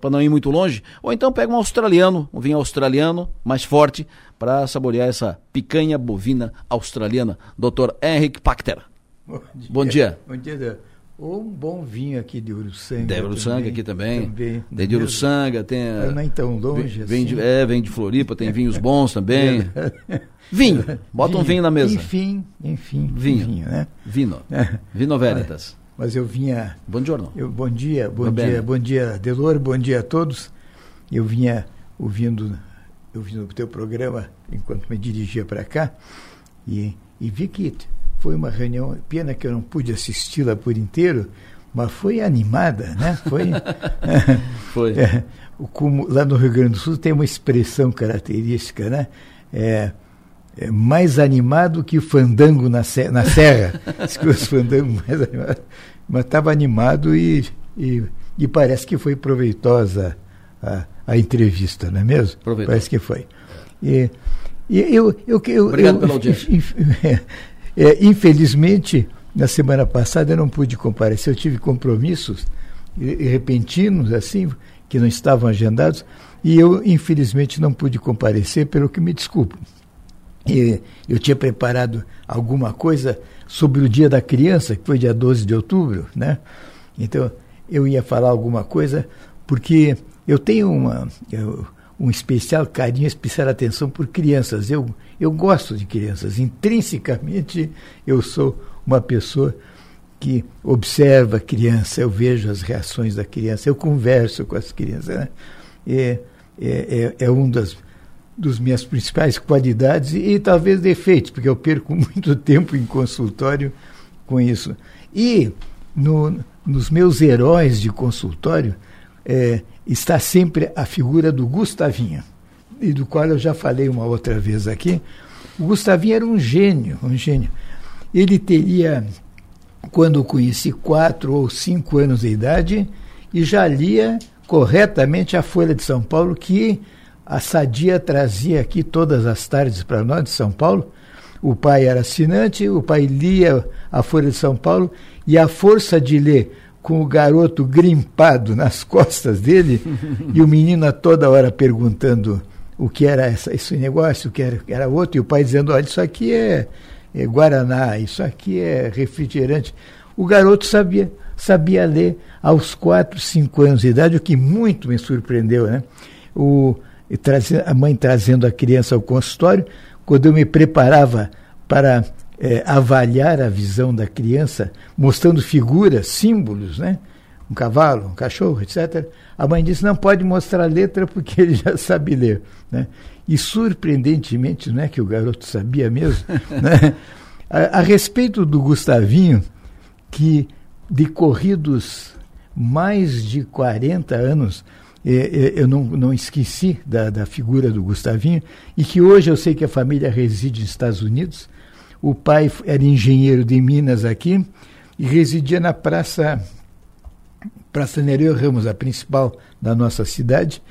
para não ir muito longe, ou então pega um australiano, um vinho australiano mais forte, para saborear essa picanha bovina australiana. Dr. Henrik Pachter. Bom dia. Bom dia. Bom dia. Ou um bom vinho aqui de Uruçanga. De Uruçanga aqui também. também tem de Uruçanga, tem. Não é tão longe vem, assim. de, é, vem de Floripa, tem vinhos bons também. vinho. Bota vinho. um vinho na mesa. Enfim, enfim. Vinho. vinho né? Vino. Vino Veritas. Mas eu vinha. Bom dia, eu, Bom dia, bom dia, bom dia, Delor, bom dia a todos. Eu vinha ouvindo, ouvindo o teu programa enquanto me dirigia para cá e, e vi que foi uma reunião, pena que eu não pude assisti-la por inteiro, mas foi animada, né? Foi. foi. É, como, lá no Rio Grande do Sul tem uma expressão característica, né? É, é mais animado que o fandango na, se, na serra. Os fandangos mais animados. Mas estava animado e, e, e, parece que foi proveitosa a, a entrevista, não é mesmo? Proveitoso. Parece que foi. E, e eu, eu, eu, Obrigado eu, pela audiência. É, infelizmente, na semana passada eu não pude comparecer, eu tive compromissos repentinos, assim, que não estavam agendados, e eu, infelizmente, não pude comparecer, pelo que me desculpo. E eu tinha preparado alguma coisa sobre o Dia da Criança, que foi dia 12 de outubro, né? Então, eu ia falar alguma coisa, porque eu tenho uma, um especial carinho, especial atenção por crianças. Eu, eu gosto de crianças. Intrinsecamente, eu sou uma pessoa que observa a criança, eu vejo as reações da criança, eu converso com as crianças. Né? É, é, é, é um das dos minhas principais qualidades e, talvez defeitos, porque eu perco muito tempo em consultório com isso. E no, nos meus heróis de consultório é, está sempre a figura do Gustavinho, e do qual eu já falei uma outra vez aqui. O Gustavinho era um gênio, um gênio. Ele teria, quando o conheci, quatro ou cinco anos de idade e já lia corretamente a Folha de São Paulo, que a Sadia trazia aqui todas as tardes para nós de São Paulo. O pai era assinante, o pai lia a Folha de São Paulo e a força de ler com o garoto grimpado nas costas dele e o menino a toda hora perguntando o que era essa, esse negócio, o que era, era outro, e o pai dizendo, olha, isso aqui é, é Guaraná, isso aqui é refrigerante. O garoto sabia, sabia ler aos quatro, cinco anos de idade, o que muito me surpreendeu, né? O, a mãe trazendo a criança ao consultório, quando eu me preparava para é, avaliar a visão da criança, mostrando figuras, símbolos, né? um cavalo, um cachorro, etc. A mãe disse, não pode mostrar a letra porque ele já sabe ler. Né? E surpreendentemente, não é que o garoto sabia mesmo, né? a, a respeito do Gustavinho, que decorridos mais de 40 anos, eu não, não esqueci da, da figura do Gustavinho, e que hoje eu sei que a família reside nos Estados Unidos. O pai era engenheiro de Minas aqui e residia na Praça, Praça Nereu Ramos, a principal da nossa cidade,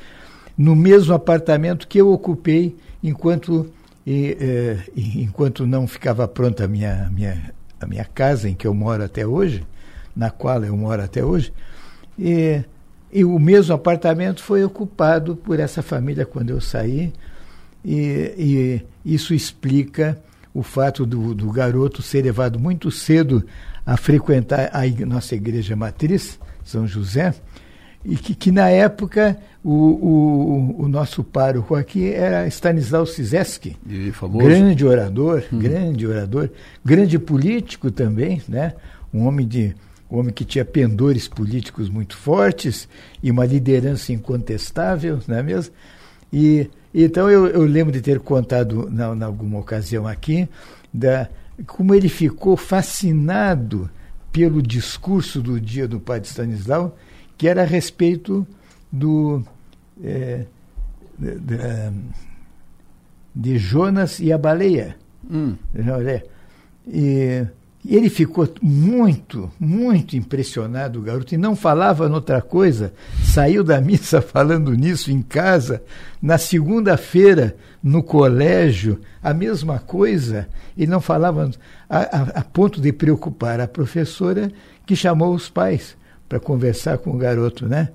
no mesmo apartamento que eu ocupei enquanto, e, eh, enquanto não ficava pronta a minha, minha, a minha casa, em que eu moro até hoje, na qual eu moro até hoje. E, e o mesmo apartamento foi ocupado por essa família quando eu saí, e, e isso explica o fato do, do, garoto ser levado muito cedo a frequentar a nossa igreja matriz, São José, e que, que na época o, o, o, nosso pároco aqui era Stanislau Sizeski, grande orador, uhum. grande orador, grande político também, né? um homem de um homem que tinha pendores políticos muito fortes e uma liderança incontestável, não é mesmo? E então eu, eu lembro de ter contado na, na alguma ocasião aqui da como ele ficou fascinado pelo discurso do dia do padre Stanislau, que era a respeito do é, de, de Jonas e a baleia. Hum. Olha, e ele ficou muito, muito impressionado, o garoto, e não falava noutra coisa. Saiu da missa falando nisso em casa. Na segunda-feira, no colégio, a mesma coisa. Ele não falava a, a, a ponto de preocupar a professora, que chamou os pais para conversar com o garoto, né?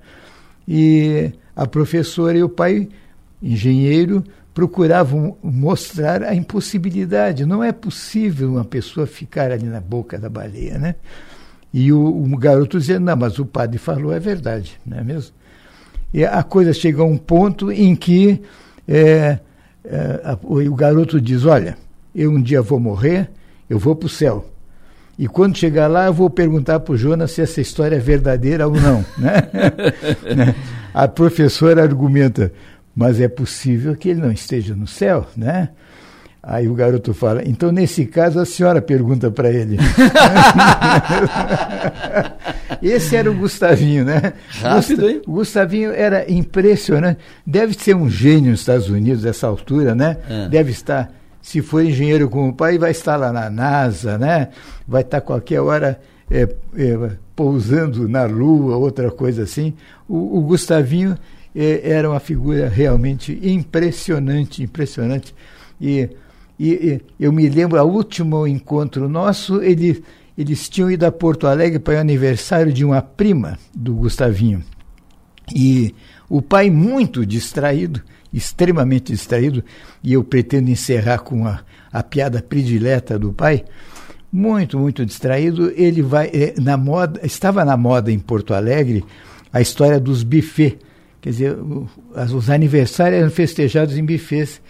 E a professora e o pai, engenheiro, procuravam mostrar a impossibilidade. Não é possível uma pessoa ficar ali na boca da baleia, né? E o, o garoto dizia, não, mas o padre falou, é verdade, não é mesmo? E a coisa chega a um ponto em que é, é, a, o garoto diz, olha, eu um dia vou morrer, eu vou para o céu. E quando chegar lá, eu vou perguntar para o Jonas se essa história é verdadeira ou não. Né? a professora argumenta, mas é possível que ele não esteja no céu, né? Aí o garoto fala, então nesse caso a senhora pergunta para ele. Esse era o Gustavinho, né? Rápido, hein? O Gustavinho era impressionante. Deve ser um gênio nos Estados Unidos nessa altura, né? É. Deve estar, se for engenheiro como o pai, vai estar lá na NASA, né? Vai estar qualquer hora é, é, pousando na Lua, outra coisa assim. O, o Gustavinho era uma figura realmente impressionante, impressionante. E, e, e eu me lembro, o último encontro nosso, ele, eles tinham ido a Porto Alegre para o aniversário de uma prima do Gustavinho. E o pai, muito distraído, extremamente distraído, e eu pretendo encerrar com a, a piada predileta do pai, muito, muito distraído, ele vai eh, na moda, estava na moda em Porto Alegre a história dos buffets, quer dizer, os aniversários eram festejados em buffets,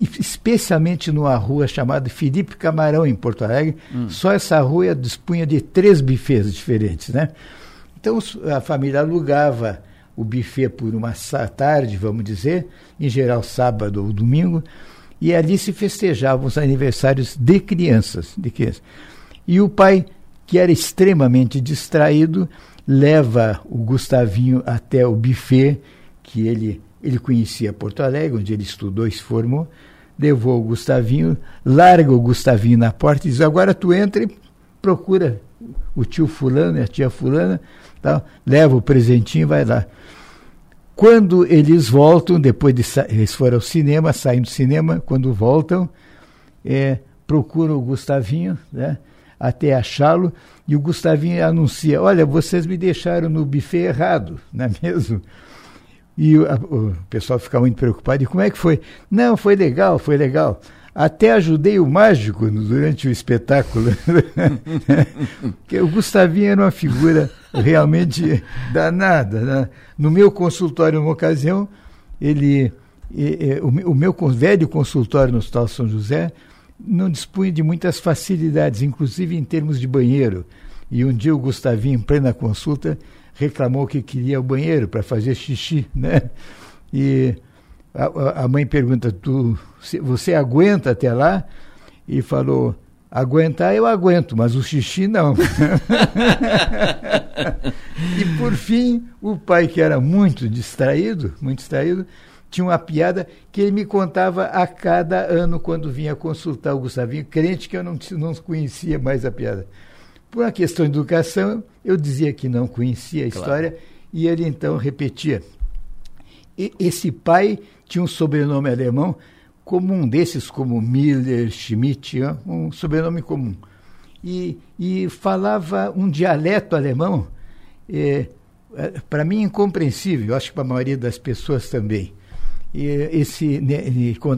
e especialmente numa rua chamada Felipe Camarão em Porto Alegre, Hum. só essa rua dispunha de três buffets diferentes, né? Então a família alugava o buffet por uma tarde, vamos dizer, em geral sábado ou domingo, e ali se festejavam os aniversários de crianças, de crianças. E o pai, que era extremamente distraído, leva o Gustavinho até o buffet que ele ele conhecia Porto Alegre, onde ele estudou e se formou, levou o Gustavinho, larga o Gustavinho na porta e diz: "Agora tu entra e procura o tio fulano e a tia fulana, tal, leva o presentinho e vai lá. Quando eles voltam, depois de eles foram ao cinema, saem do cinema, quando voltam, é, procuram o Gustavinho, né, até achá-lo, e o Gustavinho anuncia, olha, vocês me deixaram no buffet errado, não é mesmo? E o, a- o pessoal fica muito preocupado, e como é que foi? Não, foi legal, foi legal. Até ajudei o mágico durante o espetáculo. Porque o Gustavinho era uma figura realmente danada. né? No meu consultório, uma ocasião, ele, o, o meu velho consultório no Hospital São José não dispunha de muitas facilidades, inclusive em termos de banheiro. E um dia o Gustavinho, em plena consulta, reclamou que queria o banheiro para fazer xixi, né? E a, a- mãe pergunta, tu, você aguenta até lá? E falou, aguentar eu aguento, mas o xixi não. e por fim, o pai, que era muito distraído, muito distraído, tinha uma piada que ele me contava a cada ano quando vinha consultar o Gustavinho, crente que eu não, não conhecia mais a piada. Por uma questão de educação, eu dizia que não conhecia a Claro. história e ele então repetia. E- esse pai tinha um sobrenome alemão comum desses, como Miller, Schmidt, um sobrenome comum. E, e falava um dialeto alemão, para mim incompreensível, acho que para a maioria das pessoas também. E esse,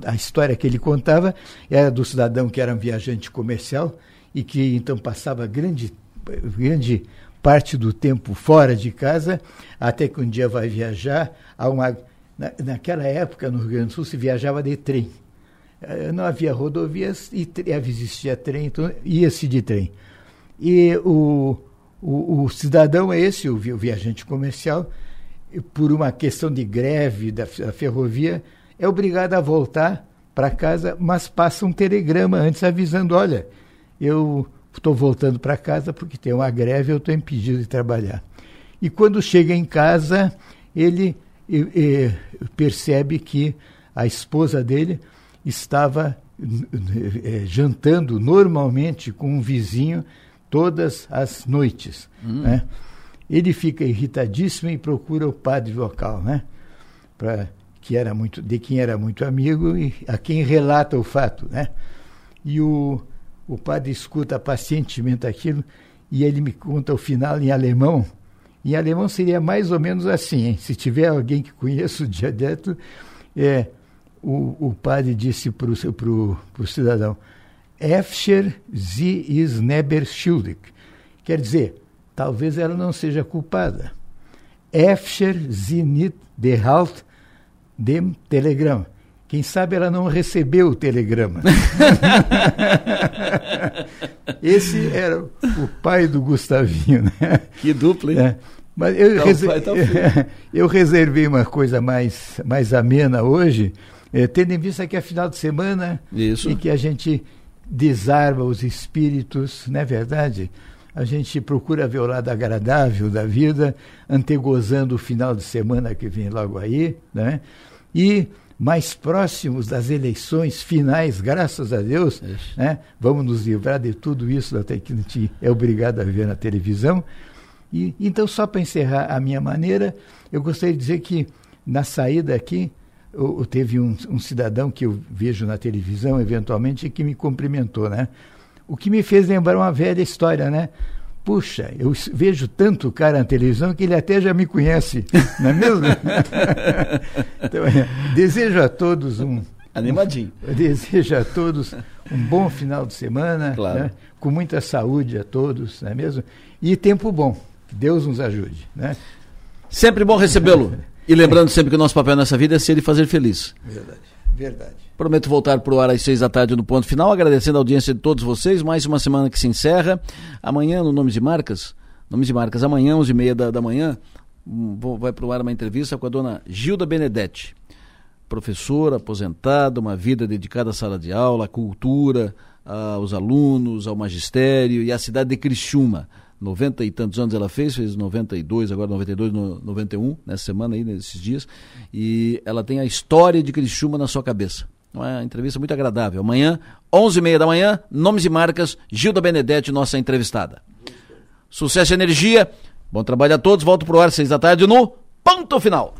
a história que ele contava era do cidadão que era um viajante comercial e que então passava grande, grande parte do tempo fora de casa, até que um dia vai viajar a uma na, naquela época no Rio Grande do Sul se viajava de trem. Eh, Não havia rodovias e tre- existia trem, então ia-se de trem. E o, o, o cidadão é esse, o vi- o viajante comercial, por uma questão de greve da, ferrovia, é obrigado a voltar para casa, mas passa um telegrama antes avisando: olha, eu estou voltando para casa porque tem uma greve, eu estou impedido de trabalhar. E quando chega em casa, ele eh, eh, percebe que a esposa dele estava é, jantando normalmente com um vizinho todas as noites. Hum. Né? Ele fica irritadíssimo e procura o padre local, né? Pra, que era muito, de quem era muito amigo e a quem relata o fato. Né? E o, o padre escuta pacientemente aquilo e ele me conta o final em alemão. Em alemão seria mais ou menos assim, hein? se tiver alguém que conheça o dialeto, é, o, o padre disse para o cidadão, Efter sie ist neber schuldig. Quer dizer, talvez ela não seja culpada. Efter sie nicht behalt dem Telegram. Quem sabe ela não recebeu o telegrama. Esse era o pai do Gustavinho, né? Que dupla, hein? É. Mas eu, tá reser... tá eu reservei uma coisa mais, mais amena hoje, é, tendo em vista que é final de semana Isso. e que a gente desarma os espíritos, não é verdade? A gente procura ver o lado agradável da vida, antegozando o final de semana que vem logo aí, né? E mais próximos das eleições finais, graças a Deus, né? Vamos nos livrar de tudo isso até que a gente é obrigado a ver na televisão. E então só para encerrar a minha maneira, eu gostaria de dizer que na saída aqui eu, teve um, um, cidadão que eu vejo na televisão, eventualmente, que me cumprimentou, né? O que me fez lembrar uma velha história, né? Puxa, eu vejo tanto cara na televisão que ele até já me conhece, não é mesmo? então, é, desejo a todos um. Animadinho. Um, desejo a todos um bom final de semana, claro. né? com muita saúde a todos, não é mesmo? E tempo bom. Que Deus nos ajude, né? Sempre bom recebê-lo. E lembrando sempre que o nosso papel nessa vida é ser e fazer feliz. Verdade, verdade. Prometo voltar para o ar às seis da tarde no ponto final, agradecendo a audiência de todos vocês. Mais uma semana que se encerra. Amanhã, no Nomes de Marcas, Nomes de Marcas, amanhã, 11 e meia da, da manhã, hum, vou, vai para o ar uma entrevista com a dona Gilda Benedetti. Professora, aposentada, uma vida dedicada à sala de aula, à cultura, aos alunos, ao magistério e à cidade de Criciúma. 90 e tantos anos ela fez, fez 92, agora 92, 91, nessa semana aí, nesses dias. E ela tem a história de Criciúma na sua cabeça. Uma entrevista muito agradável. Amanhã, 11h30 da manhã, Nomes e Marcas, Gilda Benedetti, nossa entrevistada. Sucesso e energia. Bom trabalho a todos. Volto pro ar, 6 da tarde, no Ponto Final.